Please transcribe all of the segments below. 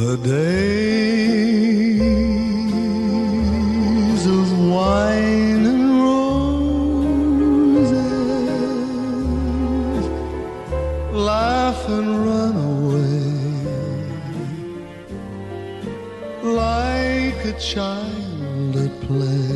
The days of wine and roses laugh and run away like a child at play.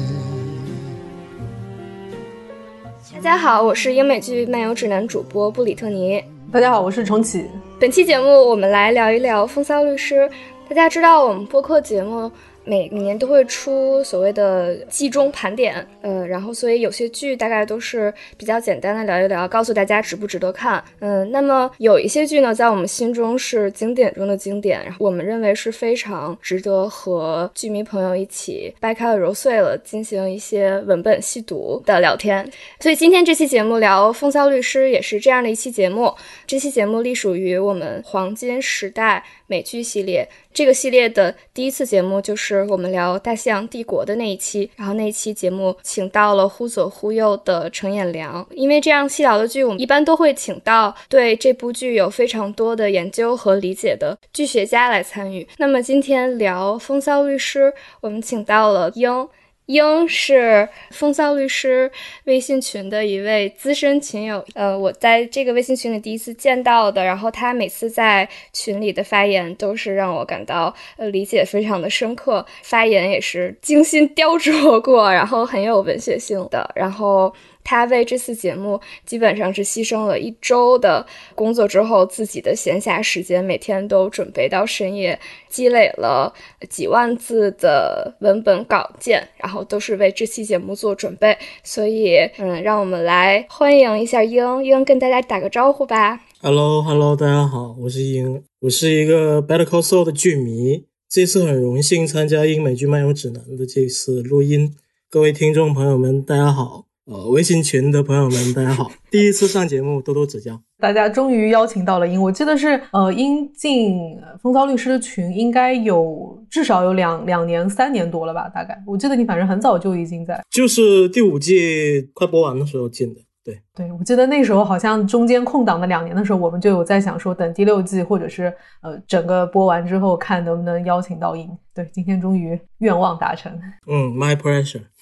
大家好，我是英美剧漫游指南主播布里特尼。大家好，我是重启。本期节目我们来聊一聊《风骚律师》。大家知道我们播客节目。每年都会出所谓的季中盘点，呃，然后所以有些剧大概都是比较简单的聊一聊，告诉大家值不值得看，嗯，那么有一些剧呢，在我们心中是经典中的经典，我们认为是非常值得和剧迷朋友一起掰开了揉碎了进行一些文本细读的聊天。所以今天这期节目聊《风骚律师》也是这样的一期节目，这期节目隶属于我们黄金时代美剧系列。这个系列的第一次节目就是我们聊《大西洋帝国》的那一期，然后那一期节目请到了忽左忽右的程衍良，因为这样细聊的剧，我们一般都会请到对这部剧有非常多的研究和理解的剧学家来参与。那么今天聊《风骚律师》，我们请到了英。英是风骚律师微信群的一位资深群友，呃，我在这个微信群里第一次见到的，然后他每次在群里的发言都是让我感到呃理解非常的深刻，发言也是精心雕琢过，然后很有文学性的，然后。他为这次节目基本上是牺牲了一周的工作之后，自己的闲暇时间，每天都准备到深夜，积累了几万字的文本稿件，然后都是为这期节目做准备。所以，嗯，让我们来欢迎一下英英，跟大家打个招呼吧。Hello，Hello，大家好，我是英，我是一个 Better Call Saul 的剧迷，这次很荣幸参加英美剧漫游指南的这次录音。各位听众朋友们，大家好。呃，微信群的朋友们，大家好！第一次上节目，多多指教。大家终于邀请到了英，我记得是呃，英进风骚律师的群应该有至少有两两年、三年多了吧？大概我记得你反正很早就已经在，就是第五季快播完的时候进的。对对，我记得那时候好像中间空档的两年的时候，我们就有在想说，等第六季或者是呃整个播完之后，看能不能邀请到英。对，今天终于愿望达成。嗯，My pleasure。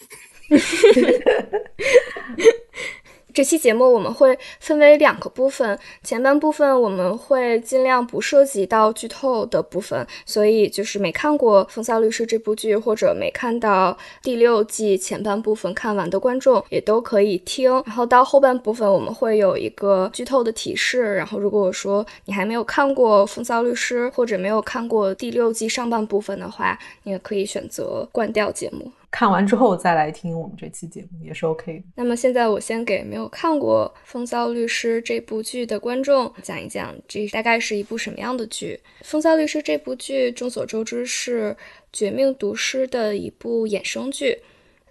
这期节目我们会分为两个部分，前半部分我们会尽量不涉及到剧透的部分，所以就是没看过《风骚律师》这部剧或者没看到第六季前半部分看完的观众也都可以听。然后到后半部分我们会有一个剧透的提示，然后如果说你还没有看过《风骚律师》或者没有看过第六季上半部分的话，你也可以选择关掉节目。看完之后再来听我们这期节目也是 OK 的。那么现在我先给没有看过《风骚律师》这部剧的观众讲一讲，这大概是一部什么样的剧。《风骚律师》这部剧众所周知是《绝命毒师》的一部衍生剧。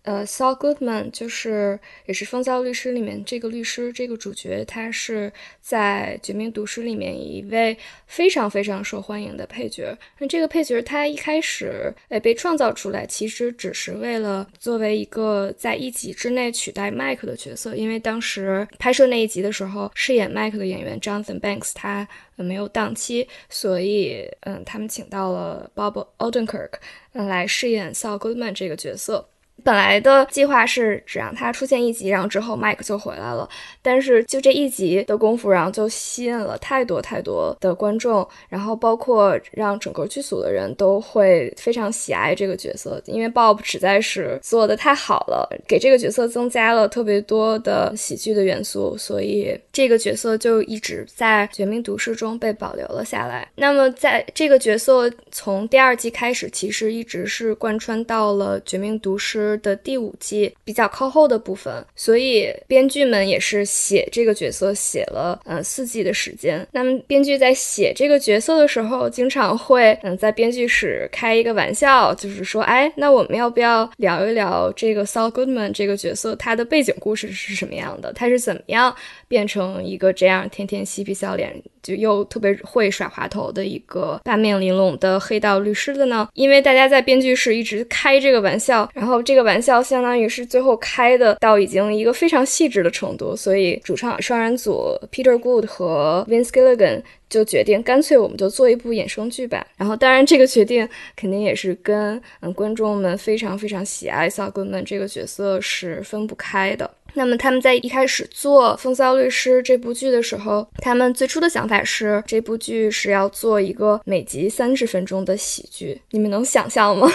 呃，Saul Goodman 就是也是《风骚律师》里面这个律师这个主角，他是在《绝命毒师》里面一位非常非常受欢迎的配角。那这个配角他一开始诶被创造出来，其实只是为了作为一个在一集之内取代 Mike 的角色，因为当时拍摄那一集的时候，饰演 Mike 的演员 Jonathan Banks 他没有档期，所以嗯，他们请到了 Bob Odenkirk 来饰演 Saul Goodman 这个角色。本来的计划是只让他出现一集，然后之后 Mike 就回来了。但是就这一集的功夫，然后就吸引了太多太多的观众，然后包括让整个剧组的人都会非常喜爱这个角色，因为 Bob 实在是做的太好了，给这个角色增加了特别多的喜剧的元素，所以这个角色就一直在《绝命毒师》中被保留了下来。那么在这个角色从第二季开始，其实一直是贯穿到了《绝命毒师》。的第五季比较靠后的部分，所以编剧们也是写这个角色写了嗯四季的时间。那么编剧在写这个角色的时候，经常会嗯在编剧室开一个玩笑，就是说，哎，那我们要不要聊一聊这个 Saul Goodman 这个角色他的背景故事是什么样的？他是怎么样变成一个这样天天嬉皮笑脸？就又特别会耍滑头的一个八面玲珑的黑道律师的呢？因为大家在编剧室一直开这个玩笑，然后这这个玩笑相当于是最后开的到已经一个非常细致的程度，所以主唱双人组 Peter Good 和 Vince Gilligan。就决定干脆我们就做一部衍生剧吧。然后，当然这个决定肯定也是跟嗯观众们非常非常喜爱萨根曼这个角色是分不开的。那么他们在一开始做《风骚律师》这部剧的时候，他们最初的想法是这部剧是要做一个每集三十分钟的喜剧。你们能想象吗？《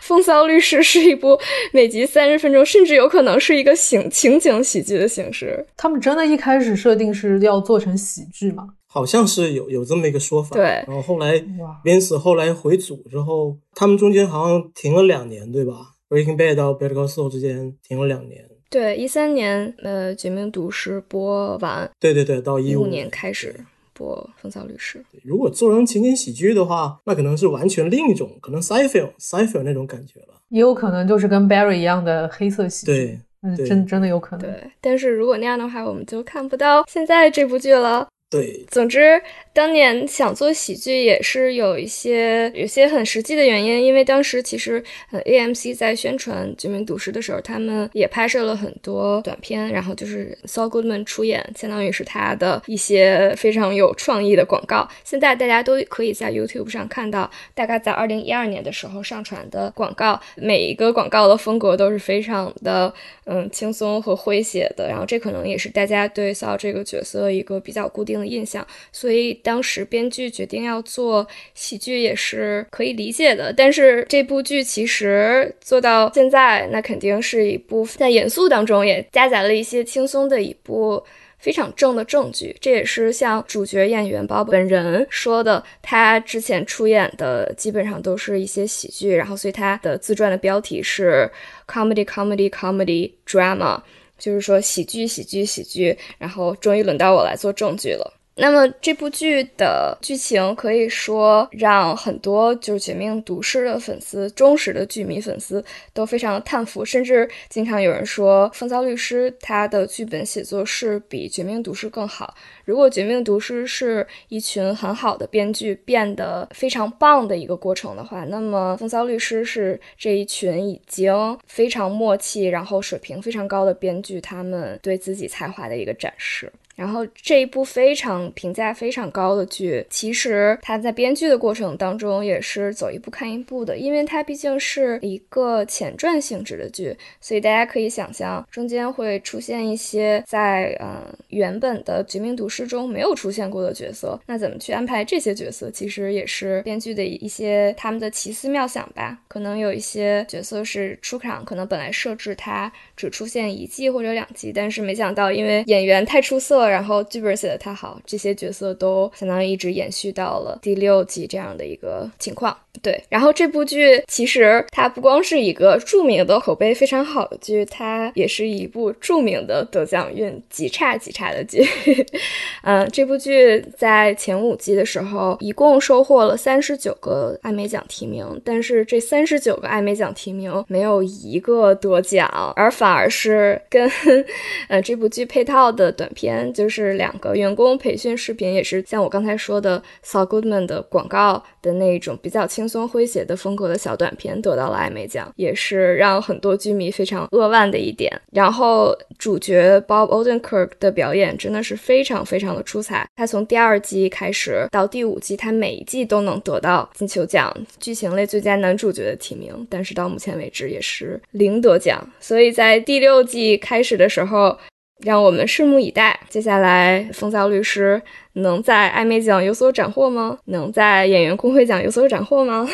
风骚律师》是一部每集三十分钟，甚至有可能是一个情情景喜剧的形式。他们真的一开始设定是要做成喜剧吗？好像是有有这么一个说法，对。然后后来 Vince 后来回组之后，他们中间好像停了两年，对吧？Breaking Bad 到 Better Call Saul 之间停了两年。对，一三年呃《绝命毒师》播完，对对对，到一五年开始播《风骚律师》。如果做成情景喜剧的话，那可能是完全另一种，可能 Sci-Fi Sci-Fi 那种感觉了。也有可能就是跟 Barry 一样的黑色喜剧，对，真真的有可能。对，但是如果那样的话，我们就看不到现在这部剧了。对，总之，当年想做喜剧也是有一些有些很实际的原因，因为当时其实呃 AMC 在宣传《绝命毒师》的时候，他们也拍摄了很多短片，然后就是 Saul Goodman 出演，相当于是他的一些非常有创意的广告。现在大家都可以在 YouTube 上看到，大概在二零一二年的时候上传的广告，每一个广告的风格都是非常的嗯轻松和诙谐的，然后这可能也是大家对 Saul 这个角色一个比较固定的。印象，所以当时编剧决定要做喜剧也是可以理解的。但是这部剧其实做到现在，那肯定是一部在严肃当中也夹杂了一些轻松的一部非常正的正剧。这也是像主角演员包本人说的，他之前出演的基本上都是一些喜剧，然后所以他的自传的标题是 comedy comedy comedy drama。就是说喜剧，喜剧，喜剧，然后终于轮到我来做正剧了。那么这部剧的剧情可以说让很多就是《绝命毒师》的粉丝、忠实的剧迷粉丝都非常的叹服，甚至经常有人说，《风骚律师》他的剧本写作是比《绝命毒师》更好。如果《绝命毒师》是一群很好的编剧变得非常棒的一个过程的话，那么《风骚律师》是这一群已经非常默契，然后水平非常高的编剧他们对自己才华的一个展示。然后这一部非常评价非常高的剧，其实它在编剧的过程当中也是走一步看一步的，因为它毕竟是一个前传性质的剧，所以大家可以想象中间会出现一些在嗯原本的《绝命毒师》中没有出现过的角色，那怎么去安排这些角色，其实也是编剧的一些他们的奇思妙想吧。可能有一些角色是出场，可能本来设置他只出现一季或者两季，但是没想到因为演员太出色。然后剧本写的太好，这些角色都相当于一直延续到了第六季这样的一个情况。对，然后这部剧其实它不光是一个著名的口碑非常好的剧，它也是一部著名的得奖运极差极差的剧。嗯，这部剧在前五季的时候一共收获了三十九个艾美奖提名，但是这三十九个艾美奖提名没有一个得奖，而反而是跟 呃这部剧配套的短片。就是两个员工培训视频，也是像我刚才说的 Saul Goodman 的广告的那种比较轻轻松诙谐的风格的小短片得到了艾美奖，也是让很多剧迷非常扼腕的一点。然后主角 Bob Odenkirk 的表演真的是非常非常的出彩，他从第二季开始到第五季，他每一季都能得到金球奖剧情类最佳男主角的提名，但是到目前为止也是零得奖。所以在第六季开始的时候。让我们拭目以待，接下来《风骚律师》能在艾美奖有所斩获吗？能在演员工会奖有所斩获吗？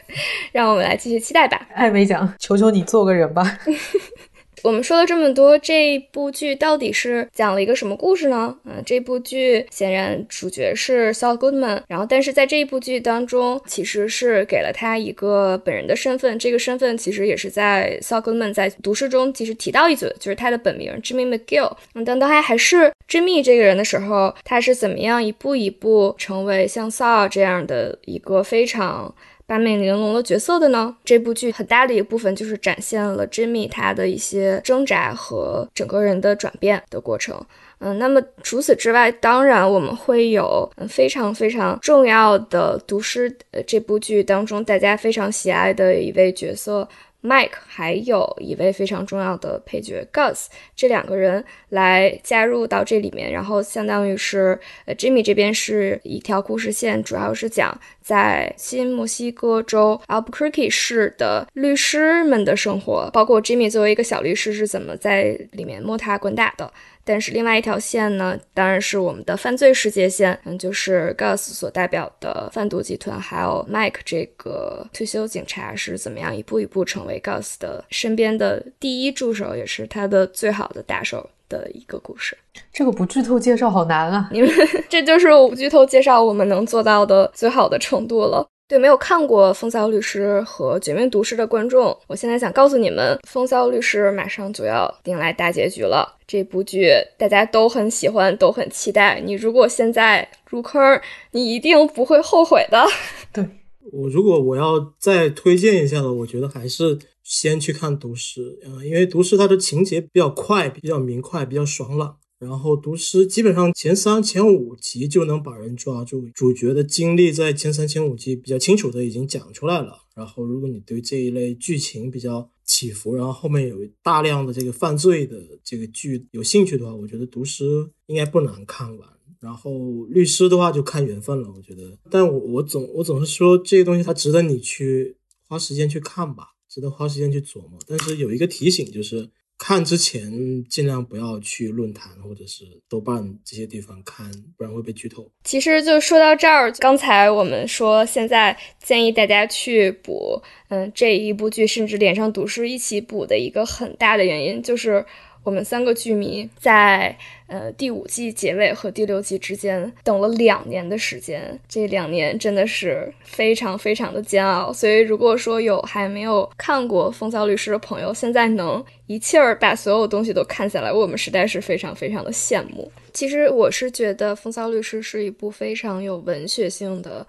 让我们来继续期待吧。艾美奖，求求你做个人吧。我们说了这么多，这部剧到底是讲了一个什么故事呢？嗯，这部剧显然主角是 Saul Goodman，然后但是在这一部剧当中，其实是给了他一个本人的身份，这个身份其实也是在 Saul Goodman 在读诗中其实提到一嘴，就是他的本名 Jimmy McGill。嗯，当他还是 Jimmy 这个人的时候，他是怎么样一步一步成为像 Saul 这样的一个非常。八面玲珑的角色的呢？这部剧很大的一部分就是展现了 Jimmy 他的一些挣扎和整个人的转变的过程。嗯，那么除此之外，当然我们会有非常非常重要的《毒师》呃这部剧当中大家非常喜爱的一位角色。Mike 还有一位非常重要的配角 Gus，这两个人来加入到这里面，然后相当于是呃 Jimmy 这边是一条故事线，主要是讲在新墨西哥州 Albuquerque 市的律师们的生活，包括 Jimmy 作为一个小律师是怎么在里面摸爬滚打的。但是另外一条线呢，当然是我们的犯罪世界线，嗯，就是 Gus 所代表的贩毒集团，还有 Mike 这个退休警察是怎么样一步一步成为 Gus 的身边的第一助手，也是他的最好的打手的一个故事。这个不剧透介绍好难啊！你 们这就是我不剧透介绍我们能做到的最好的程度了。对没有看过《风骚律师》和《绝命毒师》的观众，我现在想告诉你们，《风骚律师》马上就要迎来大结局了。这部剧大家都很喜欢，都很期待。你如果现在入坑，你一定不会后悔的。对我，如果我要再推荐一下的，我觉得还是先去看《毒师》啊，因为《毒师》它的情节比较快，比较明快，比较爽朗。然后毒师基本上前三前五集就能把人抓住，主角的经历在前三前五集比较清楚的已经讲出来了。然后如果你对这一类剧情比较起伏，然后后面有大量的这个犯罪的这个剧有兴趣的话，我觉得毒师应该不难看完。然后律师的话就看缘分了，我觉得。但我我总我总是说这些东西它值得你去花时间去看吧，值得花时间去琢磨。但是有一个提醒就是。看之前尽量不要去论坛或者是豆瓣这些地方看，不然会被剧透。其实就说到这儿，刚才我们说现在建议大家去补，嗯，这一部剧，甚至连上读书一起补的一个很大的原因就是。我们三个剧迷在呃第五季结尾和第六季之间等了两年的时间，这两年真的是非常非常的煎熬。所以如果说有还没有看过《风骚律师》的朋友，现在能一气儿把所有东西都看下来，我们实在是非常非常的羡慕。其实我是觉得《风骚律师》是一部非常有文学性的。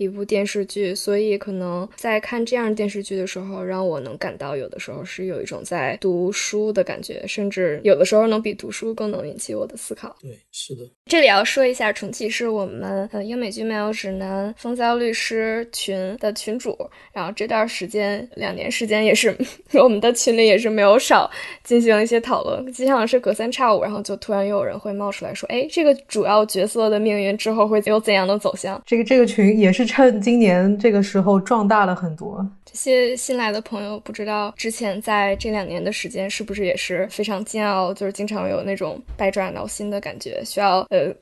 一部电视剧，所以可能在看这样电视剧的时候，让我能感到有的时候是有一种在读书的感觉，甚至有的时候能比读书更能引起我的思考。对，是的。这里要说一下，重启是我们呃英美剧漫游指南风骚律师群的群主，然后这段时间两年时间也是 我们的群里也是没有少进行一些讨论，经常是隔三差五，然后就突然又有人会冒出来说，哎，这个主要角色的命运之后会有怎样的走向？这个这个群也是。趁今年这个时候壮大了很多。这些新来的朋友不知道之前在这两年的时间是不是也是非常煎熬，就是经常有那种百爪挠心的感觉，需要呃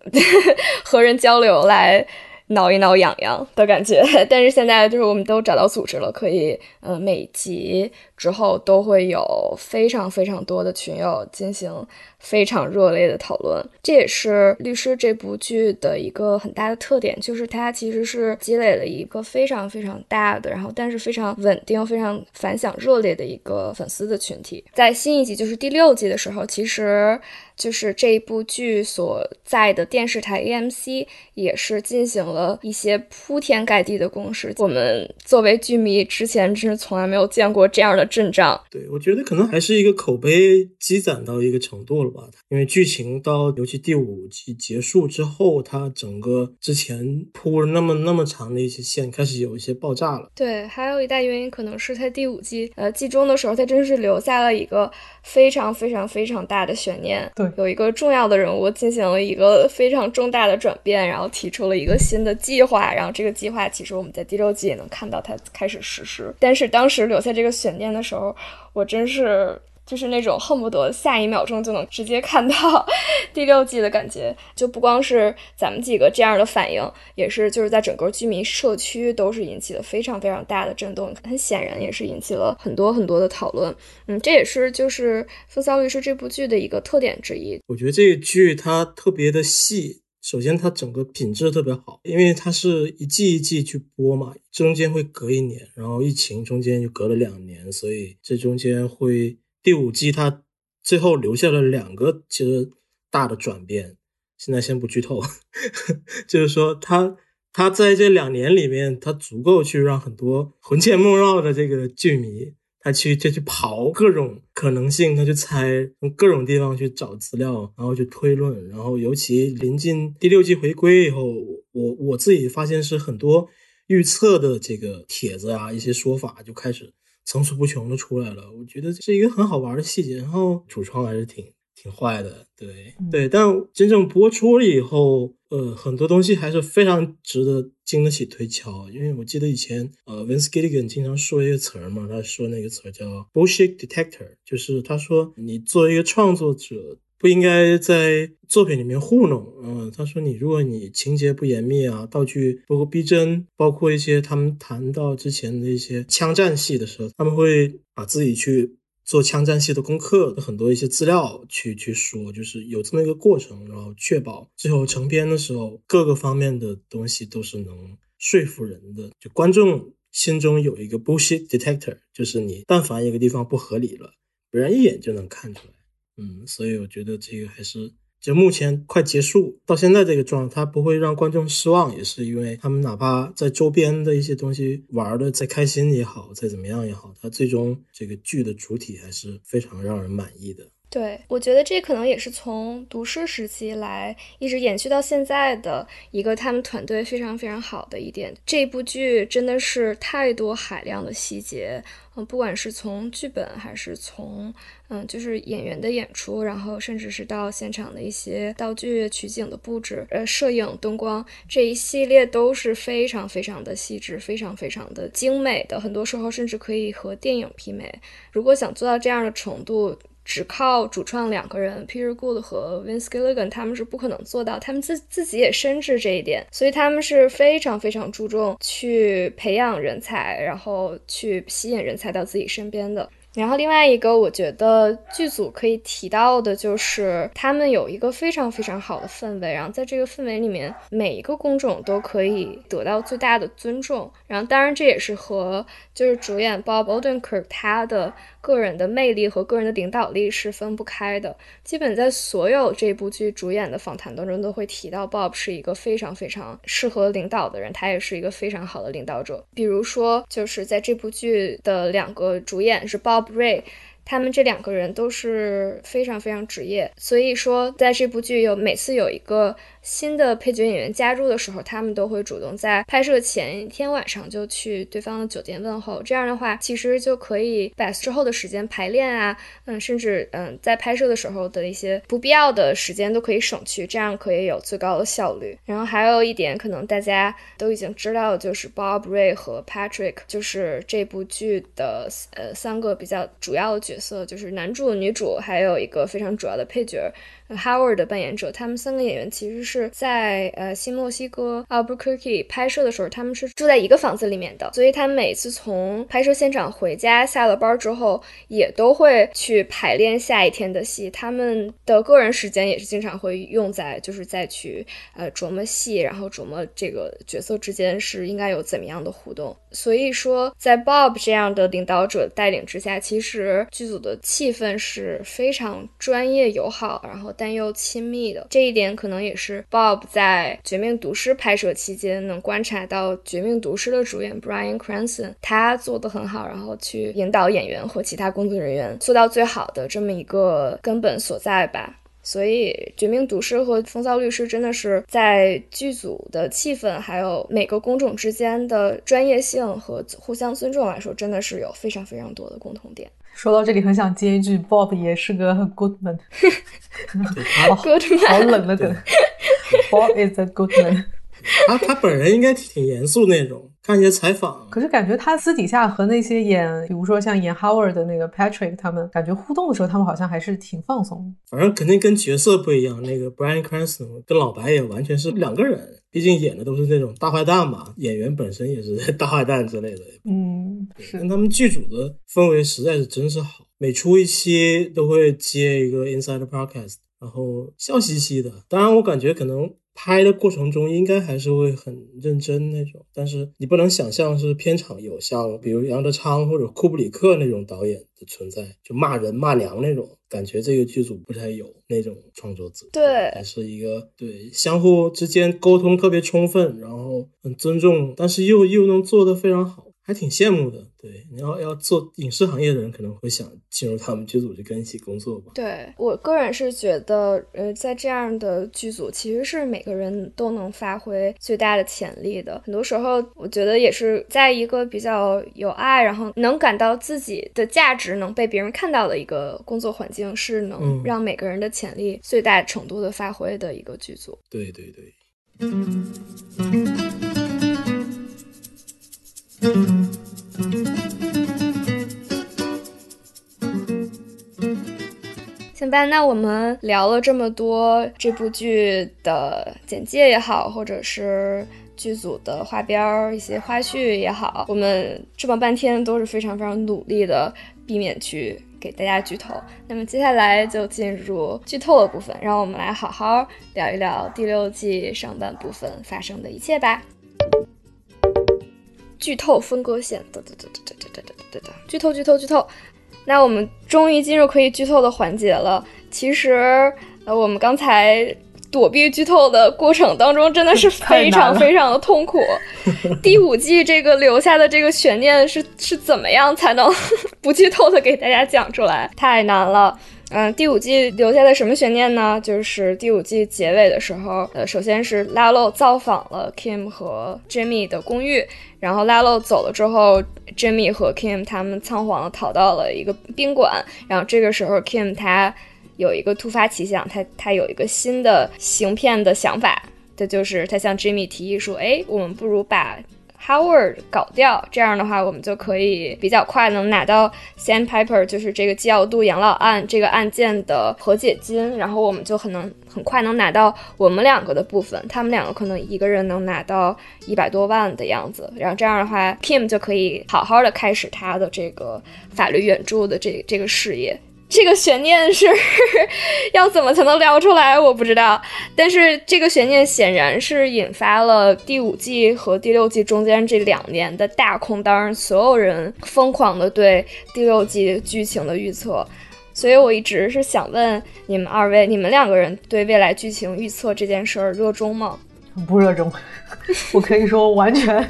和人交流来。挠一挠痒痒的感觉，但是现在就是我们都找到组织了，可以，呃，每集之后都会有非常非常多的群友进行非常热烈的讨论。这也是律师这部剧的一个很大的特点，就是它其实是积累了一个非常非常大的，然后但是非常稳定、非常反响热烈的一个粉丝的群体。在新一集就是第六季的时候，其实。就是这一部剧所在的电视台 AMC 也是进行了一些铺天盖地的攻势。我们作为剧迷，之前真是从来没有见过这样的阵仗。对，我觉得可能还是一个口碑积攒到一个程度了吧。因为剧情到尤其第五季结束之后，它整个之前铺了那么那么长的一些线开始有一些爆炸了。对，还有一大原因可能是在第五季呃季中的时候，它真是留下了一个非常非常非常大的悬念。对。有一个重要的人物进行了一个非常重大的转变，然后提出了一个新的计划，然后这个计划其实我们在第六季也能看到它开始实施。但是当时留下这个悬念的时候，我真是。就是那种恨不得下一秒钟就能直接看到 第六季的感觉，就不光是咱们几个这样的反应，也是就是在整个居民社区都是引起了非常非常大的震动，很显然也是引起了很多很多的讨论。嗯，这也是就是《风骚律师》这部剧的一个特点之一。我觉得这个剧它特别的细，首先它整个品质特别好，因为它是一季一季去播嘛，中间会隔一年，然后疫情中间就隔了两年，所以这中间会。第五季它最后留下了两个其实大的转变，现在先不剧透，就是说它他在这两年里面，他足够去让很多魂牵梦绕的这个剧迷，他去就去刨各种可能性，他去猜，从各种地方去找资料，然后去推论，然后尤其临近第六季回归以后，我我自己发现是很多预测的这个帖子啊，一些说法就开始层出不穷的出来了。我觉得这是一个很好玩的细节，然后主创还是挺挺坏的，对对，但真正播出了以后。呃，很多东西还是非常值得经得起推敲，因为我记得以前呃，Vince Gilligan 经常说一个词儿嘛，他说那个词儿叫 bullshit detector，就是他说你作为一个创作者不应该在作品里面糊弄，嗯，他说你如果你情节不严密啊，道具不够逼真，包括一些他们谈到之前的一些枪战戏的时候，他们会把自己去。做枪战戏的功课，很多一些资料去去说，就是有这么一个过程，然后确保最后成片的时候，各个方面的东西都是能说服人的。就观众心中有一个 bullshit detector，就是你但凡一个地方不合理了，别人一眼就能看出来。嗯，所以我觉得这个还是。就目前快结束到现在这个状态，它不会让观众失望，也是因为他们哪怕在周边的一些东西玩的再开心也好，再怎么样也好，它最终这个剧的主体还是非常让人满意的。对，我觉得这可能也是从读诗时期来一直延续到现在的一个他们团队非常非常好的一点。这部剧真的是太多海量的细节，嗯，不管是从剧本还是从嗯，就是演员的演出，然后甚至是到现场的一些道具、取景的布置、呃，摄影、灯光这一系列都是非常非常的细致，非常非常的精美的，很多时候甚至可以和电影媲美。如果想做到这样的程度，只靠主创两个人，Peter Gould 和 Vince Gilligan，他们是不可能做到。他们自自己也深知这一点，所以他们是非常非常注重去培养人才，然后去吸引人才到自己身边的。然后另外一个，我觉得剧组可以提到的就是，他们有一个非常非常好的氛围，然后在这个氛围里面，每一个工种都可以得到最大的尊重。然后当然这也是和就是主演 Bob Odenkirk 他的。个人的魅力和个人的领导力是分不开的。基本在所有这部剧主演的访谈当中，都会提到 Bob 是一个非常非常适合领导的人，他也是一个非常好的领导者。比如说，就是在这部剧的两个主演是 Bob Ray。他们这两个人都是非常非常职业，所以说在这部剧有每次有一个新的配角演员加入的时候，他们都会主动在拍摄前一天晚上就去对方的酒店问候。这样的话，其实就可以把之后的时间排练啊，嗯，甚至嗯在拍摄的时候的一些不必要的时间都可以省去，这样可以有最高的效率。然后还有一点，可能大家都已经知道就是 Bob Ray 和 Patrick，就是这部剧的呃三个比较主要的角。色就是男主、女主，还有一个非常主要的配角。Howard 的扮演者，他们三个演员其实是在呃新墨西哥 Albuquerque 拍摄的时候，他们是住在一个房子里面的，所以他们每次从拍摄现场回家，下了班之后，也都会去排练下一天的戏。他们的个人时间也是经常会用在，就是再去呃琢磨戏，然后琢磨这个角色之间是应该有怎么样的互动。所以说，在 Bob 这样的领导者带领之下，其实剧组的气氛是非常专业友好，然后。但又亲密的这一点，可能也是 Bob 在《绝命毒师》拍摄期间能观察到《绝命毒师》的主演 Brian Cranston 他做的很好，然后去引导演员和其他工作人员做到最好的这么一个根本所在吧。所以，《绝命毒师》和《风骚律师》真的是在剧组的气氛，还有每个工种之间的专业性和互相尊重来说，真的是有非常非常多的共同点。说到这里，很想接一句：“Bob 也是个 good man。”good man，好冷的梗。Bob is a good man。他他本人应该挺严肃那种。看一些采访，可是感觉他私底下和那些演，比如说像演 Howard 的那个 Patrick，他们感觉互动的时候，他们好像还是挺放松的。反正肯定跟角色不一样。那个 Brian Cranston 跟老白也完全是两个人，毕竟演的都是那种大坏蛋嘛，演员本身也是 大坏蛋之类的。嗯，是。但他们剧组的氛围实在是真是好，每出一期都会接一个 Inside Podcast，然后笑嘻嘻的。当然，我感觉可能。拍的过程中应该还是会很认真那种，但是你不能想象是片场有像比如杨德昌或者库布里克那种导演的存在，就骂人骂娘那种感觉。这个剧组不太有那种创作者，对，还是一个对相互之间沟通特别充分，然后很尊重，但是又又能做得非常好。还挺羡慕的，对，你要要做影视行业的人可能会想进入他们剧组去跟一起工作吧。对我个人是觉得，呃，在这样的剧组，其实是每个人都能发挥最大的潜力的。很多时候，我觉得也是在一个比较有爱，然后能感到自己的价值能被别人看到的一个工作环境，是能让每个人的潜力最大程度的发挥的一个剧组。对对对。行吧，那我们聊了这么多这部剧的简介也好，或者是剧组的花边儿、一些花絮也好，我们这么半天都是非常非常努力的避免去给大家剧透。那么接下来就进入剧透的部分，让我们来好好聊一聊第六季上半部分发生的一切吧。剧透分割线，哒哒哒哒哒哒哒哒哒，剧透剧透剧透。那我们终于进入可以剧透的环节了。其实，呃，我们刚才躲避剧透的过程当中，真的是非常非常的痛苦。第五季这个留下的这个悬念是是怎么样才能不剧透的给大家讲出来？太难了。嗯，第五季留下的什么悬念呢？就是第五季结尾的时候，呃，首先是拉洛造访了 Kim 和 Jimmy 的公寓，然后拉洛走了之后，Jimmy 和 Kim 他们仓皇的逃到了一个宾馆，然后这个时候 Kim 他有一个突发奇想，他他有一个新的行骗的想法，这就是他向 Jimmy 提议说，哎，我们不如把。Howard 搞掉，这样的话，我们就可以比较快能拿到 Sandpiper，就是这个基奥杜养老案这个案件的和解金，然后我们就很能很快能拿到我们两个的部分，他们两个可能一个人能拿到一百多万的样子，然后这样的话，Kim 就可以好好的开始他的这个法律援助的这这个事业。这个悬念是 要怎么才能聊出来？我不知道。但是这个悬念显然是引发了第五季和第六季中间这两年的大空档，所有人疯狂的对第六季剧情的预测。所以我一直是想问你们二位，你们两个人对未来剧情预测这件事儿热衷吗？不热衷，我可以说完全。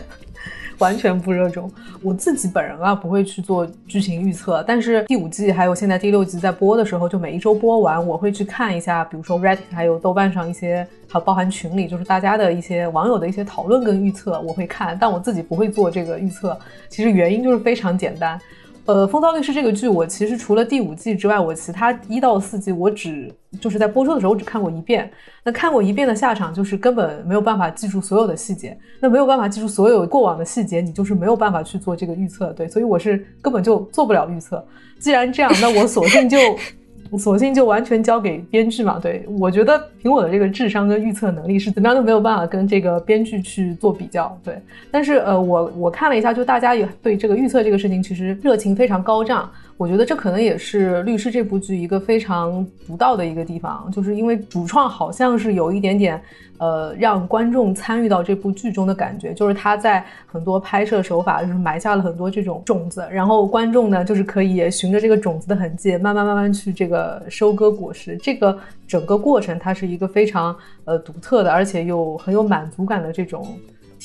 完全不热衷，我自己本人啊不会去做剧情预测，但是第五季还有现在第六季在播的时候，就每一周播完，我会去看一下，比如说 Reddit 还有豆瓣上一些，还有包含群里就是大家的一些网友的一些讨论跟预测，我会看，但我自己不会做这个预测。其实原因就是非常简单。呃，《风骚律师》这个剧，我其实除了第五季之外，我其他一到四季，我只就是在播出的时候我只看过一遍。那看过一遍的下场就是根本没有办法记住所有的细节。那没有办法记住所有过往的细节，你就是没有办法去做这个预测。对，所以我是根本就做不了预测。既然这样，那我索性就。索性就完全交给编剧嘛，对我觉得凭我的这个智商跟预测能力是怎么样都没有办法跟这个编剧去做比较，对。但是呃，我我看了一下，就大家也对这个预测这个事情其实热情非常高涨。我觉得这可能也是律师这部剧一个非常独到的一个地方，就是因为主创好像是有一点点，呃，让观众参与到这部剧中的感觉，就是他在很多拍摄手法就是埋下了很多这种种子，然后观众呢就是可以循着这个种子的痕迹，慢慢慢慢去这个收割果实。这个整个过程它是一个非常呃独特的，而且又很有满足感的这种。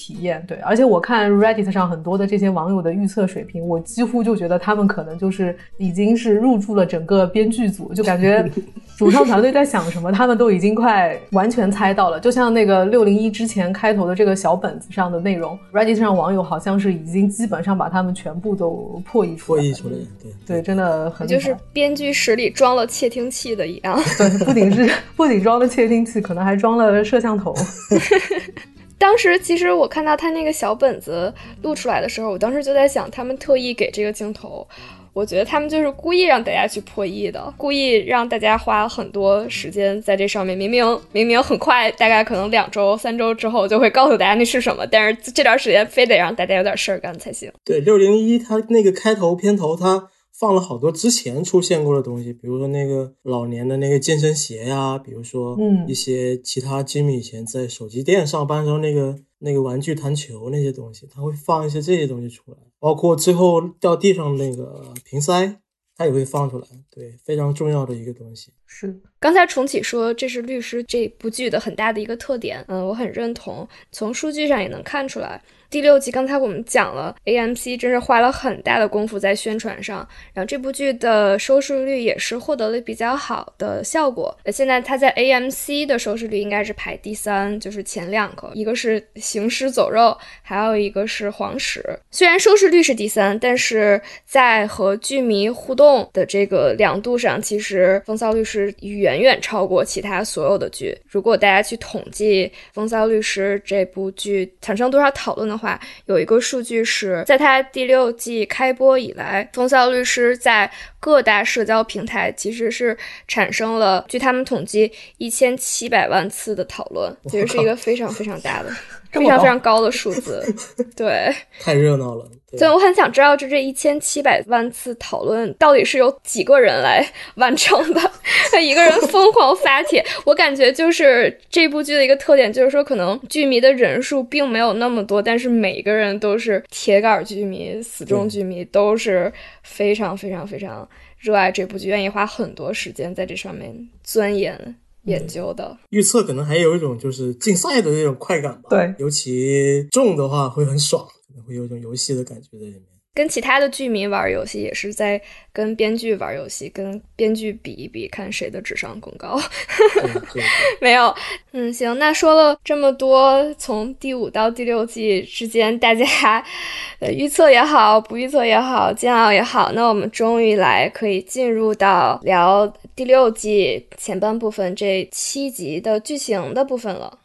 体验对，而且我看 Reddit 上很多的这些网友的预测水平，我几乎就觉得他们可能就是已经是入驻了整个编剧组，就感觉 主创团队在想什么，他们都已经快完全猜到了。就像那个六零一之前开头的这个小本子上的内容，Reddit 上网友好像是已经基本上把他们全部都破译出来，破译出来，对对，真的很就是编剧室里装了窃听器的一样，对，不仅是不仅装了窃听器，可能还装了摄像头。当时其实我看到他那个小本子录出来的时候，我当时就在想，他们特意给这个镜头，我觉得他们就是故意让大家去破译的，故意让大家花很多时间在这上面。明明明明很快，大概可能两周、三周之后就会告诉大家那是什么，但是这段时间非得让大家有点事儿干才行。对，六零一他那个开头片头他。放了好多之前出现过的东西，比如说那个老年的那个健身鞋呀，比如说嗯一些其他吉米以前在手机店上班时候那个那个玩具弹球那些东西，他会放一些这些东西出来，包括最后掉地上那个瓶塞，他也会放出来，对，非常重要的一个东西。是刚才重启说这是律师这部剧的很大的一个特点，嗯，我很认同。从数据上也能看出来，第六集刚才我们讲了，AMC 真是花了很大的功夫在宣传上，然后这部剧的收视率也是获得了比较好的效果。那，现在它在 AMC 的收视率应该是排第三，就是前两个，一个是《行尸走肉》，还有一个是《黄石》。虽然收视率是第三，但是在和剧迷互动的这个两度上，其实《风骚律师》远远超过其他所有的剧。如果大家去统计《风骚律师》这部剧产生多少讨论的话，有一个数据是在它第六季开播以来，《风骚律师》在各大社交平台其实是产生了，据他们统计，一千七百万次的讨论，其实是一个非常非常大的、非常非常高的数字。对，太热闹了，对所以我很想知道，就这一千七百万次讨论到底是由几个人来完成的？一个人 疯狂发帖，我感觉就是这部剧的一个特点，就是说可能剧迷的人数并没有那么多，但是每个人都是铁杆剧迷、死忠剧迷，都是非常非常非常热爱这部剧，愿意花很多时间在这上面钻研研究的。预测可能还有一种就是竞赛的那种快感吧。对尤其中的话会很爽，可能会有一种游戏的感觉在里面。跟其他的剧迷玩游戏，也是在跟编剧玩游戏，跟编剧比一比，看谁的智商更高。没有，嗯，行，那说了这么多，从第五到第六季之间，大家呃预测也好，不预测也好，煎熬也好，那我们终于来可以进入到聊第六季前半部分这七集的剧情的部分了。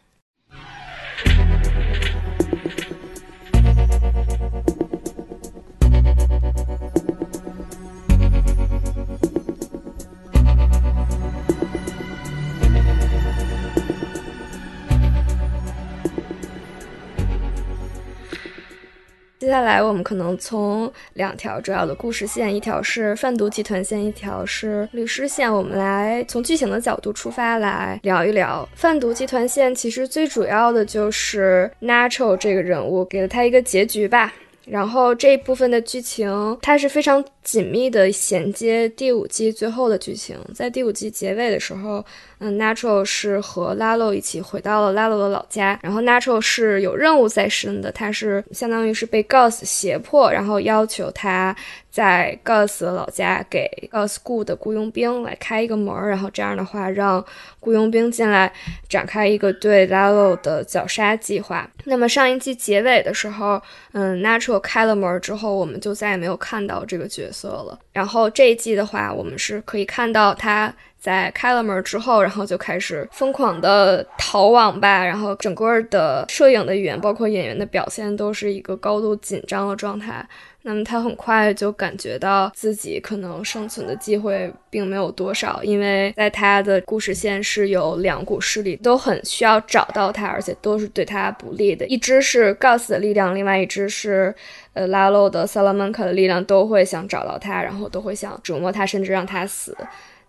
接下来，我们可能从两条主要的故事线，一条是贩毒集团线，一条是律师线。我们来从剧情的角度出发来聊一聊贩毒集团线。其实最主要的就是 Nacho 这个人物，给了他一个结局吧。然后这一部分的剧情，它是非常紧密的衔接第五季最后的剧情。在第五季结尾的时候，嗯，Natural 是和 Lalo 一起回到了 Lalo 的老家，然后 Natural 是有任务在身的，他是相当于是被 Gus 胁迫，然后要求他在 Gus 的老家给 Gus 雇的雇佣兵来开一个门，然后这样的话让雇佣兵进来展开一个对 Lalo 的绞杀计划。那么上一季结尾的时候，嗯，Natural 开了门之后，我们就再也没有看到这个角色了。然后这一季的话，我们是可以看到他。在开了门之后，然后就开始疯狂的逃亡吧，然后整个的摄影的语言，包括演员的表现，都是一个高度紧张的状态。那么他很快就感觉到自己可能生存的机会并没有多少，因为在他的故事线是有两股势力都很需要找到他，而且都是对他不利的。一支是 Gus 的力量，另外一支是呃拉洛的 Salamanca 的力量，都会想找到他，然后都会想折磨他，甚至让他死。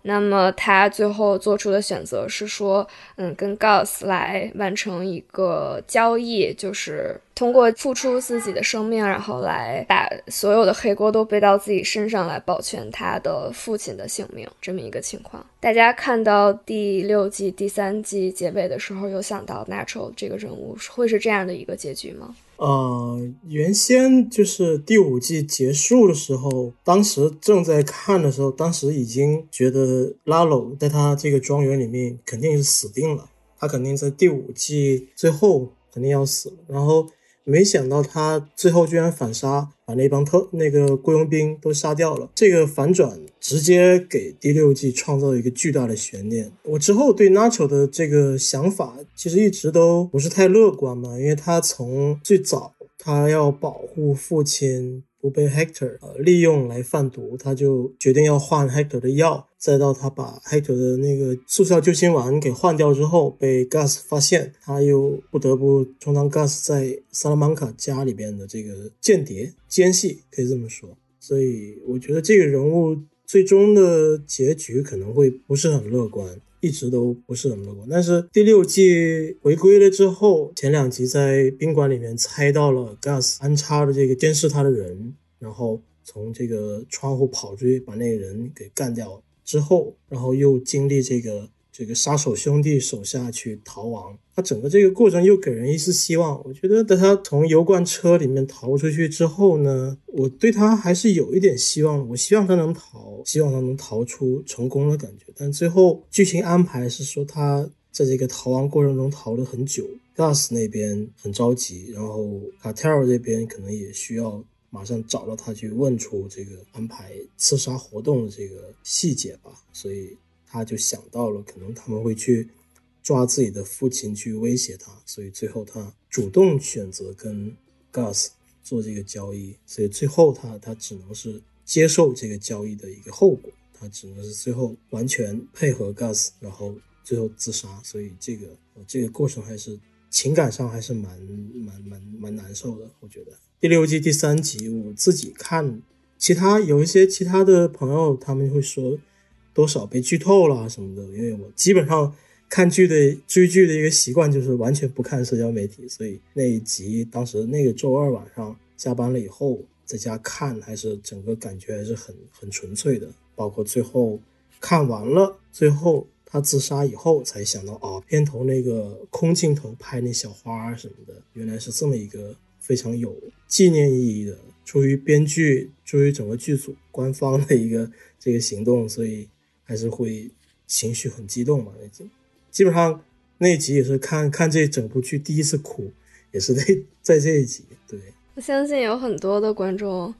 那么他最后做出的选择是说，嗯，跟 Gus 来完成一个交易，就是通过付出自己的生命，然后来把所有的黑锅都背到自己身上，来保全他的父亲的性命，这么一个情况。大家看到第六季、第三季结尾的时候，有想到 Natural 这个人物会是这样的一个结局吗？呃，原先就是第五季结束的时候，当时正在看的时候，当时已经觉得拉鲁在他这个庄园里面肯定是死定了，他肯定在第五季最后肯定要死。然后没想到他最后居然反杀，把那帮特那个雇佣兵都杀掉了。这个反转直接给第六季创造一个巨大的悬念。我之后对 Nacho 的这个想法其实一直都不是太乐观嘛，因为他从最早他要保护父亲不被 Hector 呃利用来贩毒，他就决定要换 Hector 的药，再到他把 Hector 的那个速效救心丸给换掉之后，被 Gus 发现，他又不得不充当 Gus 在萨拉曼卡家里边的这个间谍奸细，可以这么说。所以我觉得这个人物最终的结局可能会不是很乐观，一直都不是很乐观。但是第六季回归了之后，前两集在宾馆里面猜到了 Gus 安插的这个监视他的人，然后从这个窗户跑出去把那个人给干掉之后，然后又经历这个。这个杀手兄弟手下去逃亡，他整个这个过程又给人一丝希望。我觉得等他从油罐车里面逃出去之后呢，我对他还是有一点希望。我希望他能逃，希望他能逃出成功的感觉。但最后剧情安排是说他在这个逃亡过程中逃了很久，Gus 那边很着急，然后卡特尔这边可能也需要马上找到他去问出这个安排刺杀活动的这个细节吧，所以。他就想到了，可能他们会去抓自己的父亲去威胁他，所以最后他主动选择跟 Gus 做这个交易，所以最后他他只能是接受这个交易的一个后果，他只能是最后完全配合 Gus，然后最后自杀，所以这个这个过程还是情感上还是蛮蛮蛮蛮难受的，我觉得第六季第三集我自己看，其他有一些其他的朋友他们会说。多少被剧透了什么的，因为我基本上看剧的追剧的一个习惯就是完全不看社交媒体，所以那一集当时那个周二晚上下班了以后在家看，还是整个感觉还是很很纯粹的。包括最后看完了，最后他自杀以后才想到啊，片头那个空镜头拍那小花什么的，原来是这么一个非常有纪念意义的，出于编剧、出于整个剧组官方的一个这个行动，所以。还是会情绪很激动嘛？那集基本上那一集也是看看这整部剧第一次哭，也是在在这一集。对我相信有很多的观众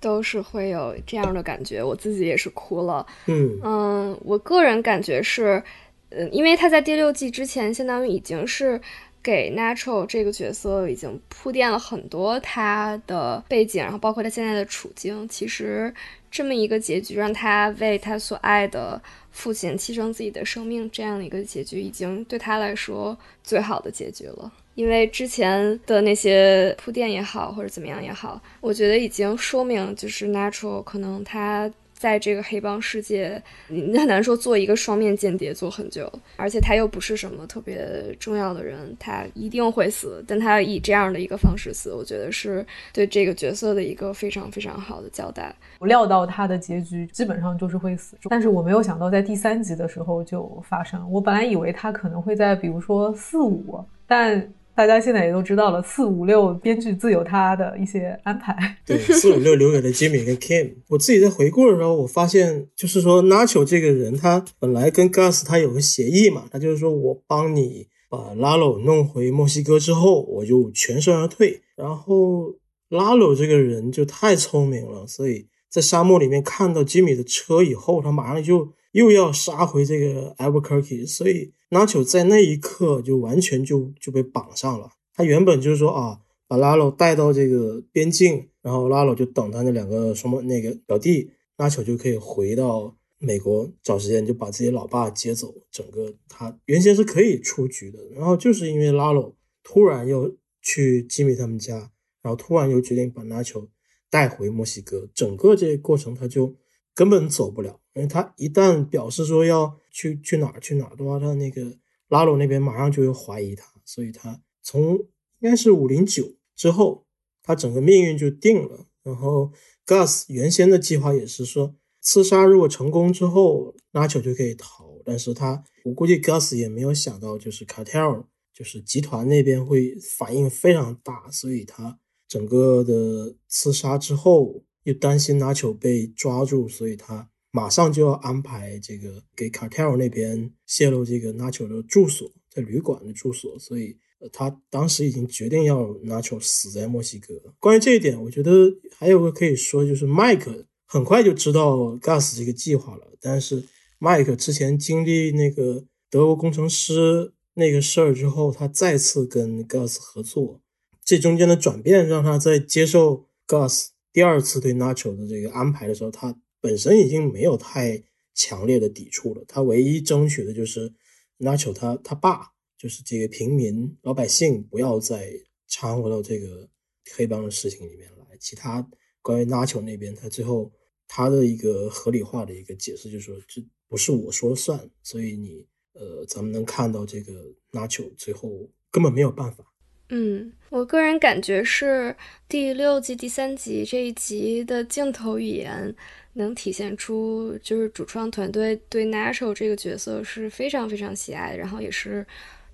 都是会有这样的感觉，我自己也是哭了。嗯嗯，我个人感觉是，嗯，因为他在第六季之前，相当于已经是给 Natural 这个角色已经铺垫了很多他的背景，然后包括他现在的处境，其实。这么一个结局，让他为他所爱的父亲牺牲自己的生命，这样的一个结局，已经对他来说最好的结局了。因为之前的那些铺垫也好，或者怎么样也好，我觉得已经说明，就是 Natural 可能他。在这个黑帮世界，你很难说做一个双面间谍做很久，而且他又不是什么特别重要的人，他一定会死，但他以这样的一个方式死，我觉得是对这个角色的一个非常非常好的交代。我料到他的结局基本上就是会死，但是我没有想到在第三集的时候就发生。我本来以为他可能会在比如说四五，但。大家现在也都知道了，四五六编剧自有他的一些安排。对，四五六留给了 Jimmy 跟 Kim。我自己在回顾的时候，我发现就是说，Nacho 这个人，他本来跟 Gus 他有个协议嘛，他就是说我帮你把 Lalo 弄回墨西哥之后，我就全身而退。然后 Lalo 这个人就太聪明了，所以在沙漠里面看到 Jimmy 的车以后，他马上就又要杀回这个 Albuquerque，所以。Nacho 在那一刻就完全就就被绑上了。他原本就是说啊，把拉鲁带到这个边境，然后拉鲁就等他那两个什么那个表弟，Nacho 就可以回到美国找时间就把自己老爸接走。整个他原先是可以出局的，然后就是因为拉鲁突然又去吉米他们家，然后突然又决定把 Nacho 带回墨西哥，整个这个过程他就根本走不了。因为他一旦表示说要去去哪儿去哪儿的话，他那个拉鲁那边马上就会怀疑他，所以他从应该是五零九之后，他整个命运就定了。然后 Gus 原先的计划也是说，刺杀如果成功之后，拉球就可以逃。但是他我估计 Gus 也没有想到，就是 Cartel 就是集团那边会反应非常大，所以他整个的刺杀之后又担心拉球被抓住，所以他。马上就要安排这个给 Cartel 那边泄露这个 Nacho 的住所，在旅馆的住所，所以他当时已经决定要 Nacho 死在墨西哥。关于这一点，我觉得还有个可以说，就是 Mike 很快就知道 Gus 这个计划了。但是 Mike 之前经历那个德国工程师那个事儿之后，他再次跟 Gus 合作，这中间的转变让他在接受 Gus 第二次对 Nacho 的这个安排的时候，他。本身已经没有太强烈的抵触了，他唯一争取的就是 Nacho 他他爸，就是这个平民老百姓不要再掺和到这个黑帮的事情里面来，其他关于 Nacho 那边，他最后他的一个合理化的一个解释，就是说这不是我说了算，所以你呃，咱们能看到这个 Nacho 最后根本没有办法。嗯，我个人感觉是第六季第三集这一集的镜头语言能体现出，就是主创团队对 Nacho 这个角色是非常非常喜爱，然后也是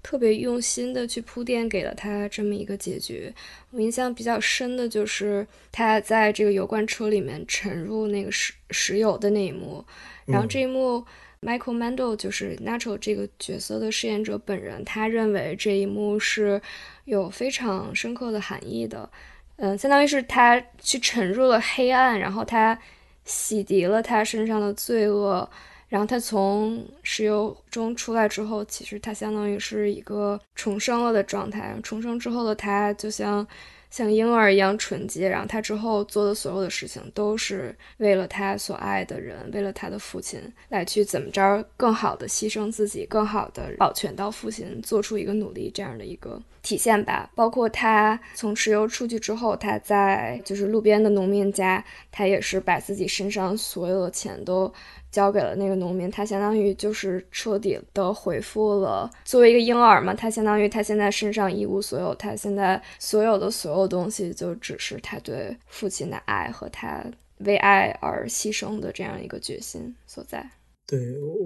特别用心的去铺垫给了他这么一个结局。我印象比较深的就是他在这个油罐车里面沉入那个石石油的那一幕，然后这一幕。Michael Mando 就是 Natural 这个角色的饰演者本人，他认为这一幕是有非常深刻的含义的，嗯，相当于是他去沉入了黑暗，然后他洗涤了他身上的罪恶，然后他从石油中出来之后，其实他相当于是一个重生了的状态，重生之后的他就像。像婴儿一样纯洁，然后他之后做的所有的事情都是为了他所爱的人，为了他的父亲来去怎么着更好的牺牲自己，更好的保全到父亲，做出一个努力这样的一个体现吧。包括他从石油出去之后，他在就是路边的农民家，他也是把自己身上所有的钱都。交给了那个农民，他相当于就是彻底的回复了。作为一个婴儿嘛，他相当于他现在身上一无所有，他现在所有的所有东西就只是他对父亲的爱和他为爱而牺牲的这样一个决心所在。对，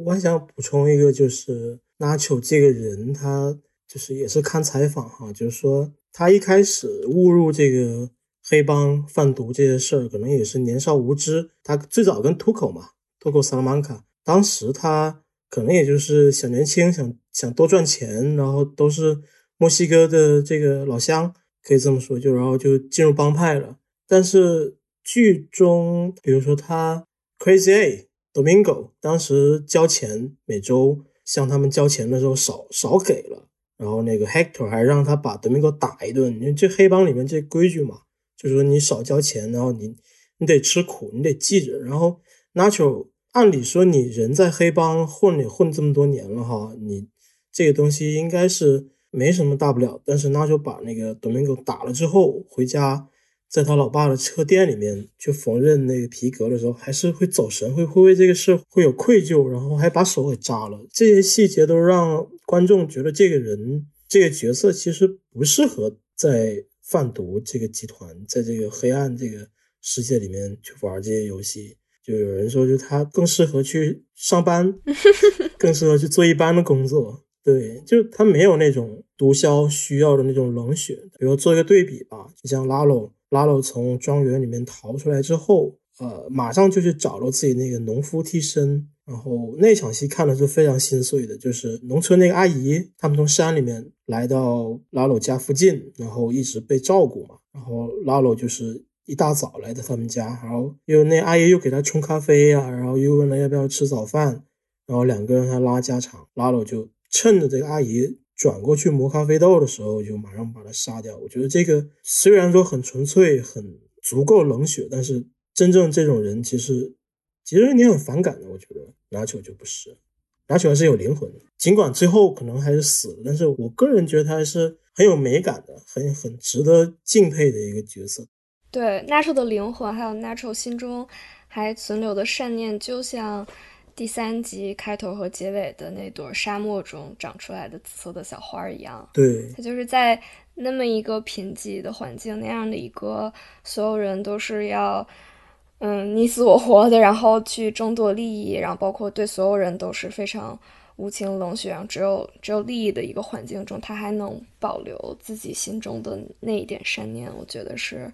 我还想补充一个，就是拉球这个人，他就是也是看采访哈，就是说他一开始误入这个黑帮贩毒这些事儿，可能也是年少无知。他最早跟土口嘛。托克萨拉曼卡，当时他可能也就是小年轻，想想多赚钱，然后都是墨西哥的这个老乡，可以这么说，就然后就进入帮派了。但是剧中，比如说他 Crazy A Domingo，当时交钱，每周向他们交钱的时候少少给了，然后那个 Hector 还让他把 Domingo 打一顿。因为这黑帮里面这规矩嘛，就是说你少交钱，然后你你得吃苦，你得记着，然后。Nacho，按理说你人在黑帮混也混这么多年了哈，你这个东西应该是没什么大不了。但是那就把那个 Domingo 打了之后，回家在他老爸的车店里面去缝纫那个皮革的时候，还是会走神，会会为这个事会有愧疚，然后还把手给扎了。这些细节都让观众觉得这个人这个角色其实不适合在贩毒这个集团，在这个黑暗这个世界里面去玩这些游戏。就有人说，就他更适合去上班，更适合去做一般的工作。对，就他没有那种毒枭需要的那种冷血。比如做一个对比吧，就像拉罗，拉罗从庄园里面逃出来之后，呃，马上就去找了自己那个农夫替身。然后那场戏看的是非常心碎的，就是农村那个阿姨，他们从山里面来到拉罗家附近，然后一直被照顾嘛。然后拉罗就是。一大早来到他们家，然后又那阿姨又给他冲咖啡呀，然后又问了要不要吃早饭，然后两个人还拉家常，拉了我就趁着这个阿姨转过去磨咖啡豆的时候，就马上把他杀掉。我觉得这个虽然说很纯粹、很足够冷血，但是真正这种人其实其实你很反感的。我觉得拿球就不是，拿球还是有灵魂的，尽管最后可能还是死了，但是我个人觉得他还是很有美感的，很很值得敬佩的一个角色。对 Natural 的灵魂，还有 Natural 心中还存留的善念，就像第三集开头和结尾的那朵沙漠中长出来的紫色的小花一样。对，他就是在那么一个贫瘠的环境，那样的一个所有人都是要嗯你死我活的，然后去争夺利益，然后包括对所有人都是非常无情冷血，然后只有只有利益的一个环境中，他还能保留自己心中的那一点善念，我觉得是。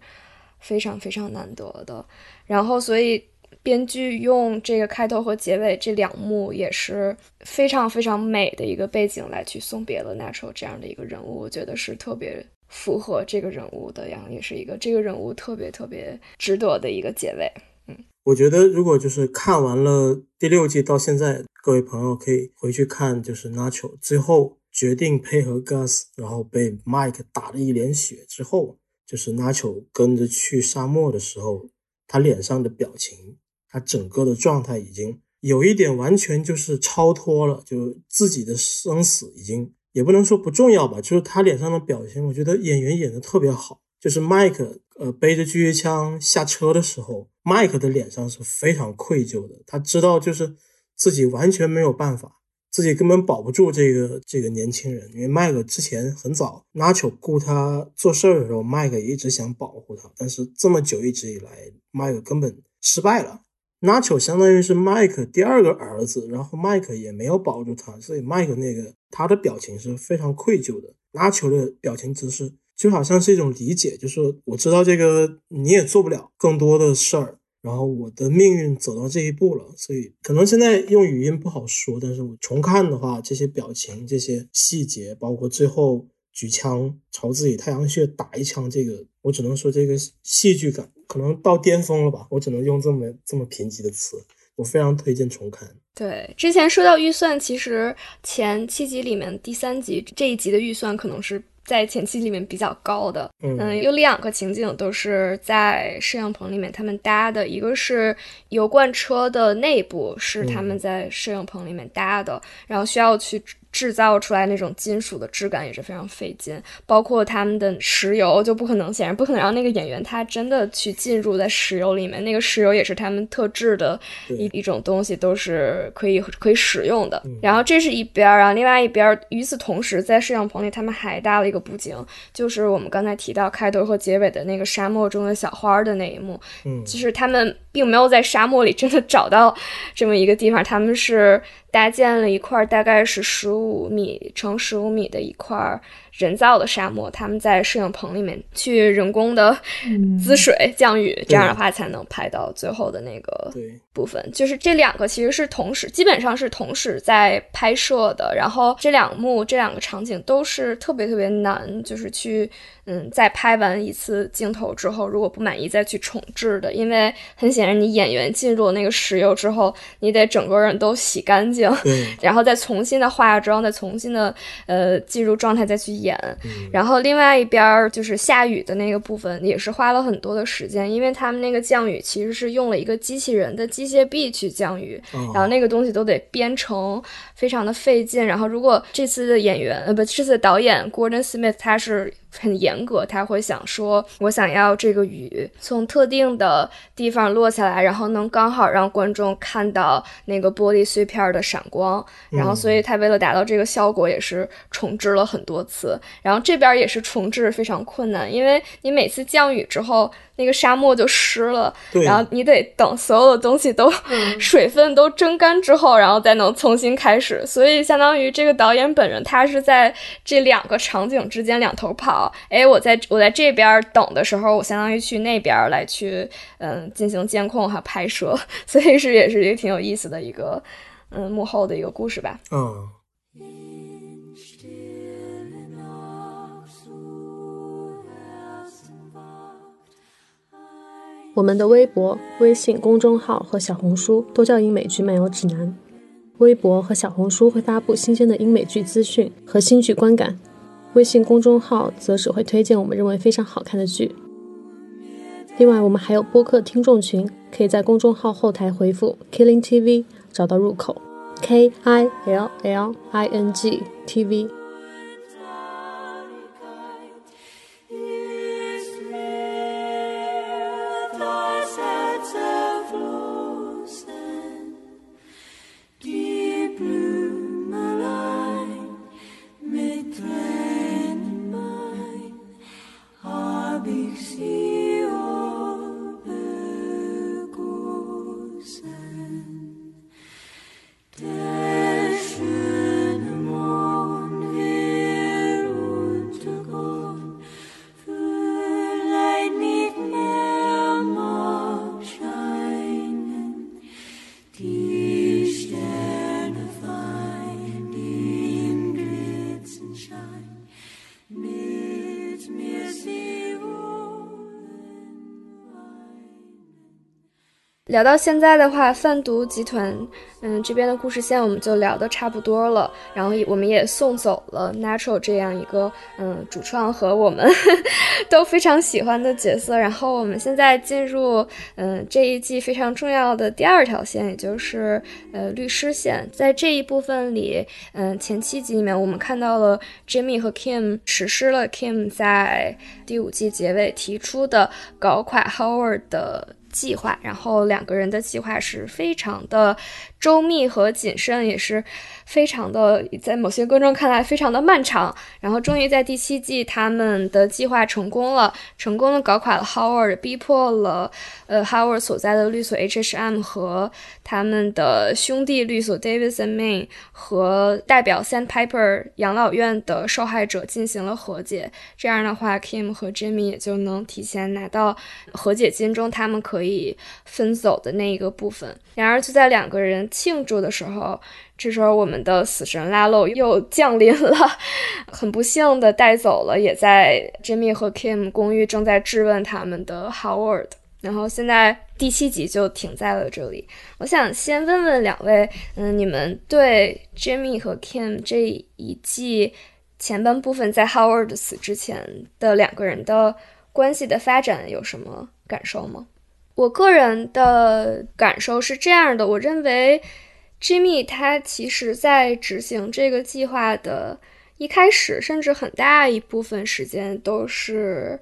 非常非常难得的，然后所以编剧用这个开头和结尾这两幕也是非常非常美的一个背景来去送别了 Natural 这样的一个人物，我觉得是特别符合这个人物的，然后也是一个这个人物特别特别值得的一个结尾。嗯，我觉得如果就是看完了第六季到现在，各位朋友可以回去看，就是 Natural 最后决定配合 Gus，然后被 Mike 打了一脸血之后。就是 Nacho 跟着去沙漠的时候，他脸上的表情，他整个的状态已经有一点完全就是超脱了，就自己的生死已经也不能说不重要吧，就是他脸上的表情，我觉得演员演的特别好。就是 Mike 呃背着狙击枪下车的时候，Mike 的脸上是非常愧疚的，他知道就是自己完全没有办法。自己根本保不住这个这个年轻人，因为麦克之前很早纳乔雇他做事儿的时候，麦克一直想保护他，但是这么久一直以来，麦克根本失败了。纳乔相当于是麦克第二个儿子，然后麦克也没有保住他，所以麦克那个他的表情是非常愧疚的。纳乔的表情姿势就好像是一种理解，就是我知道这个你也做不了更多的事儿。然后我的命运走到这一步了，所以可能现在用语音不好说，但是我重看的话，这些表情、这些细节，包括最后举枪朝自己太阳穴打一枪，这个我只能说这个戏剧感可能到巅峰了吧，我只能用这么这么贫瘠的词，我非常推荐重看。对，之前说到预算，其实前七集里面第三集这一集的预算可能是。在前期里面比较高的，嗯，有两个情景都是在摄影棚里面他们搭的，一个是油罐车的内部是他们在摄影棚里面搭的，然后需要去。制造出来那种金属的质感也是非常费劲，包括他们的石油就不可能，显然不可能让那个演员他真的去进入在石油里面，那个石油也是他们特制的一一种东西，都是可以可以使用的。然后这是一边，然后另外一边儿，与此同时，在摄像棚里他们还搭了一个布景，就是我们刚才提到开头和结尾的那个沙漠中的小花的那一幕。嗯，其实他们并没有在沙漠里真的找到这么一个地方，他们是。搭建了一块大概是十五米乘十五米的一块人造的沙漠，他们在摄影棚里面去人工的滋水降雨，这样的话才能拍到最后的那个部分。就是这两个其实是同时，基本上是同时在拍摄的。然后这两幕这两个场景都是特别特别难，就是去嗯，在拍完一次镜头之后，如果不满意再去重置的，因为很显然你演员进入那个石油之后，你得整个人都洗干净。然后再重新的化妆，再重新的呃进入状态再去演。然后另外一边就是下雨的那个部分，也是花了很多的时间，因为他们那个降雨其实是用了一个机器人的机械臂去降雨，然后那个东西都得编程，非常的费劲。然后如果这次的演员呃不这次的导演 Gordon Smith 他是。很严格，他会想说：“我想要这个雨从特定的地方落下来，然后能刚好让观众看到那个玻璃碎片的闪光。然后，所以他为了达到这个效果，也是重置了很多次。然后这边也是重置非常困难，因为你每次降雨之后。”那个沙漠就湿了，然后你得等所有的东西都水分都蒸干之后，然后再能重新开始。所以相当于这个导演本人，他是在这两个场景之间两头跑。哎，我在我在这边等的时候，我相当于去那边来去嗯进行监控和拍摄。所以是也是一个挺有意思的一个嗯幕后的一个故事吧。嗯。我们的微博、微信公众号和小红书都叫英美剧漫游指南。微博和小红书会发布新鲜的英美剧资讯和新剧观感，微信公众号则只会推荐我们认为非常好看的剧。另外，我们还有播客听众群，可以在公众号后台回复 “Killing TV” 找到入口，K I L L I N G T V。聊到现在的话，贩毒集团，嗯，这边的故事线我们就聊得差不多了。然后我们也送走了 Natural 这样一个，嗯，主创和我们 都非常喜欢的角色。然后我们现在进入，嗯，这一季非常重要的第二条线，也就是呃律师线。在这一部分里，嗯，前七集里面我们看到了 Jimmy 和 Kim 实施了 Kim 在第五季结尾提出的搞垮 Howard 的。计划，然后两个人的计划是非常的周密和谨慎，也是非常的在某些观众看来非常的漫长。然后终于在第七季，他们的计划成功了，成功的搞垮了 Howard，逼迫了呃 Howard 所在的律所 HHM 和他们的兄弟律所 Davidson Main 和代表 Sandpiper 养老院的受害者进行了和解。这样的话，Kim 和 Jimmy 也就能提前拿到和解金中他们。可以分走的那一个部分。然而，就在两个人庆祝的时候，这时候我们的死神拉漏又降临了，很不幸的带走了也在 Jimmy 和 Kim 公寓正在质问他们的 Howard。然后现在第七集就停在了这里。我想先问问两位，嗯，你们对 Jimmy 和 Kim 这一季前半部分在 Howard 死之前的两个人的关系的发展有什么感受吗？我个人的感受是这样的，我认为 Jimmy 他其实在执行这个计划的一开始，甚至很大一部分时间都是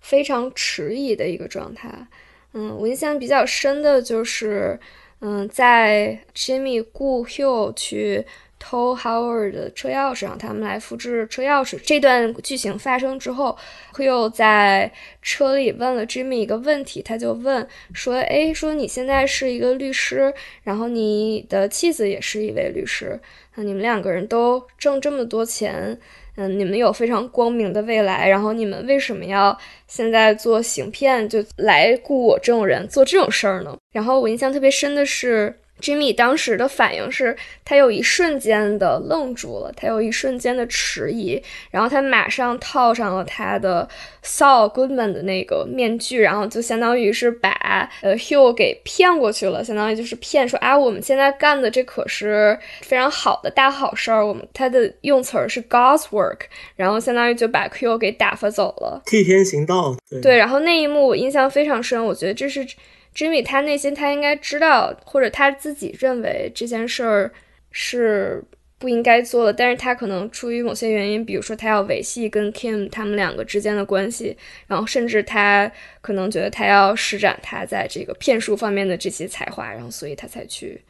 非常迟疑的一个状态。嗯，我印象比较深的就是，嗯，在 Jimmy 雇 Hugh 去。偷 Howard 的车钥匙，让他们来复制车钥匙。这段剧情发生之后，Hugh 在车里问了 Jimmy 一个问题，他就问说：“哎，说你现在是一个律师，然后你的妻子也是一位律师，那你们两个人都挣这么多钱，嗯，你们有非常光明的未来，然后你们为什么要现在做行骗，就来雇我这种人做这种事儿呢？”然后我印象特别深的是。Jimmy 当时的反应是，他有一瞬间的愣住了，他有一瞬间的迟疑，然后他马上套上了他的 Saul Goodman 的那个面具，然后就相当于是把呃 Hugh 给骗过去了，相当于就是骗说啊，我们现在干的这可是非常好的大好事儿，我们他的用词儿是 God's work，然后相当于就把 Hugh 给打发走了，替天行道。对，然后那一幕我印象非常深，我觉得这是。Jimmy 他内心他应该知道，或者他自己认为这件事儿是不应该做的，但是他可能出于某些原因，比如说他要维系跟 Kim 他们两个之间的关系，然后甚至他可能觉得他要施展他在这个骗术方面的这些才华，然后所以他才去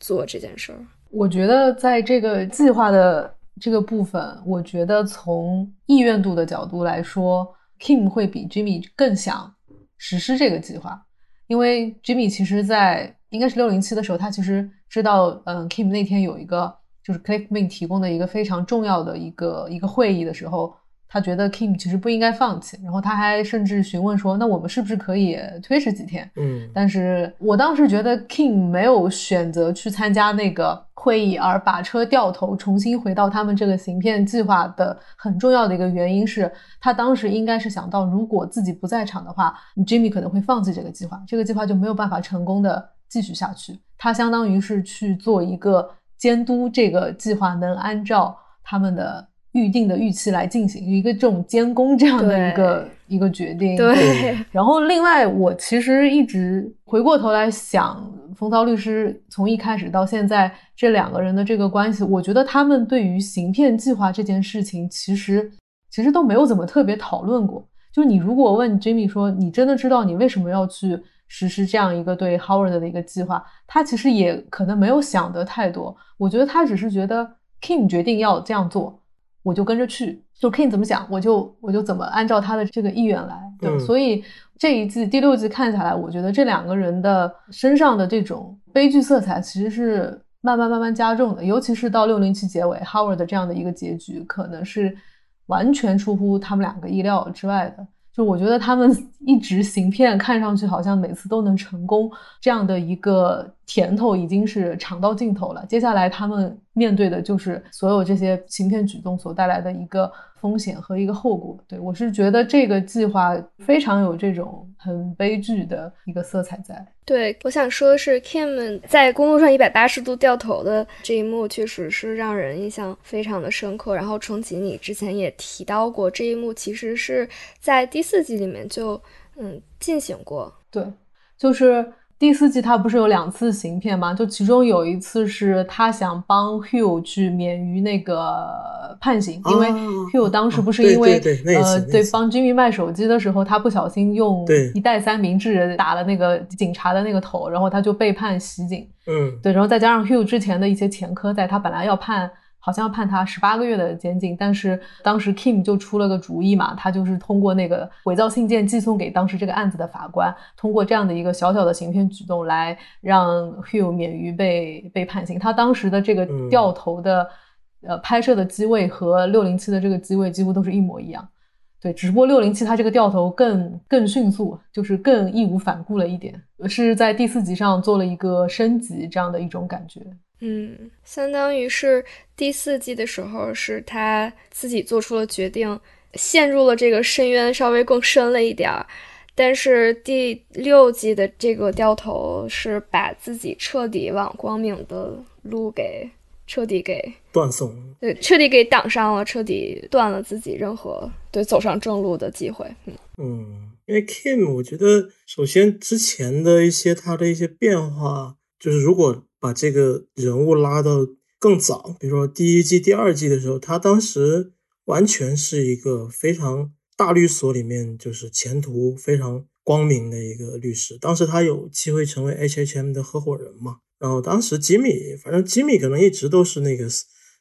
做这件事儿。我觉得在这个计划的这个部分，我觉得从意愿度的角度来说，Kim 会比 Jimmy 更想实施这个计划。因为 Jimmy 其实，在应该是六零七的时候，他其实知道，嗯，Kim 那天有一个就是 Clickmin 提供的一个非常重要的一个一个会议的时候。他觉得 Kim 其实不应该放弃，然后他还甚至询问说：“那我们是不是可以推迟几天？”嗯，但是我当时觉得 Kim 没有选择去参加那个会议，而把车掉头重新回到他们这个行骗计划的很重要的一个原因是他当时应该是想到，如果自己不在场的话，Jimmy 可能会放弃这个计划，这个计划就没有办法成功的继续下去。他相当于是去做一个监督，这个计划能按照他们的。预定的预期来进行一个这种监工这样的一个一个决定。对。然后另外，我其实一直回过头来想，风骚律师从一开始到现在这两个人的这个关系，我觉得他们对于行骗计划这件事情，其实其实都没有怎么特别讨论过。就你如果问 Jimmy 说，你真的知道你为什么要去实施这样一个对 Howard 的一个计划？他其实也可能没有想得太多。我觉得他只是觉得 Kim 决定要这样做。我就跟着去，就 King 怎么想，我就我就怎么按照他的这个意愿来。对，所以这一季第六季看下来，我觉得这两个人的身上的这种悲剧色彩其实是慢慢慢慢加重的，尤其是到六零七结尾，Howard 这样的一个结局，可能是完全出乎他们两个意料之外的。就我觉得他们 一直行骗，看上去好像每次都能成功，这样的一个甜头已经是尝到尽头了，接下来他们面对的就是所有这些行骗举动所带来的一个风险和一个后果。对我是觉得这个计划非常有这种很悲剧的一个色彩在。对，我想说的是，Kim 在公路上一百八十度掉头的这一幕，确实是让人印象非常的深刻。然后重启，你之前也提到过，这一幕其实是在第四季里面就嗯进行过。对，就是。第四季他不是有两次行骗吗？就其中有一次是他想帮 Hugh 去免于那个判刑，因为 Hugh 当时不是因为呃对帮 Jimmy 卖手机的时候，他不小心用一袋三明治打了那个警察的那个头，然后他就被判袭警。嗯，对，然后再加上 Hugh 之前的一些前科，在他本来要判。好像要判他十八个月的监禁，但是当时 Kim 就出了个主意嘛，他就是通过那个伪造信件寄送给当时这个案子的法官，通过这样的一个小小的行骗举动来让 Hugh 免于被被判刑。他当时的这个掉头的呃拍摄的机位和六零七的这个机位几乎都是一模一样，对，只不过六零七它这个掉头更更迅速，就是更义无反顾了一点，是在第四集上做了一个升级这样的一种感觉。嗯，相当于是第四季的时候，是他自己做出了决定，陷入了这个深渊，稍微更深了一点儿。但是第六季的这个掉头，是把自己彻底往光明的路给彻底给断送，对，彻底给挡上了，彻底断了自己任何对走上正路的机会。嗯嗯，因为 Kim，我觉得首先之前的一些他的一些变化，就是如果。把这个人物拉到更早，比如说第一季、第二季的时候，他当时完全是一个非常大律所里面就是前途非常光明的一个律师。当时他有机会成为 H H M 的合伙人嘛？然后当时吉米，反正吉米可能一直都是那个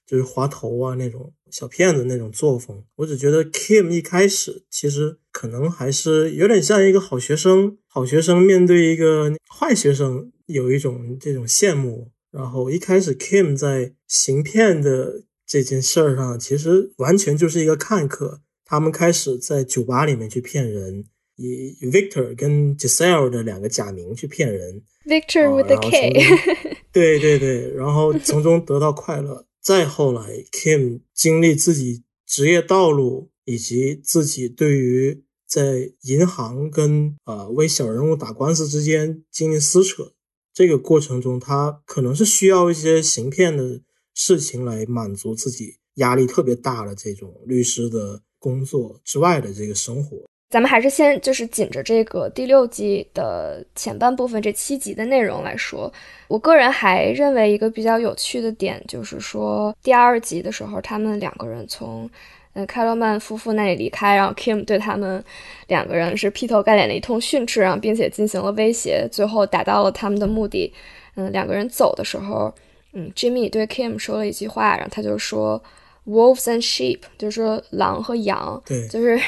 就是滑头啊那种小骗子那种作风。我只觉得 Kim 一开始其实可能还是有点像一个好学生，好学生面对一个坏学生。有一种这种羡慕，然后一开始 Kim 在行骗的这件事儿上，其实完全就是一个看客。他们开始在酒吧里面去骗人，以 Victor 跟 Giselle 的两个假名去骗人，Victor with a K，对对对，然后从中得到快乐。再后来，Kim 经历自己职业道路以及自己对于在银行跟呃为小人物打官司之间进行撕扯。这个过程中，他可能是需要一些行骗的事情来满足自己压力特别大的这种律师的工作之外的这个生活。咱们还是先就是紧着这个第六季的前半部分这七集的内容来说，我个人还认为一个比较有趣的点就是说，第二集的时候，他们两个人从。呃，开罗曼夫妇那里离开，然后 Kim 对他们两个人是劈头盖脸的一通训斥，然后并且进行了威胁，最后达到了他们的目的。嗯，两个人走的时候，嗯，Jimmy 对 Kim 说了一句话，然后他就说 “wolves and sheep”，就是说狼和羊。对，就是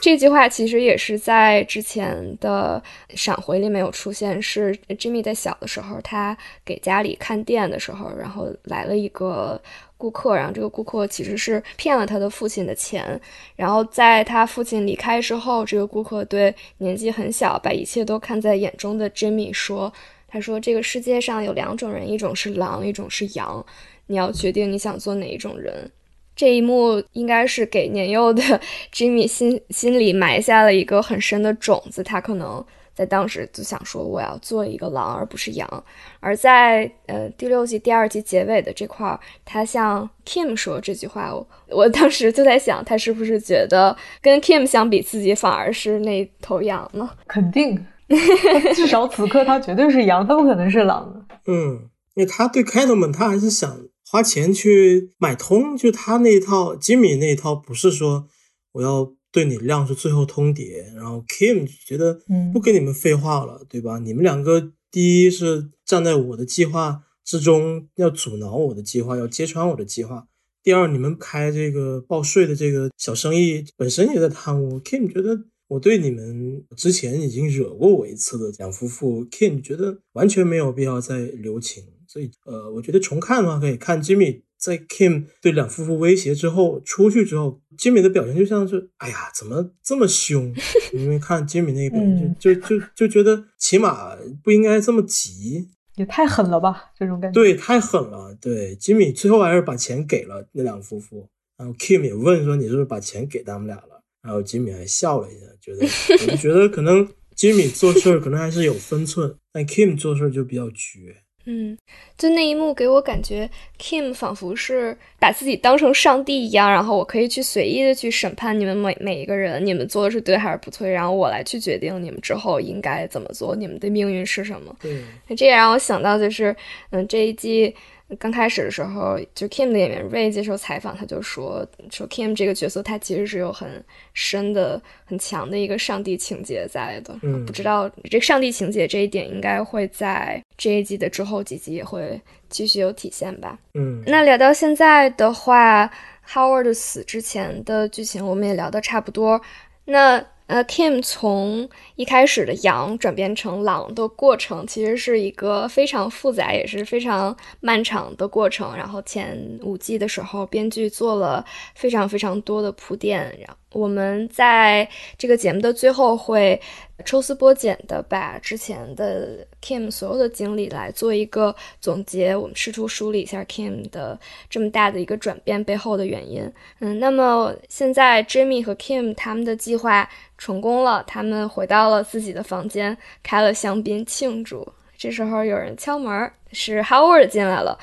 这句话其实也是在之前的闪回里面有出现，是 Jimmy 在小的时候，他给家里看店的时候，然后来了一个。顾客，然后这个顾客其实是骗了他的父亲的钱，然后在他父亲离开之后，这个顾客对年纪很小、把一切都看在眼中的 Jimmy 说：“他说这个世界上有两种人，一种是狼，一种是羊，你要决定你想做哪一种人。”这一幕应该是给年幼的 Jimmy 心心里埋下了一个很深的种子，他可能。在当时就想说，我要做一个狼，而不是羊。而在呃第六季第二集结尾的这块儿，他向 Kim 说这句话，我我当时就在想，他是不是觉得跟 Kim 相比，自己反而是那头羊呢？肯定，至少此刻他绝对是羊，他不可能是狼。嗯，因为他对 m a n 他还是想花钱去买通，就他那一套，Jimmy 那一套，不是说我要。对你亮出最后通牒，然后 Kim 觉得不跟你们废话了，对吧？你们两个第一是站在我的计划之中，要阻挠我的计划，要揭穿我的计划；第二，你们开这个报税的这个小生意本身也在贪污。Kim 觉得我对你们之前已经惹过我一次的两夫妇，Kim 觉得完全没有必要再留情。所以，呃，我觉得重看的话可以看 Jimmy。在 Kim 对两夫妇威胁之后出去之后，，Jimmy 的表情就像是，哎呀，怎么这么凶？因为看 Jimmy 那边就就就就觉得起码不应该这么急。也太狠了吧，这种感觉。对，太狠了。对，吉米最后还是把钱给了那两夫妇，然后 Kim 也问说你是不是把钱给他们俩了，然后吉米还笑了一下，觉得我就觉得可能吉米做事儿可能还是有分寸，但 Kim 做事儿就比较绝。嗯，就那一幕给我感觉，Kim 仿佛是把自己当成上帝一样，然后我可以去随意的去审判你们每每一个人，你们做的是对还是不对，然后我来去决定你们之后应该怎么做，你们的命运是什么。嗯，这也让我想到，就是嗯，这一季。刚开始的时候，就 Kim 的演员 Ray 接受采访，他就说说 Kim 这个角色，他其实是有很深的、很强的一个上帝情节在的。嗯，不知道这个上帝情节这一点，应该会在这一季的之后几集也会继续有体现吧。嗯，那聊到现在的话，Howard 死之前的剧情我们也聊得差不多。那呃，Kim 从一开始的羊转变成狼的过程，其实是一个非常复杂也是非常漫长的过程。然后前五季的时候，编剧做了非常非常多的铺垫。然后我们在这个节目的最后会抽丝剥茧的把之前的 Kim 所有的经历来做一个总结。我们试图梳理一下 Kim 的这么大的一个转变背后的原因。嗯，那么现在 Jimmy 和 Kim 他们的计划。成功了，他们回到了自己的房间，开了香槟庆祝。这时候有人敲门，是 Howard 进来了。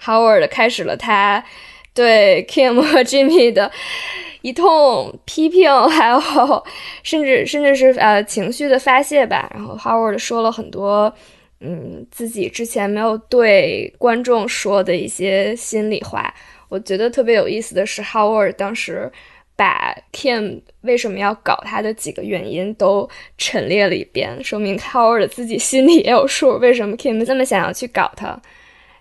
Howard 开始了他对 Kim 和 Jimmy 的一通批评，还有甚至甚至是呃情绪的发泄吧。然后 Howard 说了很多，嗯，自己之前没有对观众说的一些心里话。我觉得特别有意思的是，Howard 当时。把 Kim 为什么要搞他的几个原因都陈列了一遍，说明 Howard 自己心里也有数，为什么 Kim 这么想要去搞他。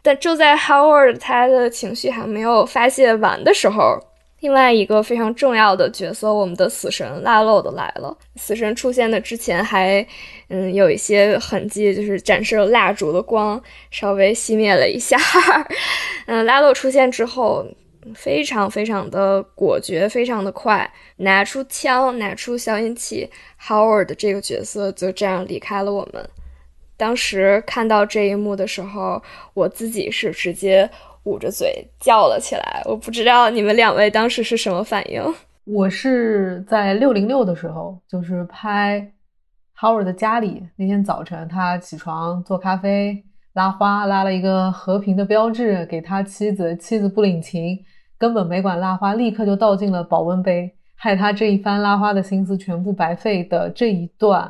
但就在 Howard 他的情绪还没有发泄完的时候，另外一个非常重要的角色，我们的死神拉洛的来了。死神出现的之前还嗯有一些痕迹，就是展示了蜡烛的光 稍微熄灭了一下。嗯，拉洛出现之后。非常非常的果决，非常的快，拿出枪，拿出消音器，Howard 这个角色就这样离开了我们。当时看到这一幕的时候，我自己是直接捂着嘴叫了起来。我不知道你们两位当时是什么反应。我是在六零六的时候，就是拍 Howard 的家里。那天早晨，他起床做咖啡，拉花，拉了一个和平的标志给他妻子，妻子不领情。根本没管拉花，立刻就倒进了保温杯，害他这一番拉花的心思全部白费的这一段，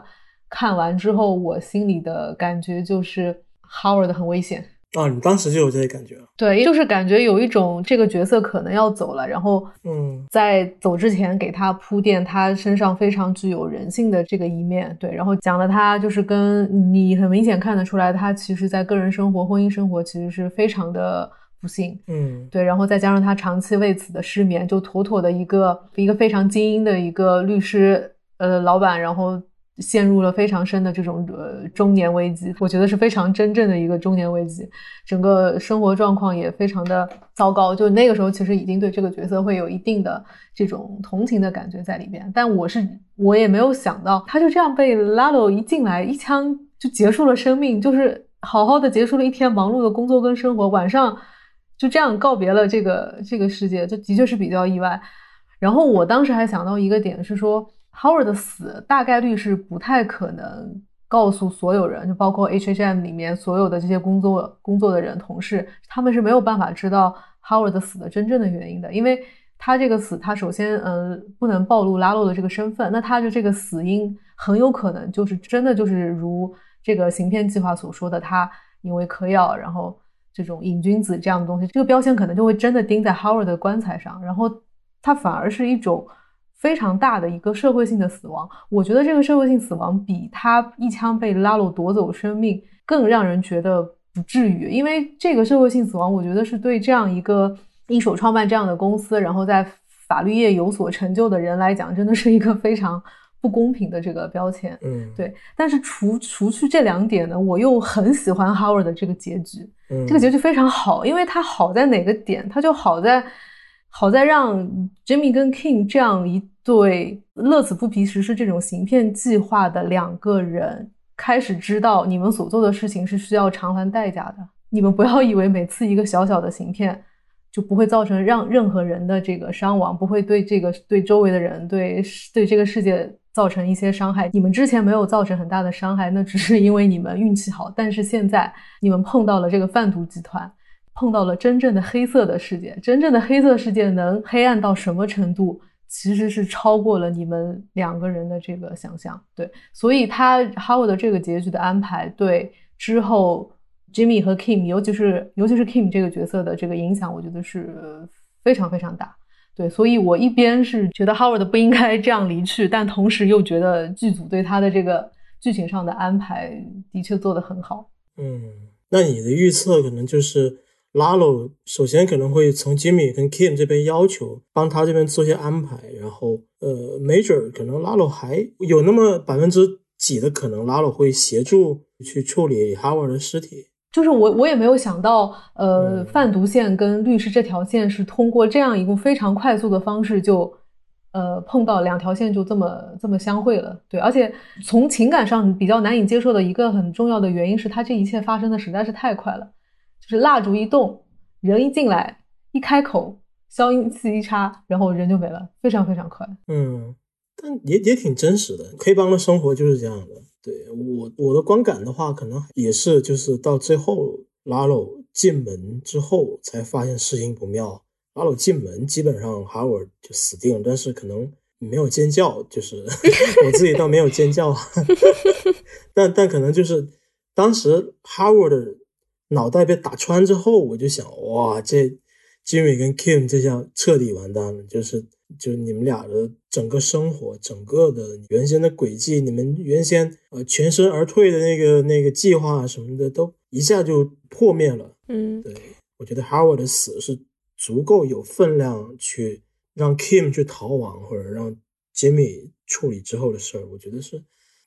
看完之后，我心里的感觉就是 Howard 很危险啊！你当时就有这个感觉？对，就是感觉有一种这个角色可能要走了，然后嗯，在走之前给他铺垫他身上非常具有人性的这个一面，对，然后讲了他就是跟你很明显看得出来，他其实在个人生活、婚姻生活其实是非常的。不幸，嗯，对，然后再加上他长期为此的失眠，就妥妥的一个一个非常精英的一个律师，呃，老板，然后陷入了非常深的这种呃中年危机，我觉得是非常真正的一个中年危机，整个生活状况也非常的糟糕。就那个时候，其实已经对这个角色会有一定的这种同情的感觉在里边，但我是我也没有想到，他就这样被拉罗一进来一枪就结束了生命，就是好好的结束了一天忙碌的工作跟生活，晚上。就这样告别了这个这个世界，这的确是比较意外。然后我当时还想到一个点是说，Howard 的死大概率是不太可能告诉所有人，就包括 H H M 里面所有的这些工作工作的人同事，他们是没有办法知道 Howard 的死的真正的原因的，因为他这个死，他首先呃不能暴露拉洛的这个身份，那他的这个死因很有可能就是真的就是如这个行骗计划所说的，他因为嗑药，然后。这种瘾君子这样的东西，这个标签可能就会真的钉在 Howard 的棺材上，然后他反而是一种非常大的一个社会性的死亡。我觉得这个社会性死亡比他一枪被拉鲁夺走生命更让人觉得不至于，因为这个社会性死亡，我觉得是对这样一个一手创办这样的公司，然后在法律业有所成就的人来讲，真的是一个非常。不公平的这个标签，嗯，对。但是除除去这两点呢，我又很喜欢 Howard 的这个结局，嗯，这个结局非常好，因为它好在哪个点？它就好在好在让 Jimmy 跟 King 这样一对乐此不疲实施这种行骗计划的两个人开始知道你们所做的事情是需要偿还代价的。你们不要以为每次一个小小的行骗就不会造成让任何人的这个伤亡，不会对这个对周围的人对对这个世界造成一些伤害。你们之前没有造成很大的伤害，那只是因为你们运气好。但是现在你们碰到了这个贩毒集团，碰到了真正的黑色的世界。真正的黑色世界能黑暗到什么程度？其实是超过了你们两个人的这个想象。对，所以他 Howard 的这个结局的安排，对之后。Jimmy 和 Kim，尤其是尤其是 Kim 这个角色的这个影响，我觉得是非常非常大。对，所以我一边是觉得 Howard 不应该 这样离去，但同时又觉得剧组对他的这个剧情上的安排的确做得很好。嗯，那你的预测可能就是 Lalo 首先可能会从 Jimmy 跟 Kim 这边要求帮他这边做些安排，然后呃，Major 可能 Lalo 还有那么百分之几的可能，Lalo 会协助去处理 Howard 的尸体。就是我，我也没有想到，呃，贩毒线跟律师这条线是通过这样一个非常快速的方式就，呃，碰到两条线就这么这么相会了。对，而且从情感上比较难以接受的一个很重要的原因是，他这一切发生的实在是太快了，就是蜡烛一动，人一进来，一开口，消音器一插，然后人就没了，非常非常快。嗯，但也也挺真实的，黑帮的生活就是这样的。对我我的观感的话，可能也是就是到最后拉鲁进门之后才发现事情不妙。拉鲁进门，基本上哈维就死定了，但是可能没有尖叫，就是 我自己倒没有尖叫，但但可能就是当时哈维的脑袋被打穿之后，我就想哇，这 Jimmy 跟 Kim 这下彻底完蛋了，就是。就你们俩的整个生活，整个的原先的轨迹，你们原先呃全身而退的那个那个计划什么的，都一下就破灭了。嗯，对我觉得 Howard 的死是足够有分量去让 Kim 去逃亡，或者让 Jimmy 处理之后的事儿。我觉得是，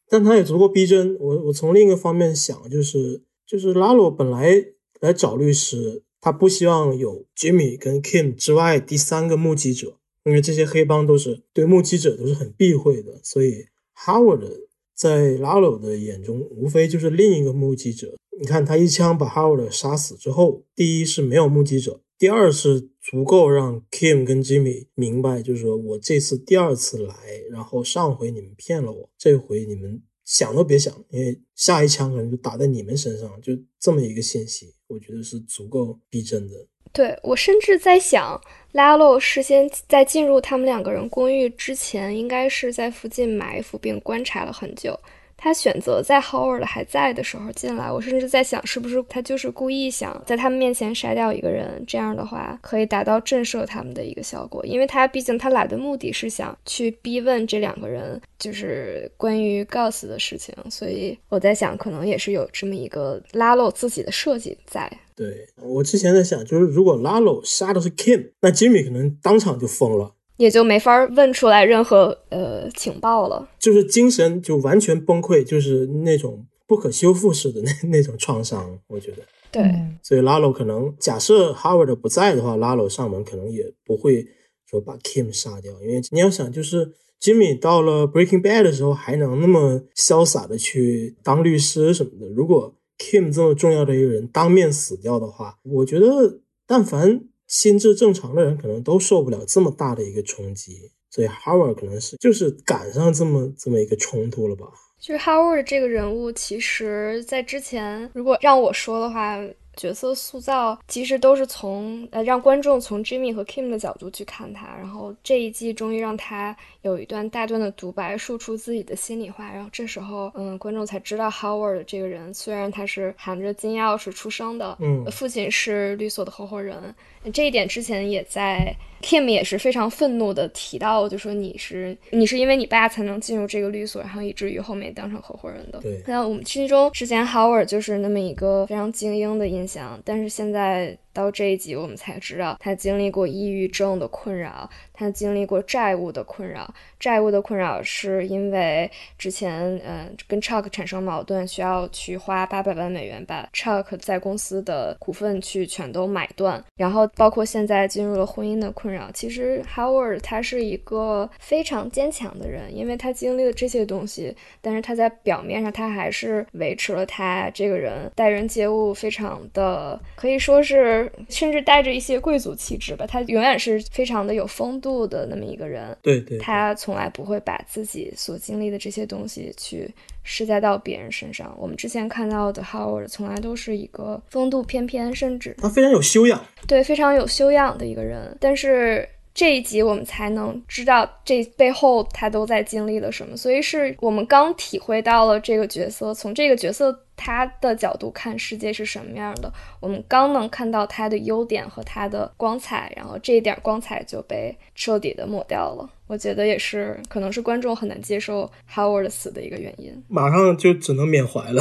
但他也足够逼真。我我从另一个方面想，就是就是拉罗本来来找律师，他不希望有 Jimmy 跟 Kim 之外第三个目击者。因为这些黑帮都是对目击者都是很避讳的，所以 Howard 在拉罗的眼中无非就是另一个目击者。你看他一枪把 Howard 杀死之后，第一是没有目击者，第二是足够让 Kim 跟 Jimmy 明白，就是说我这次第二次来，然后上回你们骗了我，这回你们想都别想，因为下一枪可能就打在你们身上，就这么一个信息，我觉得是足够逼真的。对我甚至在想。拉洛事先在进入他们两个人公寓之前，应该是在附近埋伏并观察了很久。他选择在 Howard 还在的时候进来，我甚至在想，是不是他就是故意想在他们面前杀掉一个人，这样的话可以达到震慑他们的一个效果。因为他毕竟他来的目的是想去逼问这两个人，就是关于 Gus 的事情，所以我在想，可能也是有这么一个拉洛自己的设计在。对我之前在想，就是如果拉洛杀的是 Kim，那 Jimmy 可能当场就疯了。也就没法问出来任何呃情报了，就是精神就完全崩溃，就是那种不可修复式的那 那种创伤，我觉得。对，所以拉罗可能假设 Howard 不在的话，拉罗上门可能也不会说把 Kim 杀掉，因为你要想，就是 Jimmy 到了 Breaking Bad 的时候还能那么潇洒的去当律师什么的，如果 Kim 这么重要的一个人当面死掉的话，我觉得但凡。心智正常的人可能都受不了这么大的一个冲击，所以 Howard 可能是就是赶上这么这么一个冲突了吧。就是 Howard 这个人物，其实在之前，如果让我说的话。角色塑造其实都是从呃让观众从 Jimmy 和 Kim 的角度去看他，然后这一季终于让他有一段大段的独白，说出自己的心里话，然后这时候嗯观众才知道 Howard 这个人虽然他是含着金钥匙出生的，嗯，父亲是律所的合伙人，这一点之前也在。Kim 也是非常愤怒的提到，就说你是你是因为你爸才能进入这个律所，然后以至于后面当成合伙人的。对，那我们剧中之前 Howard 就是那么一个非常精英的印象，但是现在到这一集我们才知道他经历过抑郁症的困扰。他经历过债务的困扰，债务的困扰是因为之前嗯跟 Chuck 产生矛盾，需要去花八百万美元把 Chuck 在公司的股份去全都买断，然后包括现在进入了婚姻的困扰。其实 Howard 他是一个非常坚强的人，因为他经历了这些东西，但是他在表面上他还是维持了他这个人待人接物非常的可以说是甚至带着一些贵族气质吧，他永远是非常的有风度。度的那么一个人，对对，他从来不会把自己所经历的这些东西去施加到别人身上。我们之前看到的 Howard 从来都是一个风度翩翩，甚至他非常有修养，对，非常有修养的一个人。但是这一集我们才能知道这背后他都在经历了什么，所以是我们刚体会到了这个角色，从这个角色。他的角度看世界是什么样的？我们刚能看到他的优点和他的光彩，然后这一点光彩就被彻底的抹掉了。我觉得也是，可能是观众很难接受 Howard 死的一个原因。马上就只能缅怀了。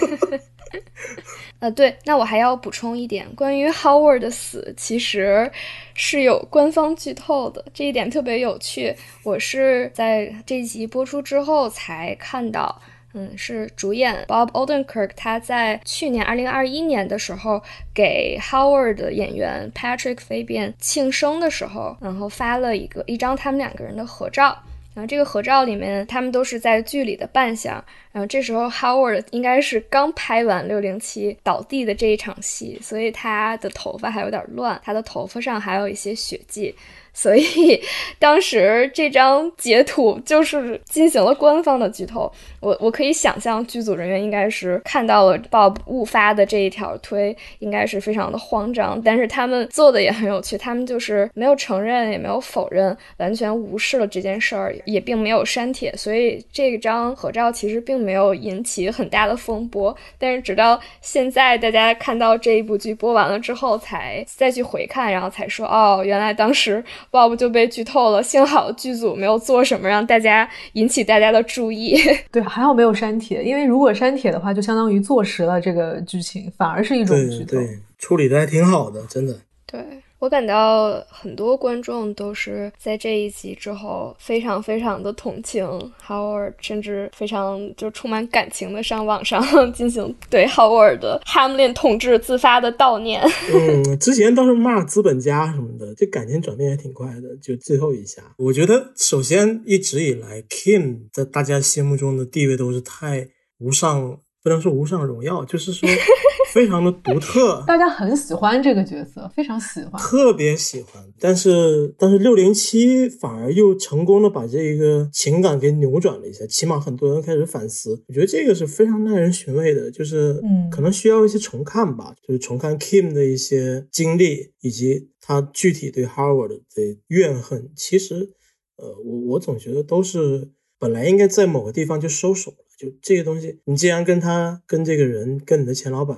呃，对，那我还要补充一点，关于 Howard 的死，其实是有官方剧透的，这一点特别有趣。我是在这一集播出之后才看到。嗯，是主演 Bob Odenkirk，他在去年二零二一年的时候给 Howard 的演员 Patrick Fabian 庆生的时候，然后发了一个一张他们两个人的合照。然后这个合照里面，他们都是在剧里的扮相。然后这时候 Howard 应该是刚拍完六零七倒地的这一场戏，所以他的头发还有点乱，他的头发上还有一些血迹。所以 当时这张截图就是进行了官方的剧透。我我可以想象剧组人员应该是看到了 Bob 误发的这一条推，应该是非常的慌张。但是他们做的也很有趣，他们就是没有承认，也没有否认，完全无视了这件事儿，也并没有删帖。所以这张合照其实并没有引起很大的风波。但是直到现在，大家看到这一部剧播完了之后，才再去回看，然后才说哦，原来当时。Bob 就被剧透了，幸好剧组没有做什么让大家引起大家的注意。对，还好没有删帖，因为如果删帖的话，就相当于坐实了这个剧情，反而是一种剧透。对，处理的还挺好的，真的。对。我感到很多观众都是在这一集之后非常非常的同情 Howard，甚至非常就充满感情的上网上 进行对 Howard 的 Hamlin 同志自发的悼念。嗯，之前倒是骂资本家什么的，这感情转变也挺快的。就最后一下，我觉得首先一直以来 Kim 在大家心目中的地位都是太无上。不能说无上荣耀，就是说非常的独特，大家很喜欢这个角色，非常喜欢，特别喜欢。但是，但是六零七反而又成功的把这个情感给扭转了一下，起码很多人开始反思。我觉得这个是非常耐人寻味的，就是嗯，可能需要一些重看吧，就是重看 Kim 的一些经历，以及他具体对 Harvard 的怨恨。其实，呃，我我总觉得都是本来应该在某个地方就收手了。就这个东西，你既然跟他、跟这个人、跟你的前老板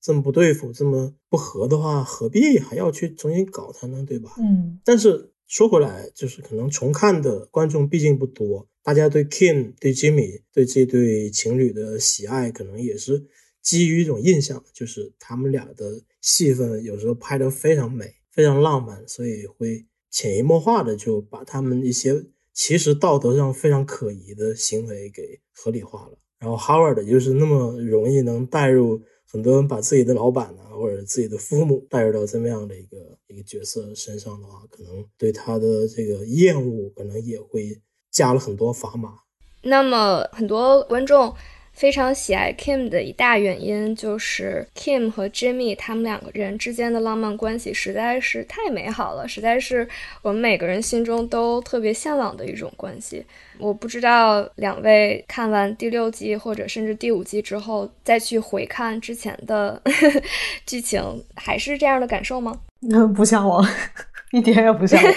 这么不对付、这么不合的话，何必还要去重新搞他呢？对吧？嗯。但是说回来，就是可能重看的观众毕竟不多，大家对 Kim、对 Jimmy、对这对情侣的喜爱，可能也是基于一种印象，就是他们俩的戏份有时候拍得非常美、非常浪漫，所以会潜移默化的就把他们一些。其实道德上非常可疑的行为给合理化了，然后 Howard 就是那么容易能带入很多人把自己的老板啊或者自己的父母带入到这么样的一个一个角色身上的话，可能对他的这个厌恶可能也会加了很多砝码。那么很多观众。非常喜爱 Kim 的一大原因就是 Kim 和 Jimmy 他们两个人之间的浪漫关系实在是太美好了，实在是我们每个人心中都特别向往的一种关系。我不知道两位看完第六季或者甚至第五季之后再去回看之前的 剧情，还是这样的感受吗？不向往，一点也不向往，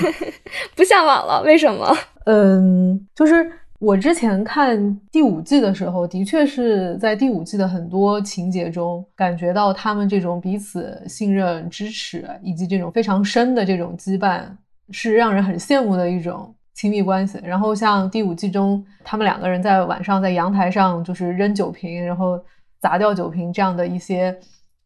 不向往了。为什么？嗯，就是。我之前看第五季的时候，的确是在第五季的很多情节中，感觉到他们这种彼此信任、支持，以及这种非常深的这种羁绊，是让人很羡慕的一种亲密关系。然后像第五季中，他们两个人在晚上在阳台上就是扔酒瓶，然后砸掉酒瓶这样的一些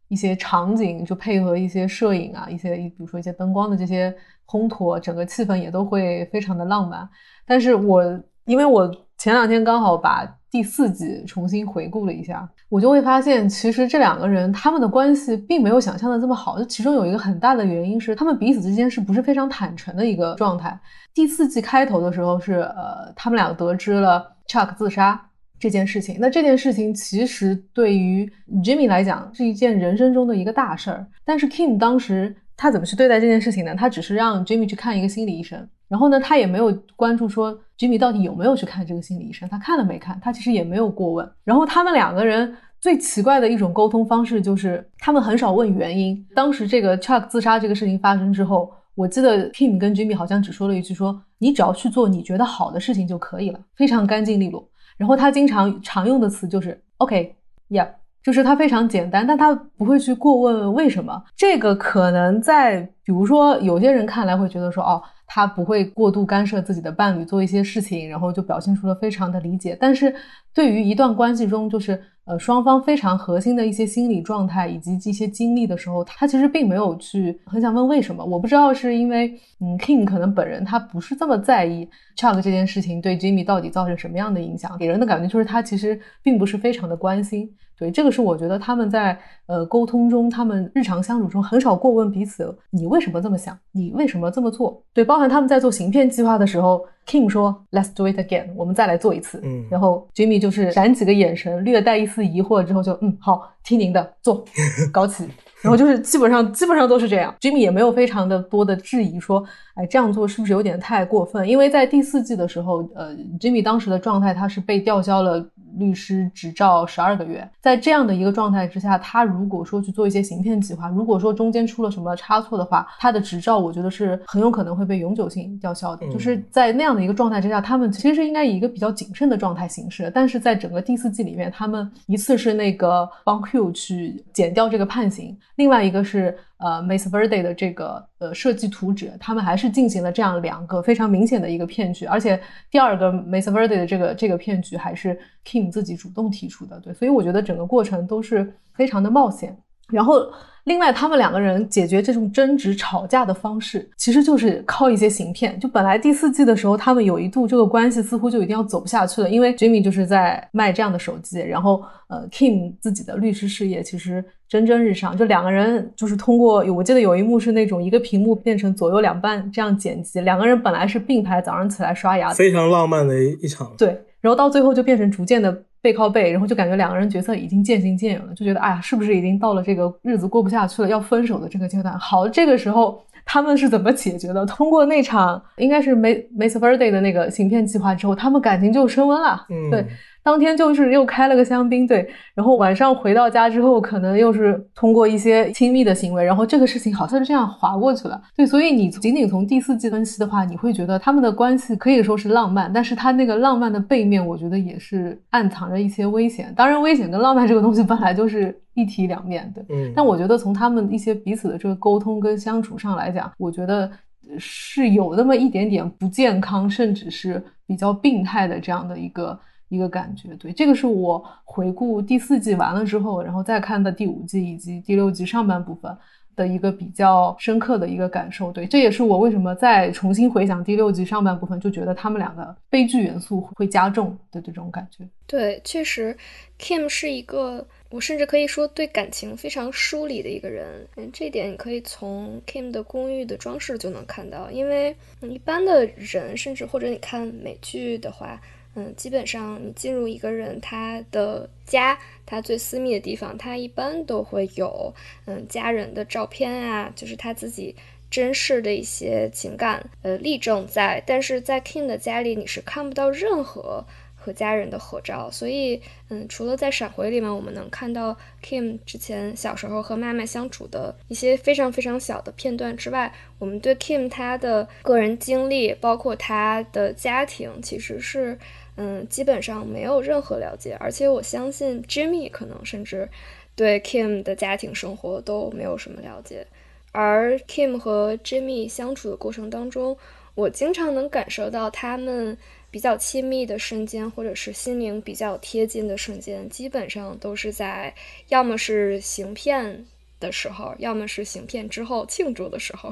一些场景，就配合一些摄影啊，一些比如说一些灯光的这些烘托，整个气氛也都会非常的浪漫。但是我因为我前两天刚好把第四季重新回顾了一下，我就会发现，其实这两个人他们的关系并没有想象的这么好。就其中有一个很大的原因是，他们彼此之间是不是非常坦诚的一个状态。第四季开头的时候是，呃，他们俩得知了 Chuck 自杀这件事情。那这件事情其实对于 Jimmy 来讲是一件人生中的一个大事儿。但是 Kim 当时他怎么去对待这件事情呢？他只是让 Jimmy 去看一个心理医生。然后呢，他也没有关注说 Jimmy 到底有没有去看这个心理医生，他看了没看？他其实也没有过问。然后他们两个人最奇怪的一种沟通方式就是，他们很少问原因。当时这个 Chuck 自杀这个事情发生之后，我记得 Kim 跟 Jimmy 好像只说了一句说：“你只要去做你觉得好的事情就可以了，非常干净利落。”然后他经常常用的词就是 “OK，Yeah”，就是他非常简单，但他不会去过问为什么。这个可能在比如说有些人看来会觉得说：“哦。”他不会过度干涉自己的伴侣做一些事情，然后就表现出了非常的理解。但是，对于一段关系中，就是呃双方非常核心的一些心理状态以及一些经历的时候，他其实并没有去很想问为什么。我不知道是因为嗯，King 可能本人他不是这么在意 Chuck 这件事情对 Jimmy 到底造成什么样的影响，给人的感觉就是他其实并不是非常的关心。对，这个是我觉得他们在呃沟通中，他们日常相处中很少过问彼此，你为什么这么想，你为什么这么做？对，包含他们在做行骗计划的时候，Kim 说 Let's do it again，我们再来做一次。嗯，然后 Jimmy 就是闪几个眼神，略带一丝疑惑之后就嗯好，听您的，做，搞起。然后就是基本上基本上都是这样，Jimmy 也没有非常的多的质疑说，哎，这样做是不是有点太过分？因为在第四季的时候，呃，Jimmy 当时的状态他是被吊销了律师执照十二个月，在这样的一个状态之下，他如果说去做一些行骗计划，如果说中间出了什么差错的话，他的执照我觉得是很有可能会被永久性吊销的。就是在那样的一个状态之下，他们其实应该以一个比较谨慎的状态行事，但是在整个第四季里面，他们一次是那个帮 Q 去减掉这个判刑。另外一个是呃 m a s Verde 的这个呃设计图纸，他们还是进行了这样两个非常明显的一个骗局，而且第二个 m a s Verde 的这个这个骗局还是 Kim 自己主动提出的，对，所以我觉得整个过程都是非常的冒险，然后。另外，他们两个人解决这种争执、吵架的方式，其实就是靠一些行骗。就本来第四季的时候，他们有一度这个关系似乎就一定要走不下去了，因为 Jimmy 就是在卖这样的手机，然后呃，Kim 自己的律师事业其实蒸蒸日上，就两个人就是通过，我记得有一幕是那种一个屏幕变成左右两半这样剪辑，两个人本来是并排早上起来刷牙，非常浪漫的一一场。对，然后到最后就变成逐渐的。背靠背，然后就感觉两个人角色已经渐行渐远了，就觉得哎呀，是不是已经到了这个日子过不下去了，要分手的这个阶段？好，这个时候他们是怎么解决的？通过那场应该是 May Birthday 的那个行骗计划之后，他们感情就升温了。嗯，对。当天就是又开了个香槟，对，然后晚上回到家之后，可能又是通过一些亲密的行为，然后这个事情好像是这样划过去了，对，所以你仅仅从第四季分析的话，你会觉得他们的关系可以说是浪漫，但是他那个浪漫的背面，我觉得也是暗藏着一些危险。当然，危险跟浪漫这个东西本来就是一体两面的，嗯，但我觉得从他们一些彼此的这个沟通跟相处上来讲，我觉得是有那么一点点不健康，甚至是比较病态的这样的一个。一个感觉，对，这个是我回顾第四季完了之后，然后再看的第五季以及第六季上半部分的一个比较深刻的一个感受。对，这也是我为什么再重新回想第六季上半部分，就觉得他们两个悲剧元素会加重的这种感觉。对，确实，Kim 是一个我甚至可以说对感情非常疏离的一个人。嗯，这点你可以从 Kim 的公寓的装饰就能看到，因为一般的人，甚至或者你看美剧的话。嗯，基本上你进入一个人他的家，他最私密的地方，他一般都会有嗯家人的照片啊，就是他自己真实的一些情感呃例证在。但是在 King 的家里，你是看不到任何和家人的合照。所以嗯，除了在闪回里面我们能看到 Kim 之前小时候和妈妈相处的一些非常非常小的片段之外，我们对 Kim 他的个人经历，包括他的家庭，其实是。嗯，基本上没有任何了解，而且我相信 Jimmy 可能甚至对 Kim 的家庭生活都没有什么了解。而 Kim 和 Jimmy 相处的过程当中，我经常能感受到他们比较亲密的瞬间，或者是心灵比较贴近的瞬间，基本上都是在要么是行骗的时候，要么是行骗之后庆祝的时候，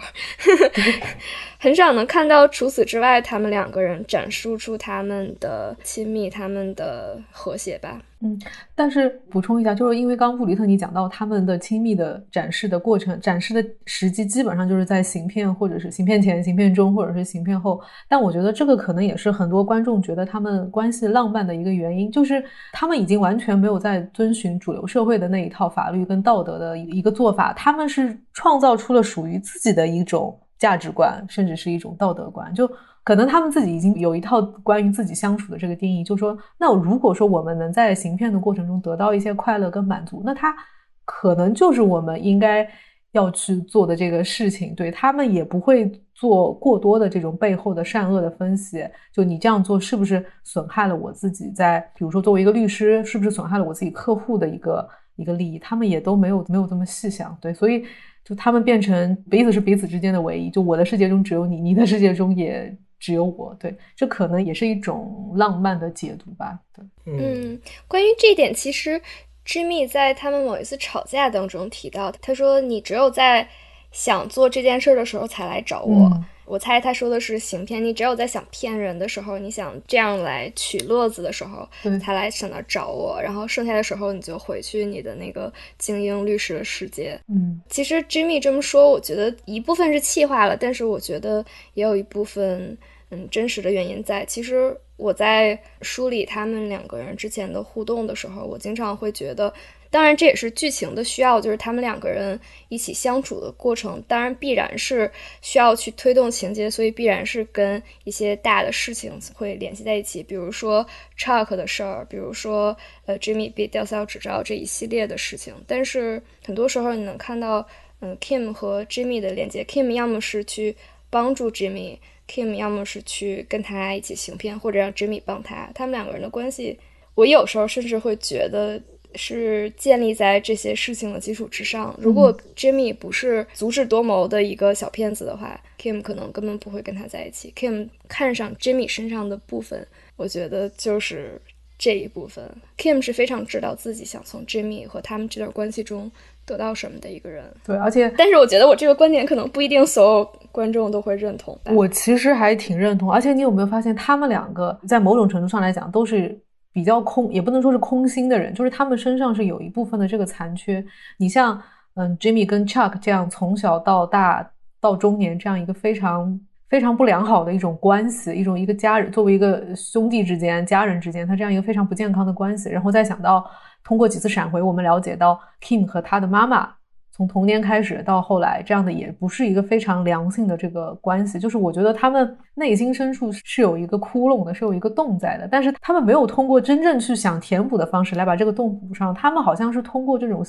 很少能看到除此之外他们两个人展示出他们的亲密、他们的和谐吧。嗯，但是补充一下，就是因为刚布里特尼讲到他们的亲密的展示的过程，展示的时机基本上就是在行骗或者是行骗前、行骗中或者是行骗后。但我觉得这个可能也是很多观众觉得他们关系浪漫的一个原因，就是他们已经完全没有在遵循主流社会的那一套法律跟道德的一个做法，他们是创造出了属于自己的一种价值观，甚至是一种道德观，就。可能他们自己已经有一套关于自己相处的这个定义，就说，那如果说我们能在行骗的过程中得到一些快乐跟满足，那他可能就是我们应该要去做的这个事情。对他们也不会做过多的这种背后的善恶的分析。就你这样做是不是损害了我自己？在比如说作为一个律师，是不是损害了我自己客户的一个一个利益？他们也都没有没有这么细想。对，所以就他们变成彼此是彼此之间的唯一。就我的世界中只有你，你的世界中也。只有我对，这可能也是一种浪漫的解读吧。对，嗯，关于这一点，其实 Jimmy 在他们某一次吵架当中提到，他说：“你只有在想做这件事的时候才来找我。”我猜他说的是行骗，你只有在想骗人的时候，你想这样来取乐子的时候，才来想那找我。然后剩下的时候，你就回去你的那个精英律师的世界。嗯，其实 Jimmy 这么说，我觉得一部分是气话了，但是我觉得也有一部分。嗯，真实的原因在。其实我在梳理他们两个人之前的互动的时候，我经常会觉得，当然这也是剧情的需要，就是他们两个人一起相处的过程，当然必然是需要去推动情节，所以必然是跟一些大的事情会联系在一起，比如说 Chuck 的事儿，比如说呃 Jimmy 被吊销执照这一系列的事情。但是很多时候你能看到，嗯，Kim 和 Jimmy 的连接，Kim 要么是去帮助 Jimmy。Kim 要么是去跟他一起行骗，或者让 Jimmy 帮他。他们两个人的关系，我有时候甚至会觉得是建立在这些事情的基础之上。如果 Jimmy 不是足智多谋的一个小骗子的话，Kim 可能根本不会跟他在一起。Kim 看上 Jimmy 身上的部分，我觉得就是这一部分。Kim 是非常知道自己想从 Jimmy 和他们这段关系中。得到什么的一个人，对，而且，但是我觉得我这个观点可能不一定所有观众都会认同。我其实还挺认同，而且你有没有发现，他们两个在某种程度上来讲都是比较空，也不能说是空心的人，就是他们身上是有一部分的这个残缺。你像，嗯，Jimmy 跟 Chuck 这样从小到大到中年这样一个非常非常不良好的一种关系，一种一个家人作为一个兄弟之间、家人之间，他这样一个非常不健康的关系，然后再想到。通过几次闪回，我们了解到 Kim 和他的妈妈从童年开始到后来，这样的也不是一个非常良性的这个关系。就是我觉得他们内心深处是有一个窟窿的，是有一个洞在的，但是他们没有通过真正去想填补的方式来把这个洞补上。他们好像是通过这种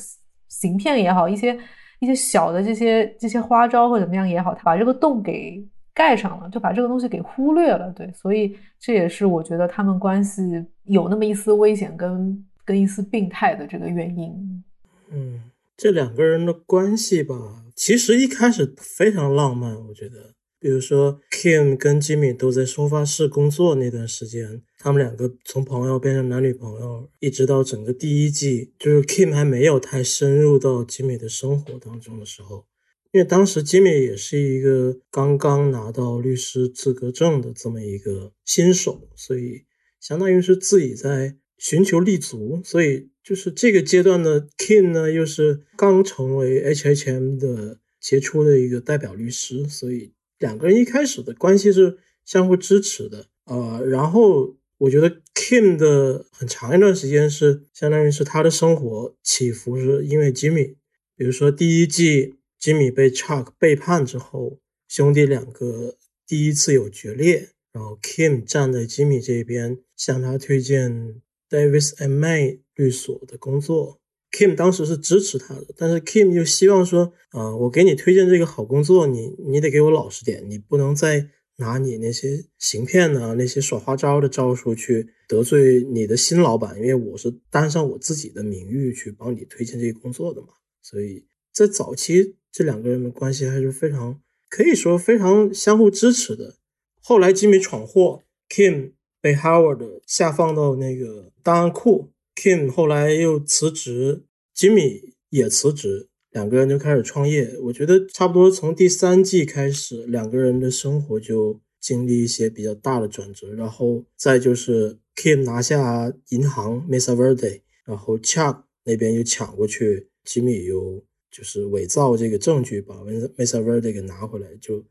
行骗也好，一些一些小的这些这些花招或怎么样也好，他把这个洞给盖上了，就把这个东西给忽略了。对，所以这也是我觉得他们关系有那么一丝危险跟。跟一丝病态的这个原因，嗯，这两个人的关系吧，其实一开始非常浪漫。我觉得，比如说 Kim 跟 Jimmy 都在收发室工作那段时间，他们两个从朋友变成男女朋友，一直到整个第一季，就是 Kim 还没有太深入到 Jimmy 的生活当中的时候，因为当时 Jimmy 也是一个刚刚拿到律师资格证的这么一个新手，所以相当于是自己在。寻求立足，所以就是这个阶段的 Kim 呢，又是刚成为 HHM 的杰出的一个代表律师，所以两个人一开始的关系是相互支持的。呃，然后我觉得 Kim 的很长一段时间是相当于是他的生活起伏，是因为 Jimmy，比如说第一季 Jimmy 被 Chuck 背叛之后，兄弟两个第一次有决裂，然后 Kim 站在 Jimmy 这边向他推荐。Davis and May 律所的工作，Kim 当时是支持他的，但是 Kim 又希望说，啊，我给你推荐这个好工作，你你得给我老实点，你不能再拿你那些行骗的、那些耍花招的招数去得罪你的新老板，因为我是担上我自己的名誉去帮你推荐这个工作的嘛。所以在早期，这两个人的关系还是非常可以说非常相互支持的。后来吉米闯祸，Kim。被 Howard 下放到那个档案库，Kim 后来又辞职，Jimmy 也辞职，两个人就开始创业。我觉得差不多从第三季开始，两个人的生活就经历一些比较大的转折。然后再就是 Kim 拿下银行 Mesa Verde，然后 Chuck 那边又抢过去，吉米又就是伪造这个证据把 Mesa Verde 给拿回来。就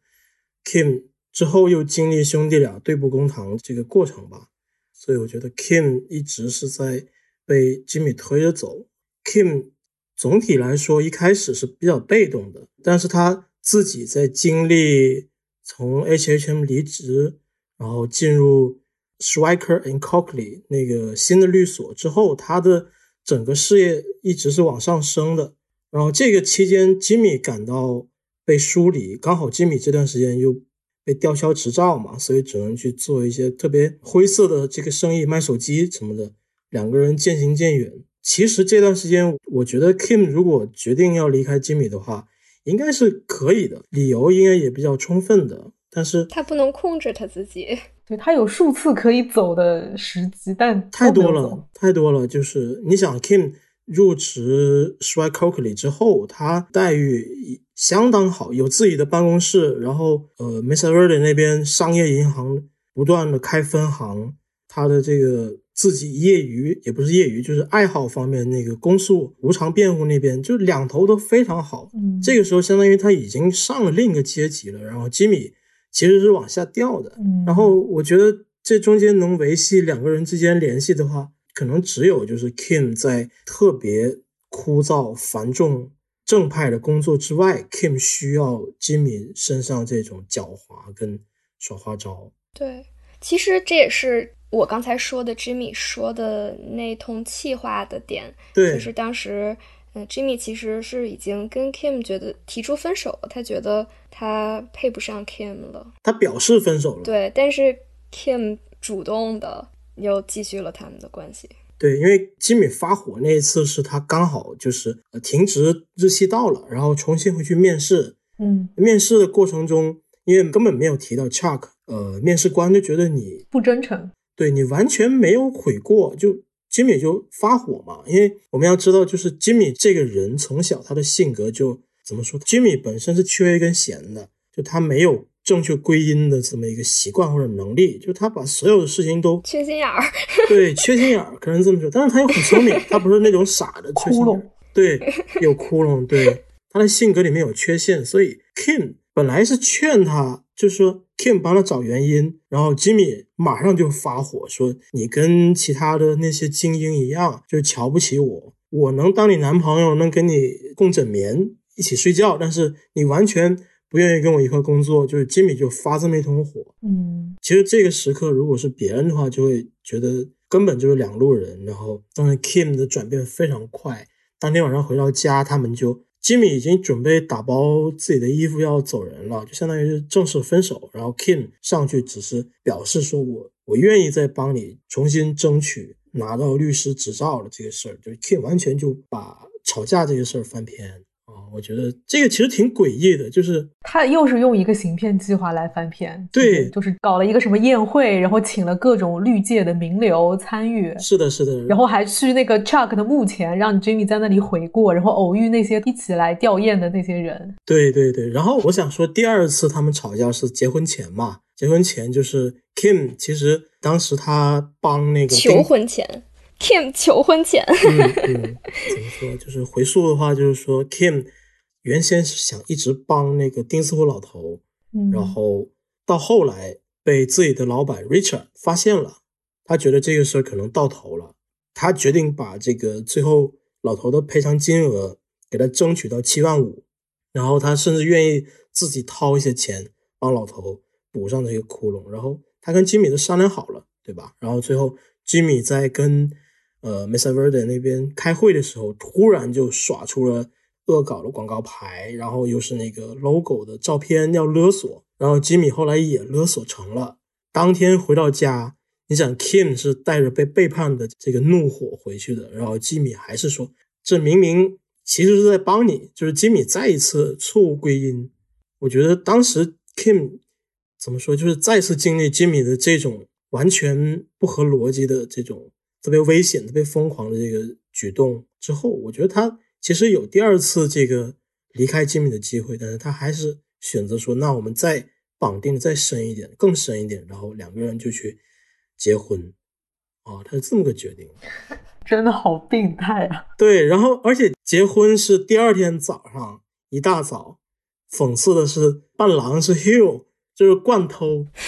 Kim 之后又经历兄弟俩对簿公堂这个过程吧。所以我觉得 Kim 一直是在被吉米推着走。Kim 总体来说一开始是比较被动的，但是他自己在经历从 H H M 离职，然后进入 Striker and Coakley 那个新的律所之后，他的整个事业一直是往上升的。然后这个期间，吉米感到被疏离，刚好吉米这段时间又被吊销执照嘛，所以只能去做一些特别灰色的这个生意，卖手机什么的。两个人渐行渐远。其实这段时间，我觉得 Kim 如果决定要离开吉米的话，应该是可以的，理由应该也比较充分的。但是他不能控制他自己，对他有数次可以走的时机，但太多了，太多了。就是你想，Kim 入职 s h r i k Coakley 之后，他待遇相当好，有自己的办公室，然后呃，Mesa Verde 那边商业银行不断的开分行，他的这个。自己业余也不是业余，就是爱好方面那个公诉无偿辩护那边，就两头都非常好。嗯，这个时候相当于他已经上了另一个阶级了。然后吉米其实是往下掉的。嗯，然后我觉得这中间能维系两个人之间联系的话，可能只有就是 Kim 在特别枯燥繁重正派的工作之外，Kim 需要吉米身上这种狡猾跟耍花招。对，其实这也是。我刚才说的 Jimmy 说的那通气话的点，对，就是当时，嗯，Jimmy 其实是已经跟 Kim 觉得提出分手了，他觉得他配不上 Kim 了，他表示分手了，对，但是 Kim 主动的又继续了他们的关系，对，因为吉米发火那一次是他刚好就是停职日期到了，然后重新回去面试，嗯，面试的过程中，因为根本没有提到 Chuck，呃，面试官就觉得你不真诚。对你完全没有悔过，就吉米就发火嘛。因为我们要知道，就是吉米这个人从小他的性格就怎么说？吉米本身是缺一根弦的，就他没有正确归因的这么一个习惯或者能力，就他把所有的事情都缺心眼儿。对，缺心眼儿可能这么说，但是他又很聪明，他不是那种傻的缺心眼儿。对，有窟窿。对，他的性格里面有缺陷，所以 Kim 本来是劝他。就说 Kim 帮他找原因，然后 Jimmy 马上就发火说：“你跟其他的那些精英一样，就是瞧不起我。我能当你男朋友，能跟你共枕眠，一起睡觉，但是你完全不愿意跟我一块工作。”就是 Jimmy 就发这么一通火。嗯，其实这个时刻如果是别人的话，就会觉得根本就是两路人。然后，当然 Kim 的转变非常快，当天晚上回到家，他们就。吉米已经准备打包自己的衣服要走人了，就相当于是正式分手。然后 Kim 上去只是表示说：“我我愿意再帮你重新争取拿到律师执照了这个事儿。”就 Kim 完全就把吵架这个事儿翻篇。我觉得这个其实挺诡异的，就是他又是用一个行骗计划来翻篇，对，就是搞了一个什么宴会，然后请了各种绿界的名流参与，是的，是的，然后还去那个 Chuck 的墓前，让 Jimmy 在那里悔过，然后偶遇那些一起来吊唁的那些人，对对对。然后我想说，第二次他们吵架是结婚前嘛？结婚前就是 Kim，其实当时他帮那个求婚前。Kim 求婚前，嗯嗯，怎么说？就是回溯的话，就是说 Kim 原先是想一直帮那个丁斯湖老头，嗯然后到后来被自己的老板 Richard 发现了，他觉得这个事儿可能到头了，他决定把这个最后老头的赔偿金额给他争取到七万五，然后他甚至愿意自己掏一些钱帮老头补上这个窟窿，然后他跟吉米都商量好了，对吧？然后最后吉米在跟呃，Mesa Verde 那边开会的时候，突然就耍出了恶搞的广告牌，然后又是那个 logo 的照片要勒索，然后吉米后来也勒索成了。当天回到家，你想 Kim 是带着被背叛的这个怒火回去的，然后吉米还是说，这明明其实是在帮你，就是吉米再一次错误归因。我觉得当时 Kim 怎么说，就是再次经历吉米的这种完全不合逻辑的这种。特别危险、特别疯狂的这个举动之后，我觉得他其实有第二次这个离开吉米的机会，但是他还是选择说，那我们再绑定再深一点，更深一点，然后两个人就去结婚。哦，他是这么个决定，真的好病态啊！对，然后而且结婚是第二天早上一大早，讽刺的是伴郎是 Hugh，就是惯偷，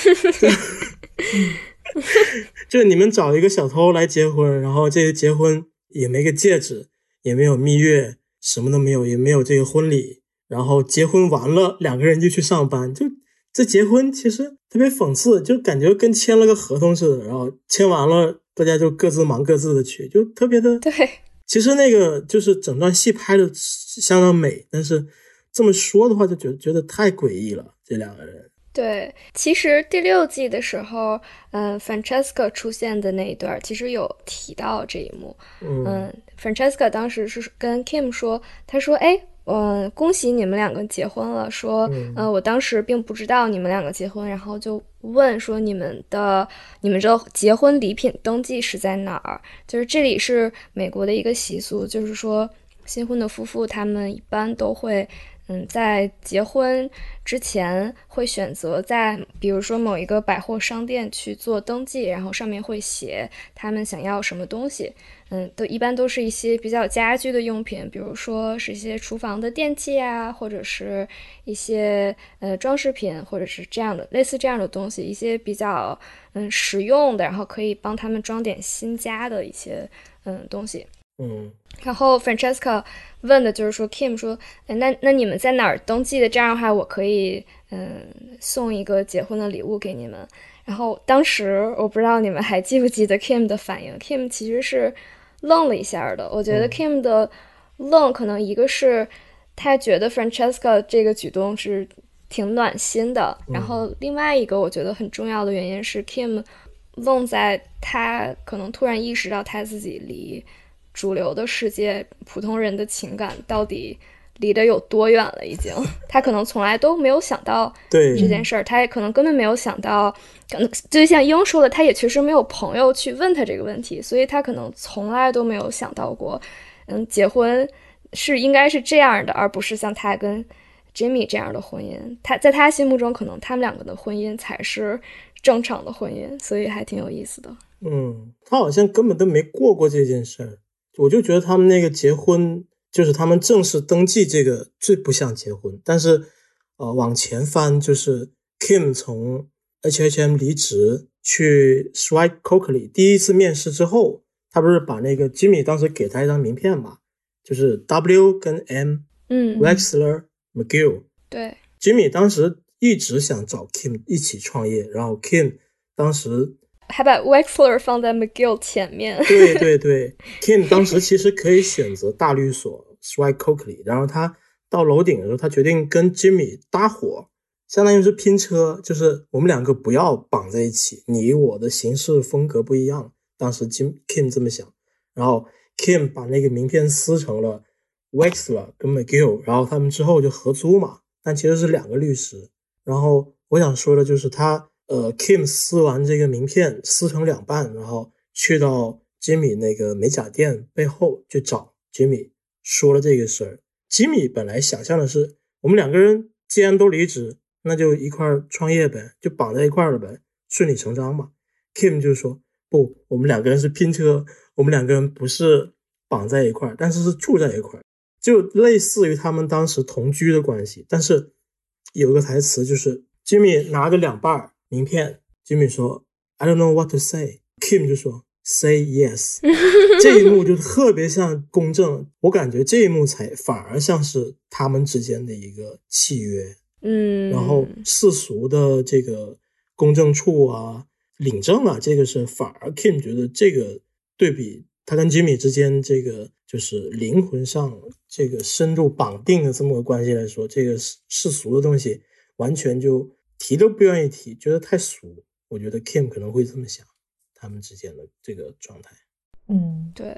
就是你们找一个小偷来结婚，然后这个结婚也没个戒指，也没有蜜月，什么都没有，也没有这个婚礼，然后结婚完了，两个人就去上班，就这结婚其实特别讽刺，就感觉跟签了个合同似的，然后签完了。大家就各自忙各自的去，就特别的对。其实那个就是整段戏拍的相当美，但是这么说的话，就觉得觉得太诡异了。这两个人。对，其实第六季的时候，嗯，Francesca 出现的那一段，其实有提到这一幕。嗯，Francesca 当时是跟 Kim 说，他说：“哎。”嗯，恭喜你们两个结婚了。说，嗯，我当时并不知道你们两个结婚，然后就问说你们的你们这结婚礼品登记是在哪儿？就是这里是美国的一个习俗，就是说新婚的夫妇他们一般都会，嗯，在结婚之前会选择在比如说某一个百货商店去做登记，然后上面会写他们想要什么东西。嗯，都一般都是一些比较家居的用品，比如说是一些厨房的电器啊，或者是一些呃装饰品，或者是这样的类似这样的东西，一些比较嗯实用的，然后可以帮他们装点新家的一些嗯东西。嗯，然后 Francesca 问的就是说，Kim 说，哎那那你们在哪儿登记的？这样的话，我可以嗯送一个结婚的礼物给你们。然后当时我不知道你们还记不记得 Kim 的反应，Kim 其实是。愣了一下的，我觉得 Kim 的愣可能一个是他觉得 Francesca 这个举动是挺暖心的，然后另外一个我觉得很重要的原因是 Kim 愣在他可能突然意识到他自己离主流的世界、普通人的情感到底。离得有多远了？已经，他可能从来都没有想到 这件事儿，他也可能根本没有想到，可能就像英说的，他也确实没有朋友去问他这个问题，所以他可能从来都没有想到过，嗯，结婚是应该是这样的，而不是像他跟 Jimmy 这样的婚姻。他在他心目中，可能他们两个的婚姻才是正常的婚姻，所以还挺有意思的。嗯，他好像根本都没过过这件事儿，我就觉得他们那个结婚。就是他们正式登记这个最不像结婚，但是，呃，往前翻就是 Kim 从 H H M 离职去 Swike Coakley 第一次面试之后，他不是把那个 Jimmy 当时给他一张名片嘛，就是 W 跟 M，嗯，Wexler McGill，对，Jimmy 当时一直想找 Kim 一起创业，然后 Kim 当时。还把 Wexler 放在 McGill 前面。对对对，Kim 当时其实可以选择大律所 Swike Coakley，然后他到楼顶的时候，他决定跟 Jimmy 搭伙，相当于是拼车，就是我们两个不要绑在一起，你我的行事风格不一样。当时 Jim Kim 这么想，然后 Kim 把那个名片撕成了 Wexler 跟 McGill，然后他们之后就合租嘛，但其实是两个律师。然后我想说的就是他。呃，Kim 撕完这个名片，撕成两半，然后去到 Jimmy 那个美甲店背后去找 Jimmy，说了这个事儿。Jimmy 本来想象的是，我们两个人既然都离职，那就一块创业呗，就绑在一块了呗，顺理成章嘛。Kim 就说不，我们两个人是拼车，我们两个人不是绑在一块儿，但是是住在一块儿，就类似于他们当时同居的关系。但是有一个台词就是 Jimmy 拿着两半儿。名片，Jimmy 说，I don't know what to say。Kim 就说，Say yes。这一幕就特别像公证，我感觉这一幕才反而像是他们之间的一个契约。嗯，然后世俗的这个公证处啊、领证啊，这个是反而 Kim 觉得这个对比他跟 Jimmy 之间这个就是灵魂上这个深度绑定的这么个关系来说，这个世世俗的东西完全就。提都不愿意提，觉得太俗。我觉得 Kim 可能会这么想，他们之间的这个状态。嗯，对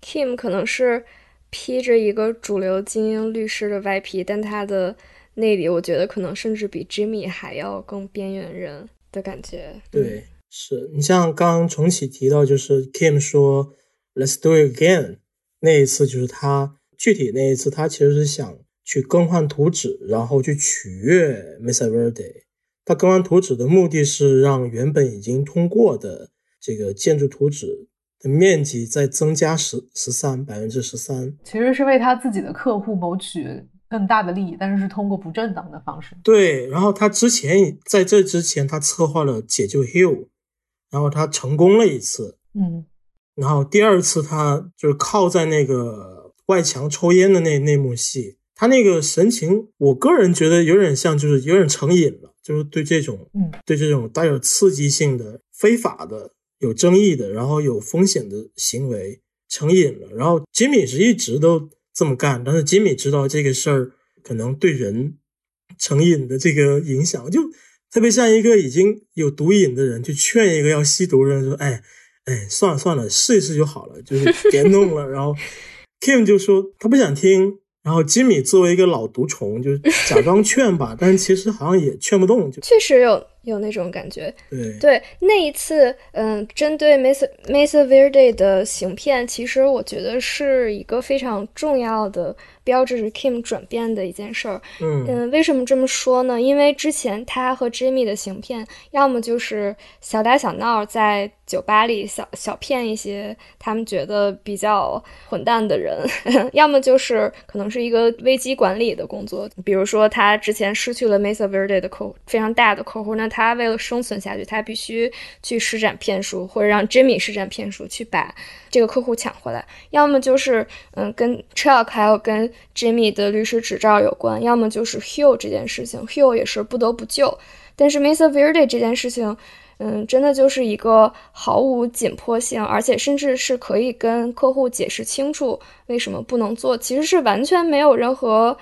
，Kim 可能是披着一个主流精英律师的外皮，但他的内里，我觉得可能甚至比 Jimmy 还要更边缘人的感觉。对，是你像刚重启提到，就是 Kim 说 “Let's do it again” 那一次，就是他。具体那一次，他其实是想去更换图纸，然后去取悦 Mesa Verde。他更换图纸的目的是让原本已经通过的这个建筑图纸的面积再增加十十三百分之十三。其实是为他自己的客户谋取更大的利益，但是是通过不正当的方式。对，然后他之前在这之前，他策划了解救 Hill，然后他成功了一次，嗯，然后第二次他就是靠在那个外墙抽烟的那那幕戏，他那个神情，我个人觉得有点像，就是有点成瘾了，就是对这种，嗯，对这种带有刺激性的、非法的、有争议的，然后有风险的行为成瘾了。然后吉米是一直都这么干，但是吉米知道这个事儿可能对人成瘾的这个影响，就特别像一个已经有毒瘾的人去劝一个要吸毒的人说：“哎，哎，算了算了，试一试就好了，就是 别弄了。”然后 Kim 就说他不想听。然后吉米作为一个老毒虫，就假装劝吧，但是其实好像也劝不动，就确实有有那种感觉。对对，那一次，嗯，针对 Mesa Mesa Verde 的行骗，其实我觉得是一个非常重要的标志，是 Kim 转变的一件事儿。嗯嗯，为什么这么说呢？因为之前他和 Jimmy 的行骗，要么就是小打小闹，在酒吧里小小骗一些他们觉得比较混蛋的人，要么就是可能是一个危机管理的工作。比如说，他之前失去了 Mesa Verde 的客户，非常大的客户，那他为了生存下去，他必须去施展骗术，或者让 Jimmy 施展骗术去把这个客户抢回来。要么就是嗯，跟 Chuck 还有跟 Jimmy 的律师执照有关，要么就是 Hugh 这件事情，Hugh 也是不得不救。但是 Mesa Verde 这件事情，嗯，真的就是一个毫无紧迫性，而且甚至是可以跟客户解释清楚为什么不能做，其实是完全没有任何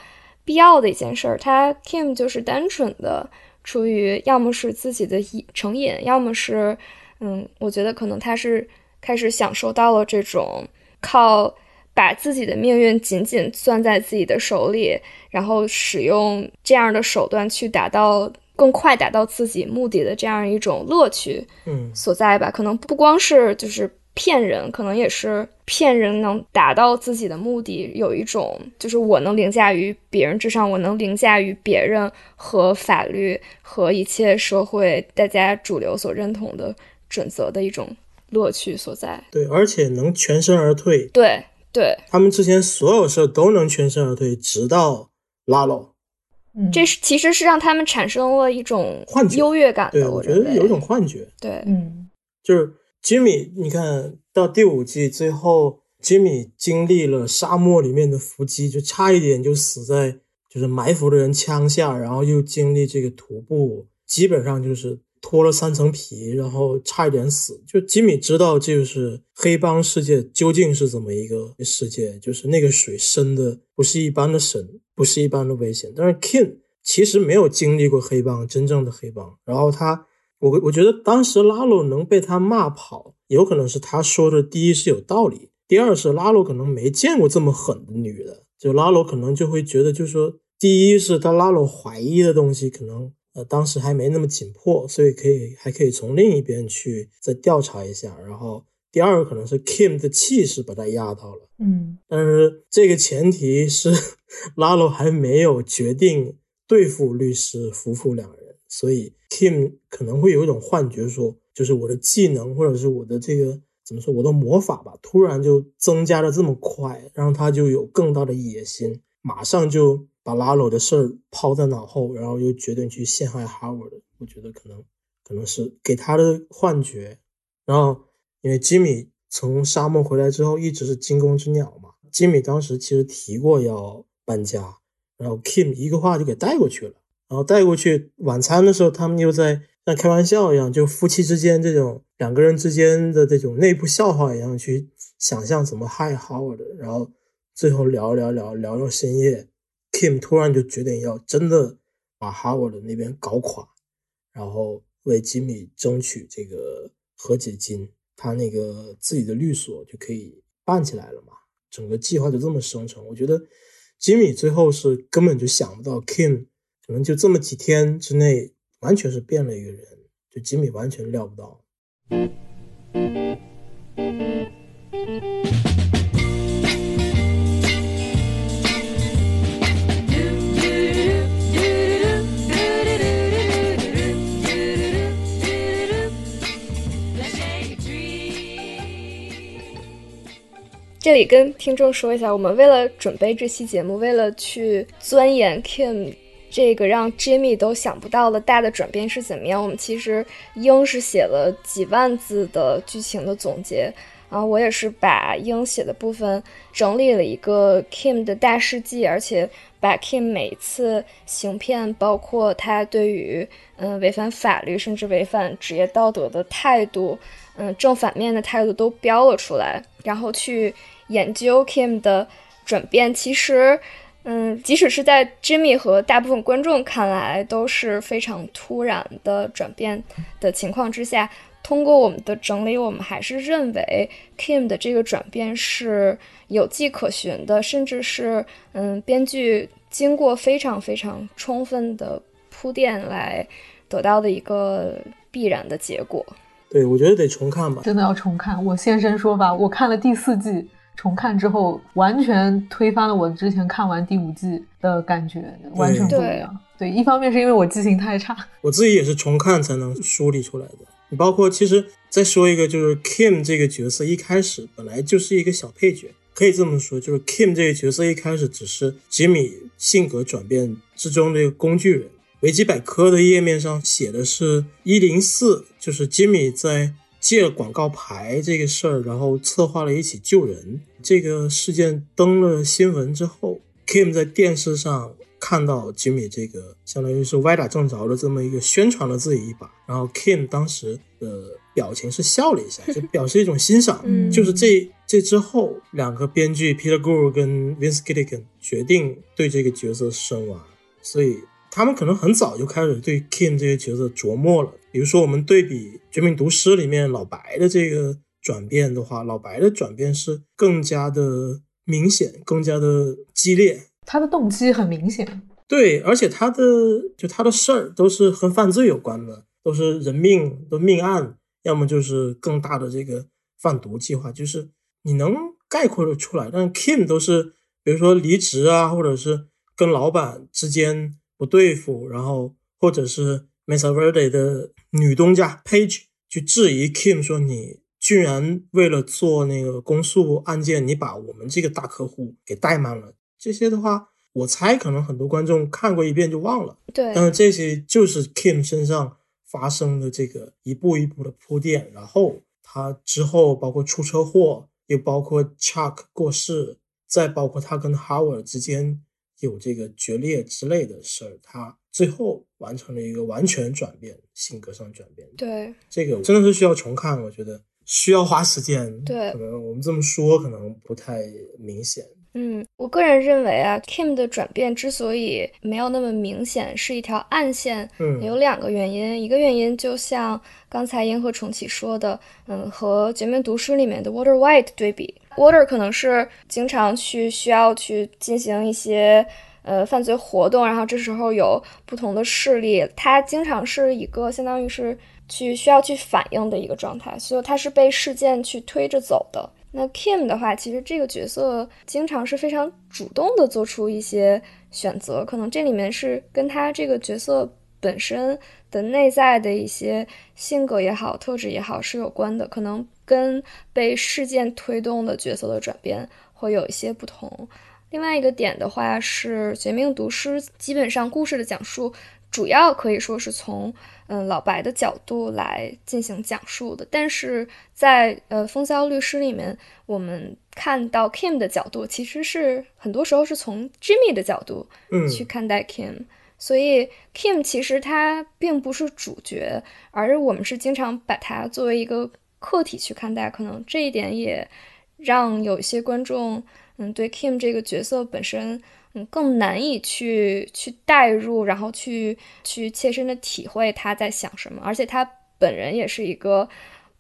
必要的一件事儿。他 Kim 就是单纯的出于要么是自己的瘾成瘾，要么是，嗯，我觉得可能他是开始享受到了这种靠把自己的命运紧紧攥在自己的手里，然后使用这样的手段去达到更快达到自己目的的这样一种乐趣嗯所在吧。可能不光是就是骗人，可能也是骗人能达到自己的目的，有一种就是我能凌驾于别人之上，我能凌驾于别人和法律和一切社会大家主流所认同的准则的一种乐趣所在。对，而且能全身而退。对对，他们之前所有事儿都能全身而退，直到拉拢。嗯，这是其实是让他们产生了一种幻觉优越感对，的，我我觉得有一种幻觉，对，嗯就是 Jimmy，，你看到第五季最后，吉米经历了沙漠里面的伏击，就差一点就死在就是埋伏的人枪下，然后又经历这个徒步，基本上就是脱了三层皮，然后差一点死。就吉米知道，就是黑帮世界究竟是怎么一个世界，就是那个水深的不是一般的深，不是一般的危险。但是 King 其实没有经历过黑帮，真正的黑帮，然后他。我我觉得当时拉鲁能被他骂跑，有可能是他说的第一是有道理，第二是拉罗可能没见过这么狠的女的，就拉罗可能就会觉得，就是说，第一是他拉罗怀疑的东西可能呃当时还没那么紧迫，所以可以还可以从另一边去再调查一下，然后第二可能是 Kim 的气势把他压到了，嗯。但是这个前提是 拉罗还没有决定对付律师夫妇两人，所以 Kim 可能会有一种幻觉说，就是我的技能或者是我的这个怎么说，我的魔法吧，突然就增加的这么快，让他就有更大的野心，马上就把拉鲁的事儿抛在脑后，然后又决定去陷害 Howard。我觉得可能可能是给他的幻觉。然后因为吉米从沙漠回来之后一直是惊弓之鸟嘛，吉米当时其实提过要搬家，然后 Kim 一个话就给带过去了。然后带过去晚餐的时候，他们又在像开玩笑一样，就夫妻之间这种两个人之间的这种内部笑话一样去想象怎么害 Howard。然后最后聊聊聊聊到深夜，Kim 突然就决定要真的把 Howard 那边搞垮，然后为吉米争取这个和解金，他那个自己的律所就可以办起来了嘛。整个计划就这么生成。我觉得吉米最后是根本就想不到 Kim。可能就这么几天之内，完全是变了一个人，就吉米完全料不到。这里跟听众说一下，我们为了准备这期节目，为了去钻研 Kim 这个让 Jimmy 都想不到的大的转变是怎么样，我们其实英是写了几万字的剧情的总结。啊，我也是把英写的部分整理了一个 Kim 的大事记，而且把 Kim 每一次行骗，包括他对于嗯违反法律甚至违反职业道德的态度，嗯正反面的态度都标了出来，然后去研究 Kim 的转变。其实，嗯，即使是在 Jimmy 和大部分观众看来都是非常突然的转变的情况之下。通过我们的整理，我们还是认为 Kim 的这个转变是有迹可循的，甚至是嗯，编剧经过非常非常充分的铺垫来得到的一个必然的结果。对，我觉得得重看吧，真的要重看。我现身说法，我看了第四季，重看之后完全推翻了我之前看完第五季的感觉，完全不一样。对，一方面是因为我记性太差，我自己也是重看才能梳理出来的。你包括其实再说一个，就是 Kim 这个角色一开始本来就是一个小配角，可以这么说，就是 Kim 这个角色一开始只是吉米性格转变之中的一个工具人。维基百科的页面上写的是一零四，就是吉米在借广告牌这个事儿，然后策划了一起救人这个事件登了新闻之后，Kim 在电视上。看到吉米这个相当于是歪打正着的这么一个宣传了自己一把，然后 Kim 当时的表情是笑了一下，就表示一种欣赏。就是这这之后，两个编剧 Peter Gould 跟 Vince Gilligan 决定对这个角色深挖，所以他们可能很早就开始对 Kim 这个角色琢磨了。比如说，我们对比《绝命毒师》里面老白的这个转变的话，老白的转变是更加的明显，更加的激烈。他的动机很明显，对，而且他的就他的事儿都是和犯罪有关的，都是人命的命案，要么就是更大的这个贩毒计划，就是你能概括的出来。但 Kim 都是比如说离职啊，或者是跟老板之间不对付，然后或者是 Mesa Verde 的女东家 Page 去质疑 Kim 说你居然为了做那个公诉案件，你把我们这个大客户给怠慢了。这些的话，我猜可能很多观众看过一遍就忘了。对，但是这些就是 Kim 身上发生的这个一步一步的铺垫，然后他之后包括出车祸，又包括 Chuck 过世，再包括他跟 Howard 之间有这个决裂之类的事儿，他最后完成了一个完全转变，性格上转变。对，这个真的是需要重看，我觉得需要花时间。对，可能我们这么说可能不太明显。嗯，我个人认为啊，Kim 的转变之所以没有那么明显，是一条暗线。嗯，有两个原因，一个原因就像刚才银河重启说的，嗯，和《绝命毒师》里面的 Water White 对比，Water 可能是经常去需要去进行一些呃犯罪活动，然后这时候有不同的势力，他经常是一个相当于是去需要去反应的一个状态，所以他是被事件去推着走的。那 Kim 的话，其实这个角色经常是非常主动的做出一些选择，可能这里面是跟他这个角色本身的内在的一些性格也好、特质也好是有关的，可能跟被事件推动的角色的转变会有一些不同。另外一个点的话是《绝命毒师》，基本上故事的讲述主要可以说是从。嗯，老白的角度来进行讲述的，但是在呃《风骚律师》里面，我们看到 Kim 的角度，其实是很多时候是从 Jimmy 的角度去看待 Kim，所以 Kim 其实他并不是主角，而我们是经常把他作为一个客体去看待，可能这一点也让有一些观众，嗯，对 Kim 这个角色本身。嗯，更难以去去代入，然后去去切身的体会他在想什么，而且他本人也是一个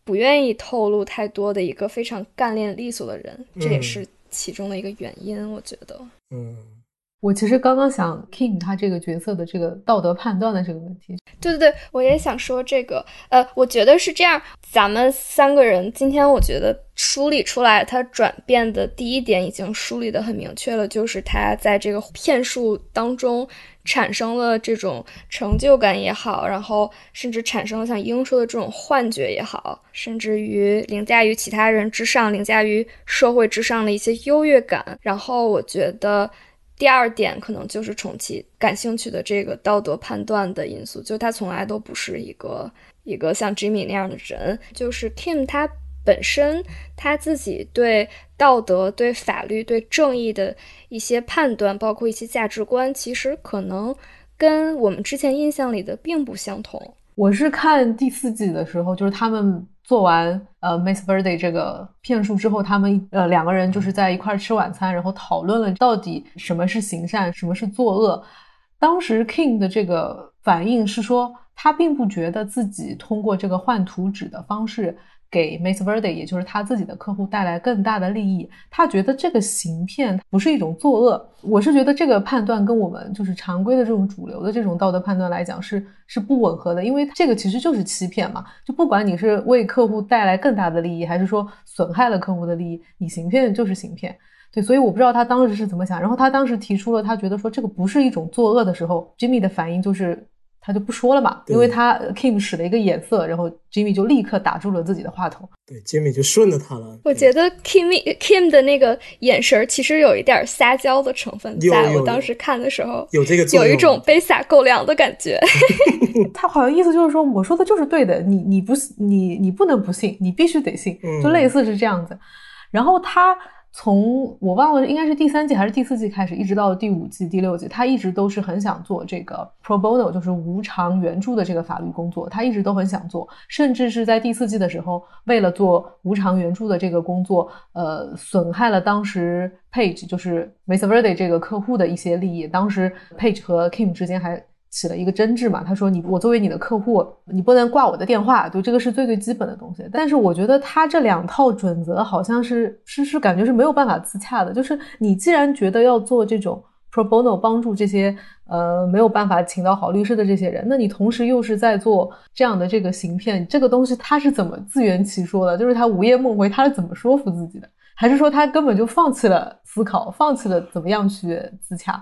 不愿意透露太多的一个非常干练利索的人，这也是其中的一个原因，我觉得。嗯，我其实刚刚想 Kim 他这个角色的这个道德判断的这个问题，对对对，我也想说这个。呃，我觉得是这样，咱们三个人今天我觉得梳理出来他转变的第一点已经梳理的很明确了，就是他在这个骗术当中产生了这种成就感也好，然后甚至产生了像英说的这种幻觉也好，甚至于凌驾于其他人之上、凌驾于社会之上的一些优越感。然后我觉得。第二点可能就是重启感兴趣的这个道德判断的因素，就他从来都不是一个一个像 Jimmy 那样的人。就是 Kim 他本身他自己对道德、对法律、对正义的一些判断，包括一些价值观，其实可能跟我们之前印象里的并不相同。我是看第四季的时候，就是他们。做完呃 Miss Birthday 这个骗术之后，他们呃两个人就是在一块儿吃晚餐，然后讨论了到底什么是行善，什么是作恶。当时 King 的这个反应是说，他并不觉得自己通过这个换图纸的方式。给 Miss Verde，也就是他自己的客户带来更大的利益，他觉得这个行骗不是一种作恶。我是觉得这个判断跟我们就是常规的这种主流的这种道德判断来讲是是不吻合的，因为这个其实就是欺骗嘛。就不管你是为客户带来更大的利益，还是说损害了客户的利益，你行骗就是行骗。对，所以我不知道他当时是怎么想。然后他当时提出了他觉得说这个不是一种作恶的时候，Jimmy 的反应就是。他就不说了嘛，因为他 Kim 使了一个眼色，然后 Jimmy 就立刻打住了自己的话筒。对，Jimmy 就顺着他了。我觉得 Kim Kim 的那个眼神其实有一点撒娇的成分，在我当时看的时候有这个有一种被撒狗粮的感觉。他好像意思就是说，我说的就是对的，你你不你你不能不信，你必须得信，就类似是这样子。然后他。从我忘了应该是第三季还是第四季开始，一直到第五季、第六季，他一直都是很想做这个 pro bono，就是无偿援助的这个法律工作。他一直都很想做，甚至是在第四季的时候，为了做无偿援助的这个工作，呃，损害了当时 Page 就是 Miss Verde 这个客户的一些利益。当时 Page 和 Kim 之间还。起了一个争执嘛，他说你我作为你的客户，你不能挂我的电话，就这个是最最基本的东西。但是我觉得他这两套准则好像是是是感觉是没有办法自洽的。就是你既然觉得要做这种 pro bono 帮助这些呃没有办法请到好律师的这些人，那你同时又是在做这样的这个行骗，这个东西他是怎么自圆其说的？就是他午夜梦回，他是怎么说服自己的？还是说他根本就放弃了思考，放弃了怎么样去自洽？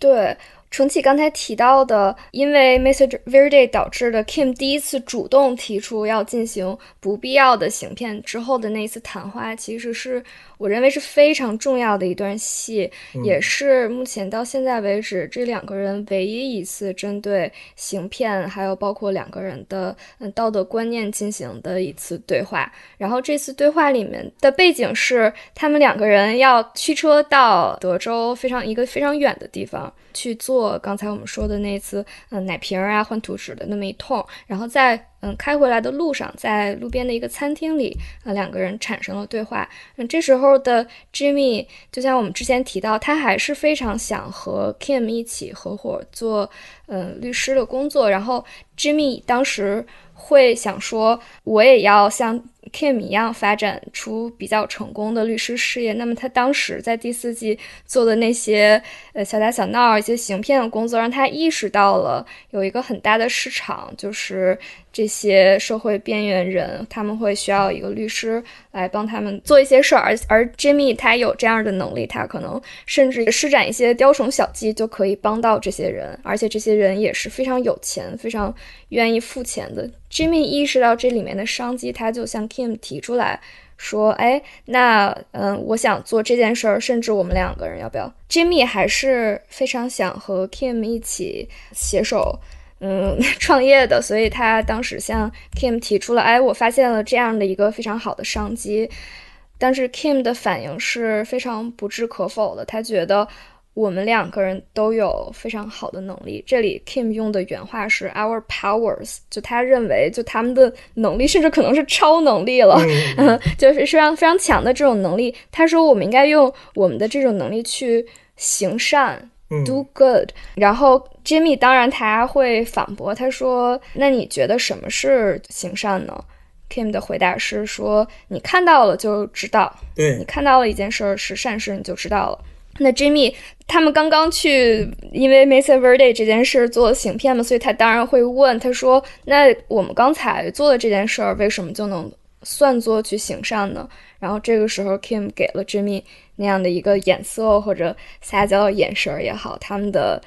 对。重启刚才提到的，因为 Message Verde 导致的 Kim 第一次主动提出要进行不必要的行骗之后的那一次谈话，其实是我认为是非常重要的一段戏，也是目前到现在为止这两个人唯一一次针对行骗，还有包括两个人的嗯道德观念进行的一次对话。然后这次对话里面的背景是，他们两个人要驱车到德州非常一个非常远的地方。去做刚才我们说的那次，嗯，奶瓶啊换图纸的那么一通，然后再嗯开回来的路上，在路边的一个餐厅里，呃，两个人产生了对话。嗯，这时候的 Jimmy 就像我们之前提到，他还是非常想和 Kim 一起合伙做嗯律师的工作。然后 Jimmy 当时会想说，我也要像。Kim 一样发展出比较成功的律师事业，那么他当时在第四季做的那些呃小打小闹、一些行骗的工作，让他意识到了有一个很大的市场，就是这些社会边缘人，他们会需要一个律师来帮他们做一些事儿，而而 Jimmy 他有这样的能力，他可能甚至施展一些雕虫小技就可以帮到这些人，而且这些人也是非常有钱、非常愿意付钱的。Jimmy 意识到这里面的商机，他就向 Kim 提出来说：“哎，那嗯，我想做这件事儿，甚至我们两个人要不要？”Jimmy 还是非常想和 Kim 一起携手嗯创业的，所以他当时向 Kim 提出了：“哎，我发现了这样的一个非常好的商机。”但是 Kim 的反应是非常不置可否的，他觉得。我们两个人都有非常好的能力。这里 Kim 用的原话是 “our powers”，就他认为，就他们的能力甚至可能是超能力了，嗯 就是非常非常强的这种能力。他说，我们应该用我们的这种能力去行善，do good。然后 Jimmy 当然他会反驳，他说：“那你觉得什么是行善呢？”Kim 的回答是说：“你看到了就知道，对你看到了一件事儿是善事，你就知道了。”那 Jimmy 他们刚刚去，因为 Mesa Verde 这件事做行骗嘛，所以他当然会问他说：“那我们刚才做的这件事儿，为什么就能算作去行善呢？”然后这个时候 Kim 给了 Jimmy 那样的一个眼色或者撒娇的眼神也好，他们的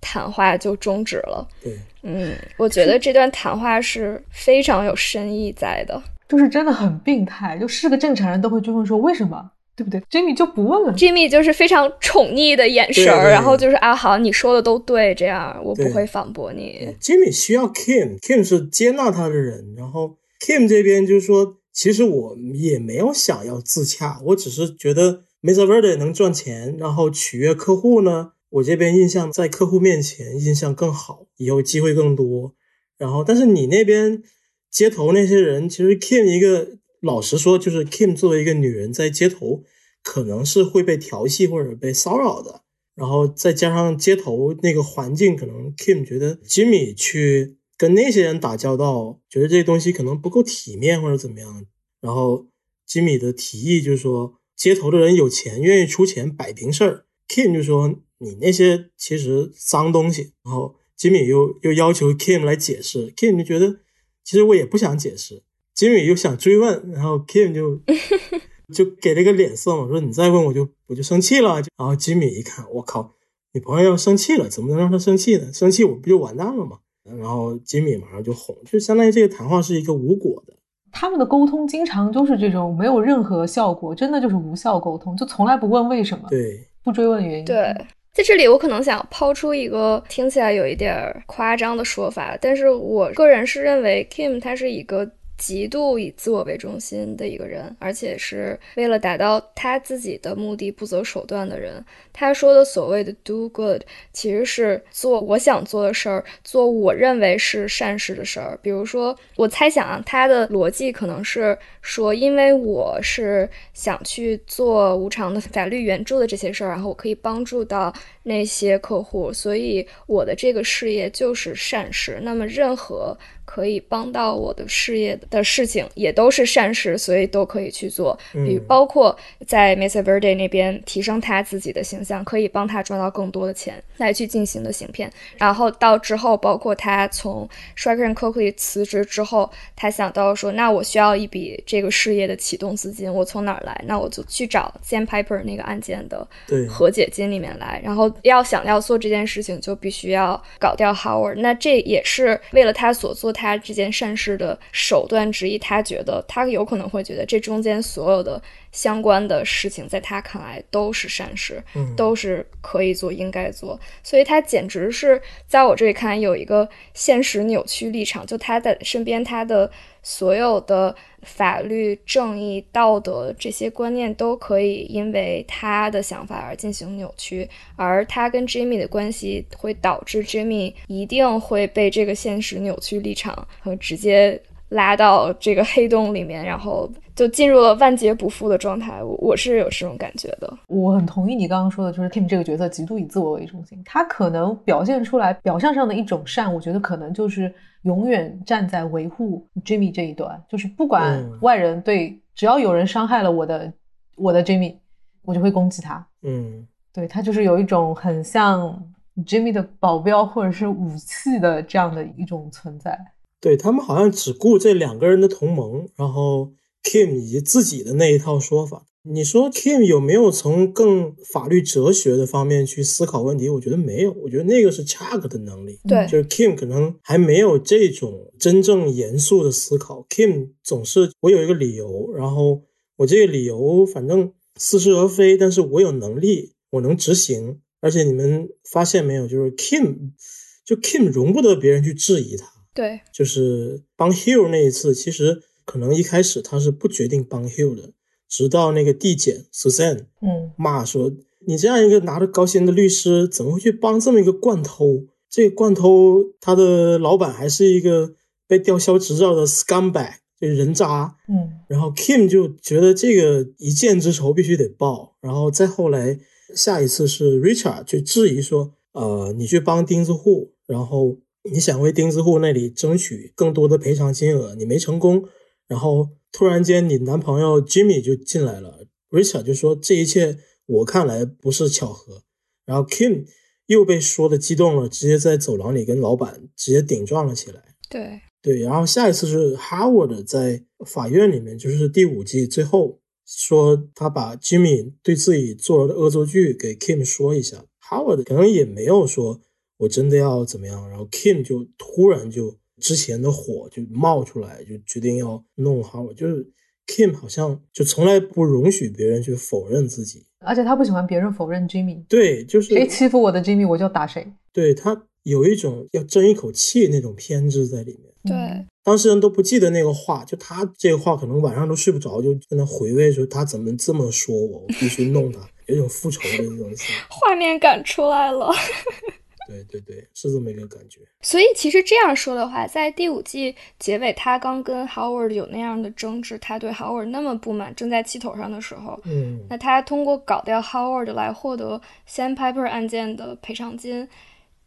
谈话就终止了。对，嗯，我觉得这段谈话是非常有深意在的。就是真的很病态，就是个正常人都会追问说为什么，对不对？Jimmy 就不问了。Jimmy 就是非常宠溺的眼神然后就是啊，好，你说的都对，这样我不会反驳你。Jimmy 需要 Kim，Kim 是接纳他的人，然后 Kim 这边就是说，其实我也没有想要自洽，我只是觉得 Mesa Verde 能赚钱，然后取悦客户呢，我这边印象在客户面前印象更好，以后机会更多。然后，但是你那边街头那些人，其实 Kim 一个老实说，就是 Kim 作为一个女人在街头，可能是会被调戏或者被骚扰的。然后再加上街头那个环境，可能 Kim 觉得 Jimmy 去跟那些人打交道，觉得这东西可能不够体面或者怎么样。然后 Jimmy 的提议就是说，街头的人有钱，愿意出钱摆平事儿。Kim 就说你那些其实脏东西。然后 Jimmy 又又要求 Kim 来解释，Kim 就觉得其实我也不想解释。Jimmy 又想追问，然后 Kim 就 就给了个脸色嘛，说你再问我就我就生气了。然后 Jimmy 一看，我靠，女朋友要生气了，怎么能让她生气呢？生气我不就完蛋了吗？然后 Jimmy 马上就哄，就相当于这个谈话是一个无果的。他们的沟通经常就是这种没有任何效果，真的就是无效沟通，就从来不问为什么，对，不追问原因。对，在这里我可能想抛出一个听起来有一点儿夸张的说法，但是我个人是认为 Kim 他是一个。极度以自我为中心的一个人，而且是为了达到他自己的目的不择手段的人。他说的所谓的 “do good”，其实是做我想做的事儿，做我认为是善事的事儿。比如说，我猜想啊，他的逻辑可能是说，因为我是想去做无偿的法律援助的这些事儿，然后我可以帮助到那些客户，所以我的这个事业就是善事。那么，任何可以帮到我的事业的事情，也都是善事，所以都可以去做。比如嗯包括在 Mesa Verde 那边提升他自己的形象，可以帮他赚到更多的钱来去进行的行骗。然后到之后，包括他从 Striker and Coakley 辞职之后，他想到说，那我需要一笔这个事业的启动资金，我从哪儿来？那我就去找 Sandpiper 那个案件的和解金里面来。然后要想要做这件事情，就必须要搞掉 Howard。那这也是为了他所做他这件善事的手段之一。他觉得他有可能会觉得这中间所有的相关的事情，在他看来都是善事，嗯都是可以做、应该做。所以他简直是在我这里看来有一个现实扭曲立场，就他的身边他的所有的法律、正义、道德这些观念都可以因为他的想法而进行扭曲，而他跟 Jimmy 的关系会导致 Jimmy 一定会被这个现实扭曲立场和直接拉到这个黑洞里面，然后就进入了万劫不复的状态。我我是有这种感觉的。我很同意你刚刚说的，就是 Kim 这个角色极度以自我为中心，他可能表现出来表象上的一种善，我觉得可能就是永远站在维护 Jimmy 这一端，就是不管嗯外人对，只要有人伤害了我的我的 Jimmy，我就会攻击他。嗯，对他就是有一种很像 Jimmy 的保镖或者是武器的这样的一种存在。对他们好像只顾这两个人的同盟，然后 Kim 以及自己的那一套说法。你说 Kim 有没有从更法律哲学的方面去思考问题？我觉得没有，我觉得那个是 Chuck 的能力。对就是 Kim 可能还没有这种真正严肃的思考。Kim 总是我有一个理由，然后我这个理由反正似是而非，但是我有能力，我能执行。而且你们发现没有，就是 Kim，就 Kim 容不得别人去质疑他。对，就是帮 Hill 那一次，其实可能一开始他是不决定帮 Hill 的，直到那个递减 Susan 嗯，骂说：“你这样一个拿着高薪的律师，怎么会去帮这么一个惯偷？这个惯偷他的老板还是一个被吊销执照的 scumbag，这个人渣。”嗯，然后 Kim 就觉得这个一箭之仇必须得报，然后再后来下一次是 Richard 去质疑说，呃，你去帮钉子户，然后你想为钉子户那里争取更多的赔偿金额，你没成功，然后突然间你男朋友 Jimmy 就进来了，Richard 就说这一切我看来不是巧合。然后 Kim 又被说的激动了，直接在走廊里跟老板直接顶撞了起来。对对，然后下一次是 Howard 在法院里面，就是第五季最后说他把 Jimmy 对自己做的恶作剧给 Kim 说一下，Howard 可能也没有说我真的要怎么样，然后 Kim 就突然就之前的火就冒出来，就决定要弄 Howard，就是 Kim 好像就从来不容许别人去否认自己，而且他不喜欢别人否认 Jimmy，对，就是谁欺负我的 Jimmy 我就打谁。对他有一种要争一口气那种偏执在里面。对，当事人都不记得那个话，就他这个话可能晚上都睡不着，就在那回味说他怎么这么说我，我必须弄他，有一种复仇的那种。画面感出来了。对对对，是这么一个感觉。所以其实这样说的话，在第五季结尾，他刚跟 Howard 有那样的争执，他对 Howard 那么不满，正在气头上的时候，嗯，那他通过搞掉 Howard 来获得 Sandpiper 案件的赔偿金，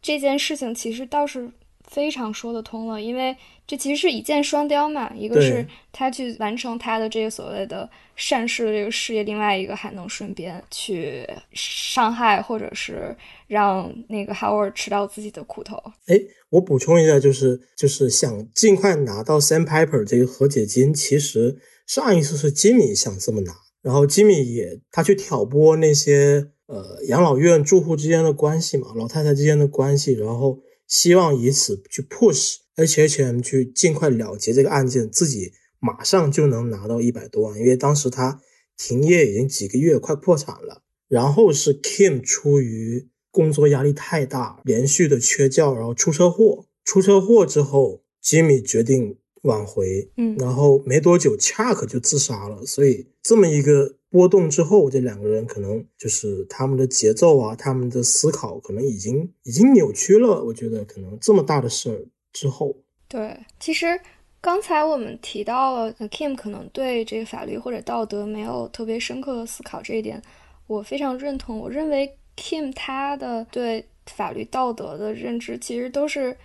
这件事情其实倒是非常说得通了，因为这其实是一箭双雕嘛，一个是他去完成他的这个所谓的善事的这个事业，另外一个还能顺便去伤害或者是让那个 Howard 吃到自己的苦头。哎，我补充一下，就是就是想尽快拿到 Sandpiper 这个和解金，其实上一次是吉米想这么拿，然后吉米也他去挑拨那些呃养老院住户之间的关系嘛，老太太之间的关系，然后希望以此去 push HHM 去尽快了结这个案件，自己马上就能拿到一百多万，因为当时他停业已经几个月，快破产了。然后是 Kim 出于工作压力太大，连续的缺觉，然后出车祸。出车祸之后，Jimmy 决定挽回，嗯然后没多久 Chuck 就自杀了。所以这么一个波动之后，这两个人可能就是他们的节奏啊，他们的思考可能已经已经扭曲了。我觉得可能这么大的事儿之后，对，其实刚才我们提到了 Kim 可能对这个法律或者道德没有特别深刻的思考，这一点我非常认同。我认为 Kim 他的对法律道德的认知，其实都是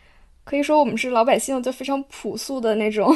可以说我们是老百姓就非常朴素的那种，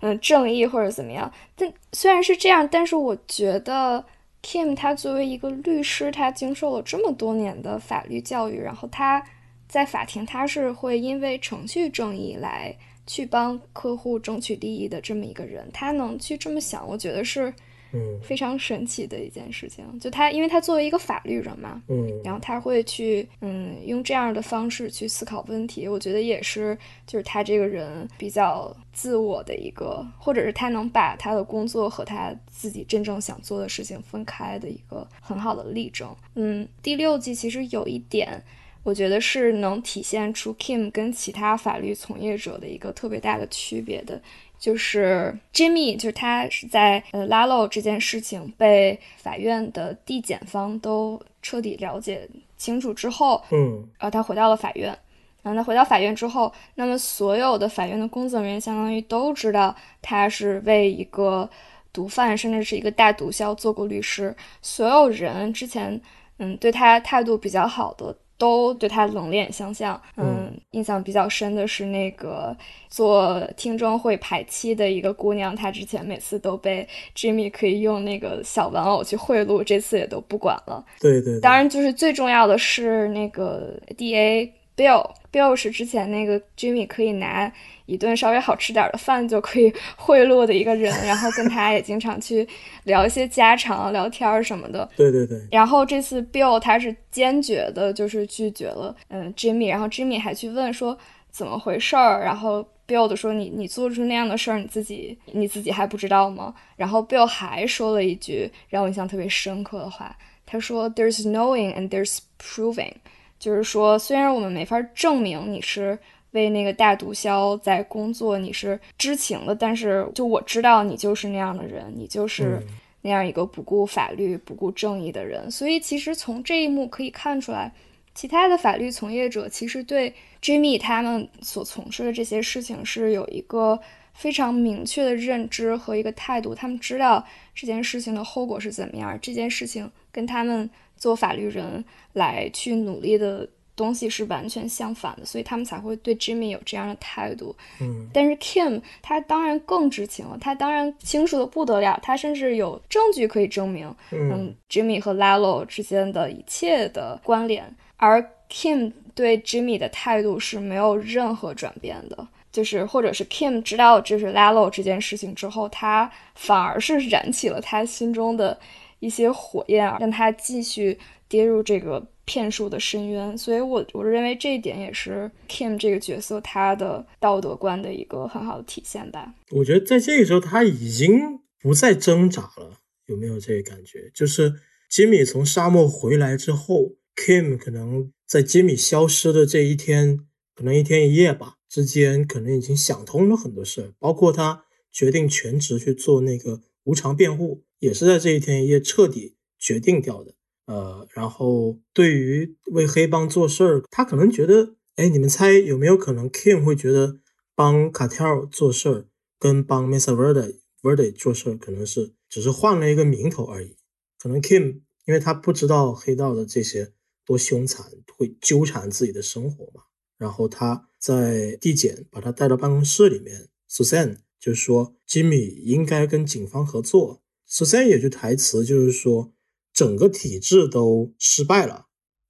嗯，正义或者怎么样。但虽然是这样，但是我觉得 Kim 他作为一个律师，他经受了这么多年的法律教育，然后他在法庭他是会因为程序正义来去帮客户争取利益的这么一个人，他能去这么想，我觉得是嗯非常神奇的一件事情。就他，因为他作为一个法律人嘛，嗯然后他会去嗯用这样的方式去思考问题，我觉得也是就是他这个人比较自我的一个，或者是他能把他的工作和他自己真正想做的事情分开的一个很好的例证。嗯，第六季其实有一点。我觉得是能体现出 Kim 跟其他法律从业者的一个特别大的区别的，就是 Jimmy，就是他是在呃 Lalo 这件事情被法院的地检方都彻底了解清楚之后，嗯呃，他回到了法院。然后他回到法院之后，那么所有的法院的工作人员相当于都知道他是为一个毒贩，甚至是一个大毒枭做过律师。所有人之前嗯对他态度比较好的，都对他冷脸相向。嗯，印象比较深的是那个做听证会排期的一个姑娘，她之前每次都被 Jimmy 可以用那个小玩偶去贿赂，这次也都不管了。对对，对当然，就是最重要的是那个 D A Bill Bill 是之前那个 Jimmy 可以拿一顿稍微好吃点的饭就可以贿赂的一个人，然后跟他也经常去聊一些家常、聊天什么的。对对对，然后这次 Bill 他是坚决的，就是拒绝了嗯 Jimmy，然后 Jimmy 还去问说怎么回事儿，然后 Bill 的说你你做出那样的事儿，你自己你自己还不知道吗？然后 Bill 还说了一句让我印象特别深刻的话，他说 There's knowing and there's proving，就是说虽然我们没法证明你是。为那个大毒枭在工作，你是知情的，但是就我知道你就是那样的人，你就是嗯那样一个不顾法律、不顾正义的人。所以其实从这一幕可以看出来，其他的法律从业者其实对 Jimmy 他们所从事的这些事情是有一个非常明确的认知和一个态度，他们知道这件事情的后果是怎么样，这件事情跟他们做法律人来去努力的东西是完全相反的，所以他们才会对 Jimmy 有这样的态度。嗯，但是 Kim 他当然更知情了，他当然清楚的不得了，他甚至有证据可以证明，嗯，Jimmy 和 Lalo 之间的一切的关联。而 Kim 对 Jimmy 的态度是没有任何转变的，就是或者是 Kim 知道就是 Lalo 这件事情之后，他反而是燃起了他心中的一些火焰，让他继续跌入这个。骗术的深渊，所以我我认为这一点也是 Kim 这个角色他的道德观的一个很好的体现吧。我觉得在这个时候他已经不再挣扎了，有没有这个感觉？就是吉米从沙漠回来之后，Kim 可能在吉米消失的这一天，可能一天一夜吧之间，可能已经想通了很多事儿，包括他决定全职去做那个无偿辩护，也是在这一天一夜彻底决定掉的。呃，然后对于为黑帮做事儿，他可能觉得，哎，你们猜有没有可能，Kim 会觉得帮 Cartel 做事儿跟帮 m i s a Verde Verde 做事儿可能是只是换了一个名头而已。可能 Kim 因为他不知道黑道的这些多凶残，会纠缠自己的生活嘛。然后他在递检把他带到办公室里面，Susan 就说 Jimmy 应该跟警方合作。Susan 也就台词就是说。整个体制都失败了。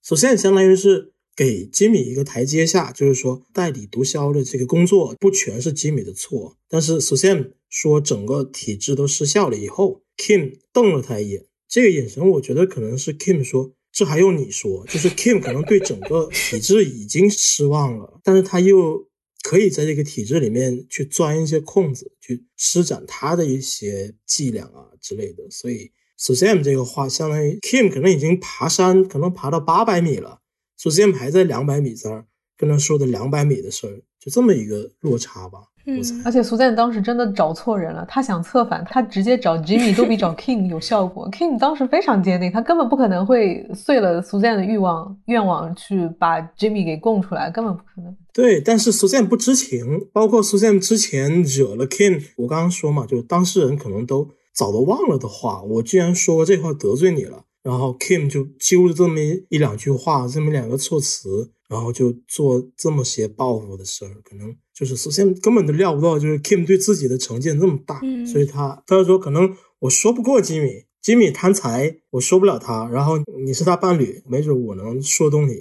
首先，相当于是给吉米一个台阶下，就是说代理毒枭的这个工作不全是吉米的错。但是，首先说整个体制都失效了以后，Kim 瞪了他一眼，这个眼神我觉得可能是 Kim 说：“这还用你说？”就是 Kim 可能对整个体制已经失望了，但是他又可以在这个体制里面去钻一些空子，去施展他的一些伎俩啊之类的，所以。Sam 这个话，相当于 Kim 可能已经爬山，可能爬到八百米了，Sam 还在两百米这儿跟他说的两百米的事儿，就这么一个落差吧。嗯，而且 Sam 当时真的找错人了，他想策反，他直接找 Jimmy 都比找 King 有效果。King 当时非常坚定，他根本不可能会碎了 Sam 的欲望愿望去把 Jimmy 给供出来，根本不可能。对，但是 Sam 不知情，包括 Sam 之前惹了 Kim，我刚刚说嘛，就是当事人可能都。早都忘了的话，我居然说这话得罪你了，然后 Kim 就揪了这么一两句话，这么两个措辞，然后就做这么些报复的事儿，可能就是首先根本都料不到，就是 Kim 对自己的成见这么大，所以他他就说可能我说不过吉米，吉米贪财，我说不了他，然后你是他伴侣，没准我能说动你，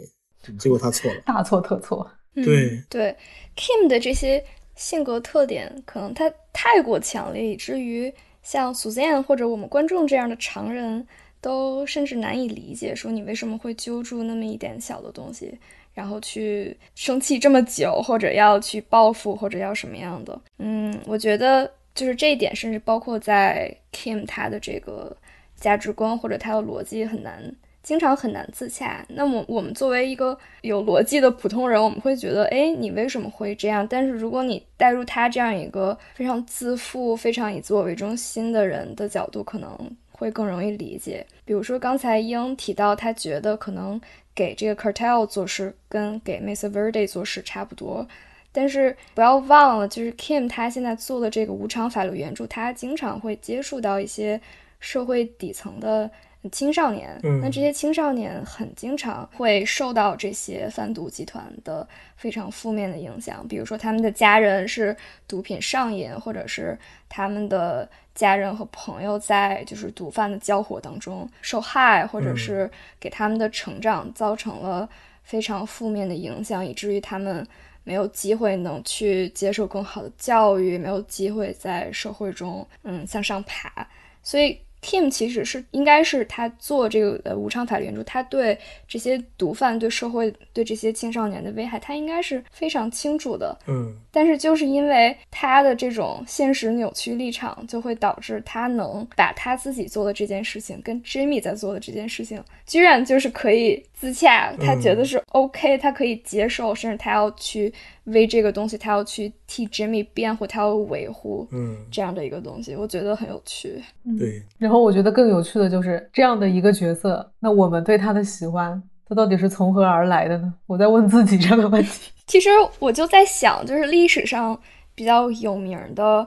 结果他错了，大错特错。对对，Kim 的这些性格特点，可能他太过强烈，以至于。像 Suzanne 或者我们观众这样的常人，都甚至难以理解，说你为什么会揪住那么一点小的东西，然后去生气这么久，或者要去报复，或者要什么样的？嗯，我觉得就是这一点，甚至包括在 Kim 他的这个价值观或者他的逻辑很难。经常很难自洽。那么我们作为一个有逻辑的普通人，我们会觉得，哎，你为什么会这样？但是如果你带入他这样一个非常自负、非常以自我为中心的人的角度，可能会更容易理解。比如说刚才英提到，他觉得可能给这个 cartel 做事跟给 m i s a Verde 做事差不多。但是不要忘了，就是 Kim 他现在做的这个无偿法律援助，他经常会接触到一些社会底层的。青少年，那这些青少年很经常会受到这些贩毒集团的非常负面的影响，比如说他们的家人是毒品上瘾，或者是他们的家人和朋友在就是毒贩的交火当中受害，或者是给他们的成长造成了非常负面的影响，以至于他们没有机会能去接受更好的教育，没有机会在社会中嗯向上爬，所以。Kim 其实是应该是他做这个呃无偿法律援助，他对这些毒贩、对社会、对这些青少年的危害，他应该是非常清楚的。嗯，但是就是因为他的这种现实扭曲立场，就会导致他能把他自己做的这件事情跟 Jimmy 在做的这件事情，居然就是可以自洽，他觉得是 OK，他可以接受，甚至他要去。为这个东西，他要去替 Jimmy 辩护，他要维护，嗯，这样的一个东西，我觉得很有趣。对。然后我觉得更有趣的就是这样的一个角色，那我们对他的喜欢，他到底是从何而来的呢？我在问自己这个问题。其实我就在想，就是历史上比较有名的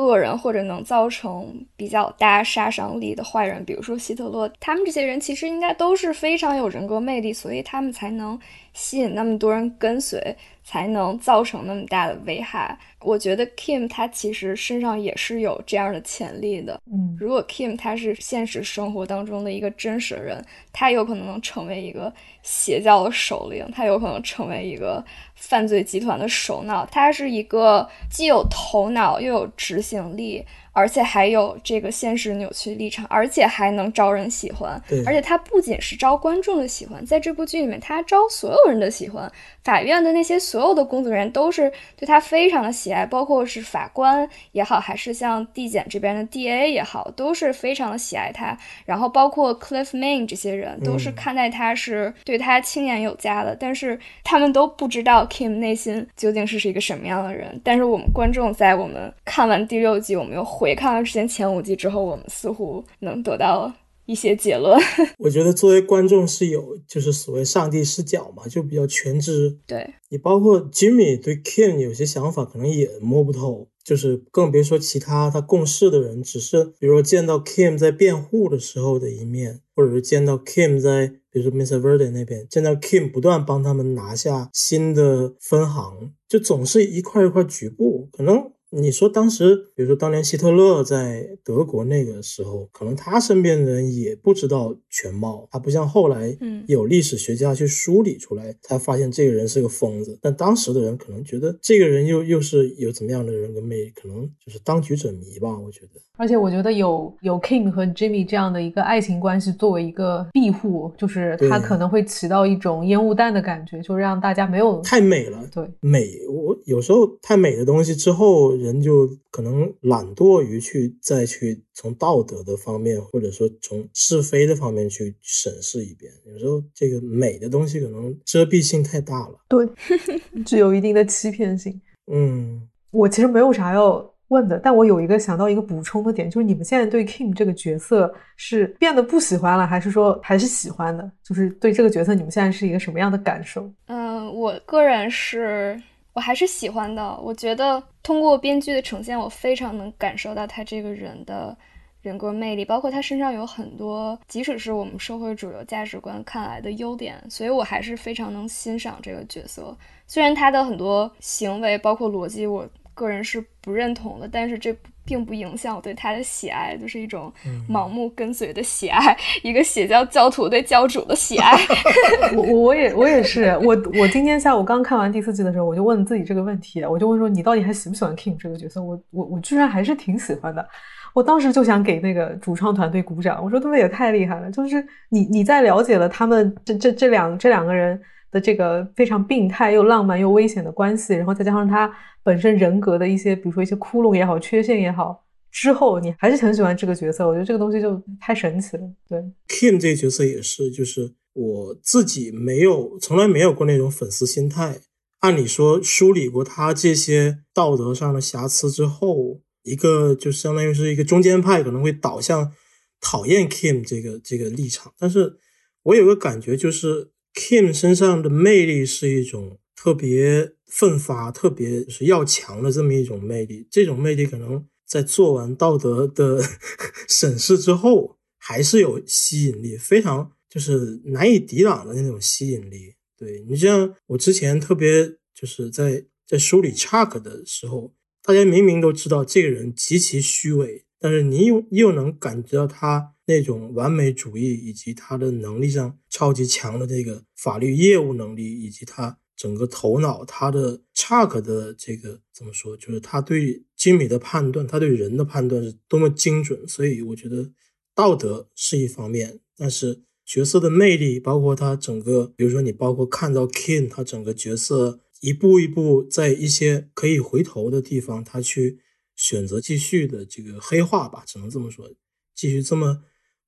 恶人或者能造成比较大杀伤力的坏人，比如说希特勒，他们这些人其实应该都是非常有人格魅力，所以他们才能吸引那么多人跟随，才能造成那么大的危害。我觉得 Kim 他其实身上也是有这样的潜力的。嗯，如果 Kim 他是现实生活当中的一个真实的人，他有可能能成为一个邪教的首领，他有可能成为一个犯罪集团的首脑。他是一个既有头脑又有执行力。而且还有这个现实扭曲立场，而且还能招人喜欢。而且他不仅是招观众的喜欢，在这部剧里面，他招所有人的喜欢。法院的那些所有的工作人员都是对他非常的喜爱，包括是法官也好，还是像地检这边的 DA 也好，都是非常的喜爱他。然后包括 Cliff Main 这些人都是看待他是对他青眼有加的。但是他们都不知道 Kim 内心究竟是是一个什么样的人。但是我们观众在我们看完第六季，我们又回看了之前前五季之后，我们似乎能得到。一些结论，我觉得作为观众是有，就是所谓上帝视角嘛，就比较全知。对你，包括 Jimmy 对 Kim 有些想法，可能也摸不透，就是更别说其他他共事的人，只是比如说见到 Kim 在辩护的时候的一面，或者是见到 Kim 在，比如说 Mr. Verde 那边，见到 Kim 不断帮他们拿下新的分行，就总是一块一块局部，可能。你说当时，比如说当年希特勒在德国那个时候，可能他身边的人也不知道全貌，他不像后来，嗯，有历史学家去梳理出来，才发现这个人是个疯子。但当时的人可能觉得这个人又又是有怎么样的人格魅力，可能就是当局者迷吧，我觉得。而且我觉得有有 King 和 Jimmy 这样的一个爱情关系作为一个庇护，就是他可能会起到一种烟雾弹的感觉，就让大家没有太美了。对，美，我有时候太美的东西之后，人就可能懒惰于去再去从道德的方面，或者说从是非的方面去审视一遍。有时候这个美的东西可能遮蔽性太大了，对，具有一定的欺骗性。嗯，我其实没有啥要。问的，但我有一个想到一个补充的点，就是你们现在对 Kim 这个角色是变得不喜欢了，还是说还是喜欢的？就是对这个角色，你们现在是一个什么样的感受？嗯，我个人是，我还是喜欢的。我觉得通过编剧的呈现，我非常能感受到他这个人的人格魅力，包括他身上有很多，即使是我们社会主流价值观看来的优点，所以我还是非常能欣赏这个角色。虽然他的很多行为，包括逻辑，我。个人是不认同的，但是这并不影响我对他的喜爱，就是一种盲目跟随的喜爱，一个邪教教徒对教主的喜爱。我我也我也是，我我今天下午刚看完第四季的时候，我就问自己这个问题，我就问说你到底还喜不喜欢 King 这个角色？我我我居然还是挺喜欢的，我当时就想给那个主创团队鼓掌，我说他们也太厉害了，就是你你在了解了他们这这这两这两个人。的这个非常病态又浪漫又危险的关系，然后再加上他本身人格的一些，比如说一些窟窿也好、缺陷也好，之后你还是很喜欢这个角色。我觉得这个东西就太神奇了。对，Kim 这个角色也是，就是我自己没有从来没有过那种粉丝心态。按理说梳理过他这些道德上的瑕疵之后，一个就相当于是一个中间派可能会导向讨厌 Kim 这个这个立场。但是我有个感觉就是。Kim 身上的魅力是一种特别奋发、特别是要强的这么一种魅力。这种魅力可能在做完道德的 审视之后，还是有吸引力，非常就是难以抵挡的那种吸引力。对你像我之前特别就是在在梳理 Chuck 的时候，大家明明都知道这个人极其虚伪，但是你又又能感觉到他。那种完美主义，以及他的能力上超级强的这个法律业务能力，以及他整个头脑，他的 Chuck 的这个怎么说，就是他对精美的判断，他对人的判断是多么精准。所以我觉得道德是一方面，但是角色的魅力，包括他整个，比如说你包括看到 King，他整个角色一步一步在一些可以回头的地方，他去选择继续的这个黑化吧，只能这么说，继续这么。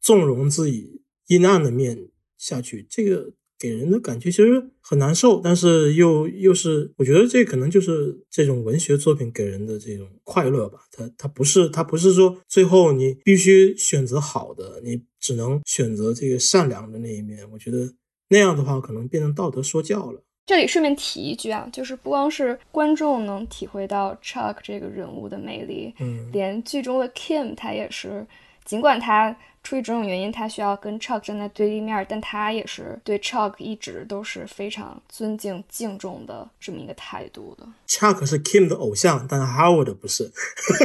纵容自己阴暗的面下去，这个给人的感觉其实很难受，但是又又是，我觉得这可能就是这种文学作品给人的这种快乐吧。它它不是它不是说最后你必须选择好的，你只能选择这个善良的那一面。我觉得那样的话可能变成道德说教了。这里顺便提一句啊，就是不光是观众能体会到 Chuck 这个人物的魅力，嗯，连剧中的 Kim 他也是，尽管他出于种种原因，他需要跟 Chuck 站在对立面，但他也是对 Chuck 一直都是非常尊敬、敬重的这么一个态度的。Chuck 是 Kim 的偶像，但 Howard 不是。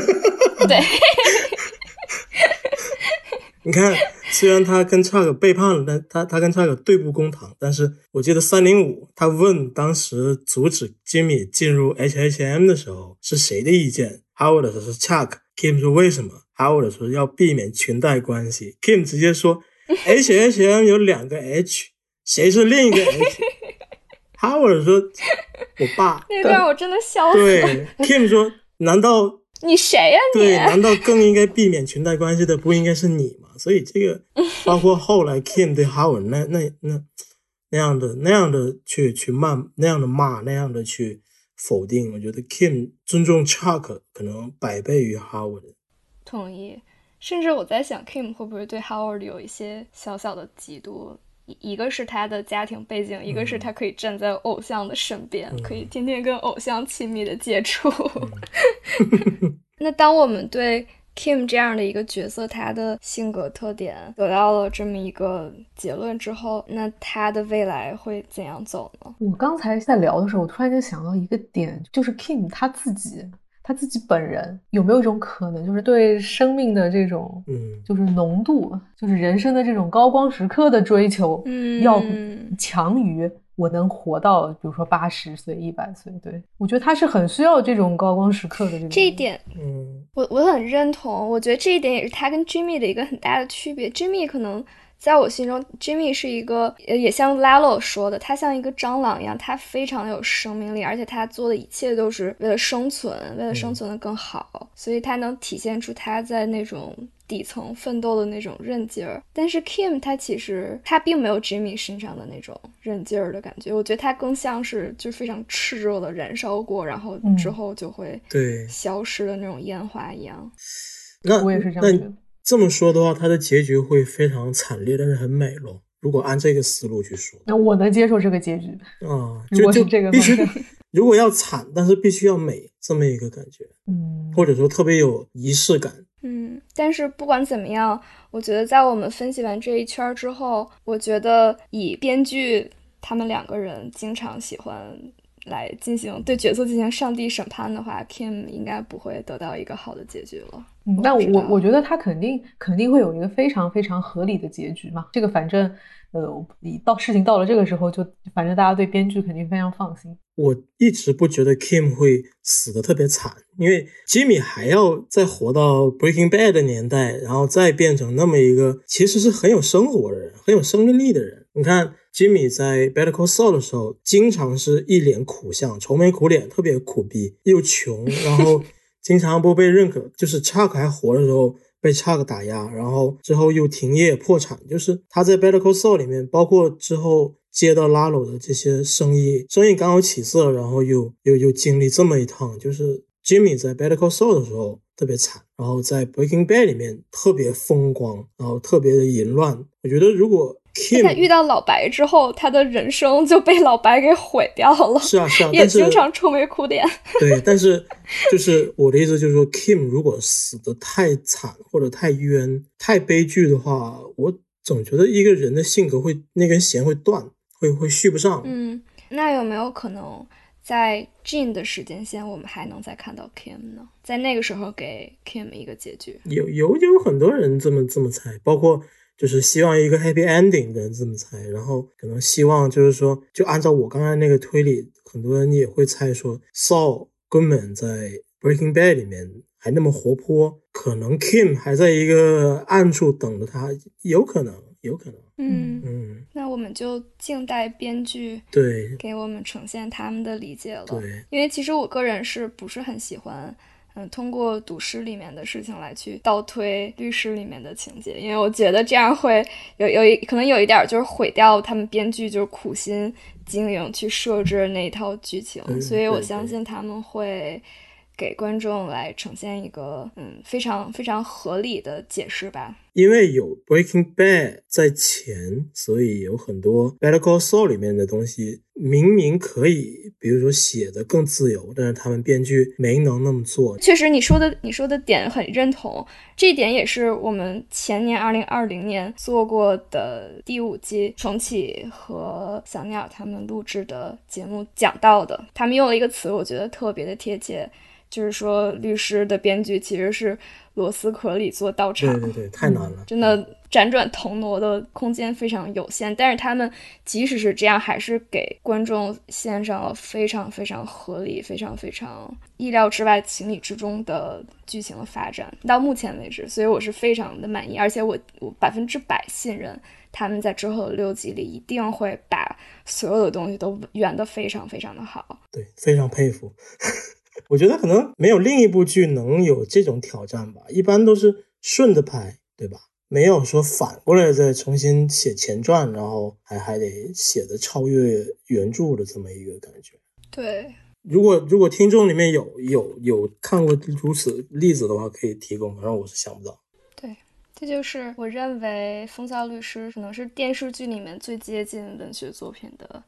对，你看，虽然他跟 Chuck 背叛了，但他他跟 Chuck 对簿公堂。但是我记得三零五他问当时阻止 Jimmy 进入 H H M 的时候是谁的意见，Howard 说是 Chuck。Kim 说为什么？Howard 说要避免裙带关系。Kim 直接说 H H M 有两个 H，谁是另一个 H？Howard 说我爸。那段我真的笑死了。对，Kim 说难道你谁呀、你？对，难道更应该避免裙带关系的不应该是你吗？所以这个 包括后来 Kim 对 Howard 那那那那样的那样的去去骂那样的骂那样的去否定，我觉得 Kim 尊重 Chuck 可能百倍于 Howard。同意，甚至我在想，Kim 会不会对 Howard 有一些小小的嫉妒？一一个是他的家庭背景，一个是他可以站在偶像的身边，可以天天跟偶像亲密的接触。那当我们对 Kim 这样的一个角色，他的性格特点得到了这么一个结论之后，那他的未来会怎样走呢？我刚才在聊的时候，我突然间想到一个点，就是 Kim 他自己，他自己本人有没有一种可能，就是对生命的这种，嗯就是浓度，就是人生的这种高光时刻的追求，嗯要强于我能活到，比如说八十岁、一百岁。对我觉得他是很需要这种高光时刻的这种。这一点嗯我我很认同，我觉得这一点也是他跟 Jimmy 的一个很大的区别。Jimmy 可能在我心中，Jimmy 是一个，呃，也像 Lalo 说的，他像一个蟑螂一样，他非常有生命力，而且他做的一切都是为了生存，为了生存的更好，所以他能体现出他在那种底层奋斗的那种韧劲儿。但是 Kim 他其实他并没有 Jimmy 身上的那种韧劲儿的感觉，我觉得他更像是就非常炽热的燃烧过，然后之嗯后就会对消失的那种烟花一样。那我也是这样觉得这么说的话，他的结局会非常惨烈，但是很美咯。如果按这个思路去说那我能接受这个结局。啊，如就就是这个必须方向，如果要惨，但是必须要美，这么一个感觉，嗯，或者说特别有仪式感。嗯，但是不管怎么样，我觉得在我们分析完这一圈儿之后，我觉得以编剧他们两个人经常喜欢来进行对角色进行上帝审判的话，Kim 应该不会得到一个好的结局了。嗯，那我我觉得他肯定肯定会有一个非常非常合理的结局嘛。这个反正呃，你到事情到了这个时候就，反正大家对编剧肯定非常放心。我一直不觉得 Kim 会死的特别惨，因为 Jimmy 还要再活到 Breaking Bad 的年代，然后再变成那么一个其实是很有生活的人，很有生命力的人。你看 Jimmy 在 Better Call Saul 的时候，经常是一脸苦相，愁眉苦脸，特别苦逼，又穷，然后 经常不被认可。就是 Chuck 还活的时候。被 Chuck 打压，然后之后又停业破产，就是他在 Better Call Saul 里面，包括之后接到拉拢的这些生意，生意刚好起色，然后又又又经历这么一趟，就是 Jimmy 在 Better Call Saul 的时候特别惨，然后在 Breaking Bad 里面特别风光，然后特别的淫乱。我觉得如果他遇到老白之后，他的人生就被老白给毁掉了，是啊是啊，也经常愁眉苦脸。对，但是就是我的意思就是说，Kim 如果死的太惨或者太冤、太悲剧的话，我总觉得一个人的性格会那根弦会断，会会续不上。嗯，那有没有可能在 Jin 的时间线，我们还能再看到 Kim 呢？在那个时候给 Kim 一个结局？有有有很多人这么这么猜，包括就是希望一个 happy ending 的人这么猜，然后可能希望就是说，就按照我刚才那个推理，很多人也会猜说，Saul Goodman 在 Breaking Bad 里面还那么活泼，可能 Kim 还在一个暗处等着他，有可能，有可能，嗯，嗯，那我们就静待编剧对给我们呈现他们的理解了。对，因为其实我个人是不是很喜欢，嗯，通过赌诗里面的事情来去倒推律师里面的情节，因为我觉得这样会有有一可能有一点就是毁掉他们编剧就是苦心经营去设置那一套剧情，嗯所以我相信他们会给观众来呈现一个嗯非常非常合理的解释吧。因为有 Breaking Bad 在前，所以有很多 Better Call Saul 里面的东西明明可以，比如说写的更自由，但是他们编剧没能那么做。确实，你说的你说的点很认同，这一点也是我们前年二零二零年做过的第五季重启和小鸟他们录制的节目讲到的。他们用了一个词，我觉得特别的贴切，就是说律师的编剧其实是。螺丝壳里做道场，对对对，太难了，真的辗转腾挪的空间非常有限。但是他们即使是这样，还是给观众献上了非常非常合理、非常非常意料之外、情理之中的剧情的发展。到目前为止，所以我是非常的满意，而且我我百分之百信任他们在之后的六集里一定会把所有的东西都圆得非常非常的好。对，非常佩服。我觉得可能没有另一部剧能有这种挑战吧，一般都是顺着拍，对吧？没有说反过来再重新写前传，然后还还得写的超越原著的这么一个感觉。对，如果如果听众里面有有有看过如此例子的话，可以提供，反正我是想不到。对，这就是我认为《风骚律师》可能是电视剧里面最接近文学作品的。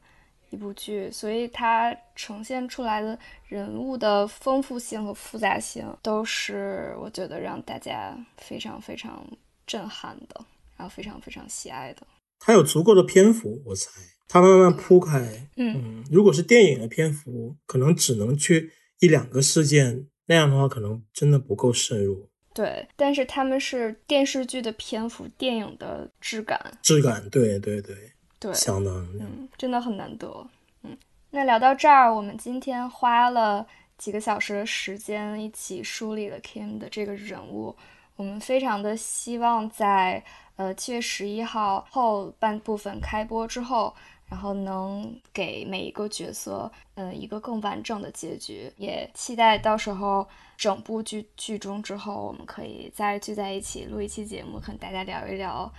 一部剧，所以它呈现出来的人物的丰富性和复杂性，都是我觉得让大家非常非常震撼的，然后非常非常喜爱的。它有足够的篇幅，我猜它慢慢铺开。嗯，如果是电影的篇幅，可能只能去一两个事件，那样的话可能真的不够深入。对，但是他们是电视剧的篇幅，电影的质感。质感，对对对。对，相当，嗯，真的很难得，嗯。那聊到这儿，我们今天花了几个小时的时间，一起梳理了 Kim 的这个人物。我们非常的希望在呃七月十一号后半部分开播之后，然后能给每一个角色，呃，一个更完整的结局。也期待到时候整部剧剧终之后，我们可以再聚在一起录一期节目，和大家聊一聊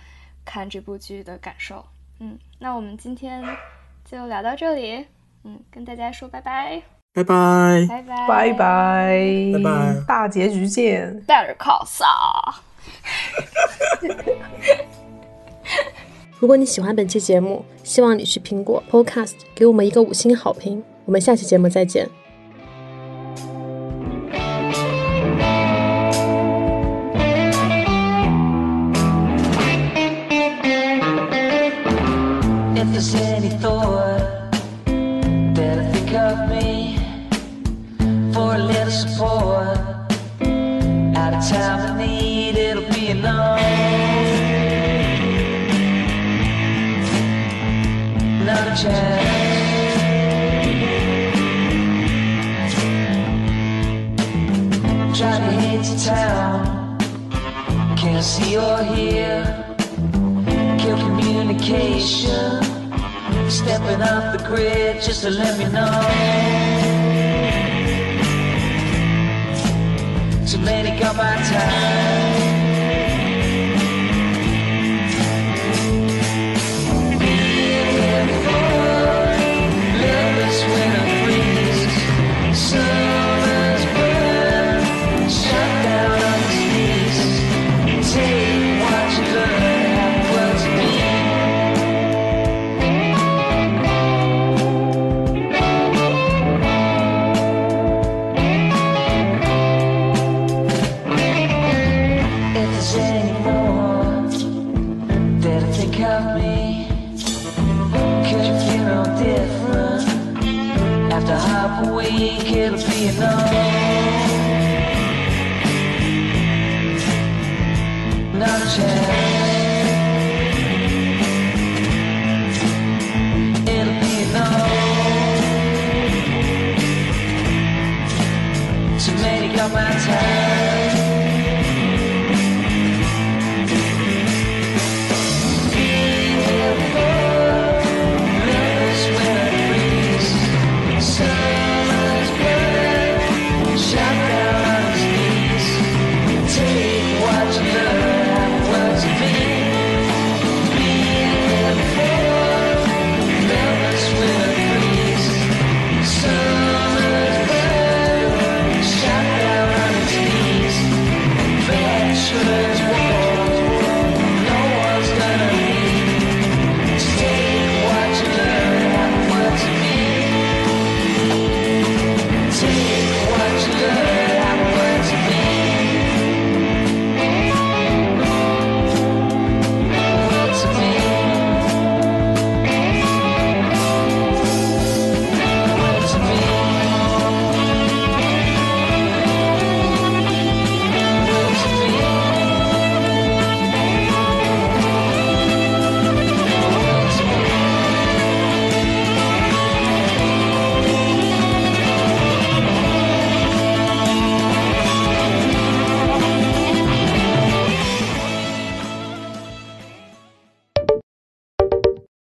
看这部剧的感受。嗯，那我们今天就聊到这里。嗯，跟大家说拜拜，拜拜，拜拜，拜拜，拜拜，大结局见。Better call Saul。如果你喜欢本期节目，希望你去苹果 Podcast 给我们一个五星好评。我们下期节目再见。is any thought that I think of me for a little support. At a time I need, it'll be enough. Not a chance. Try to hit to town, can't see or hear. Kill communication. Stepping off the grid just to let me know. Too many got my time.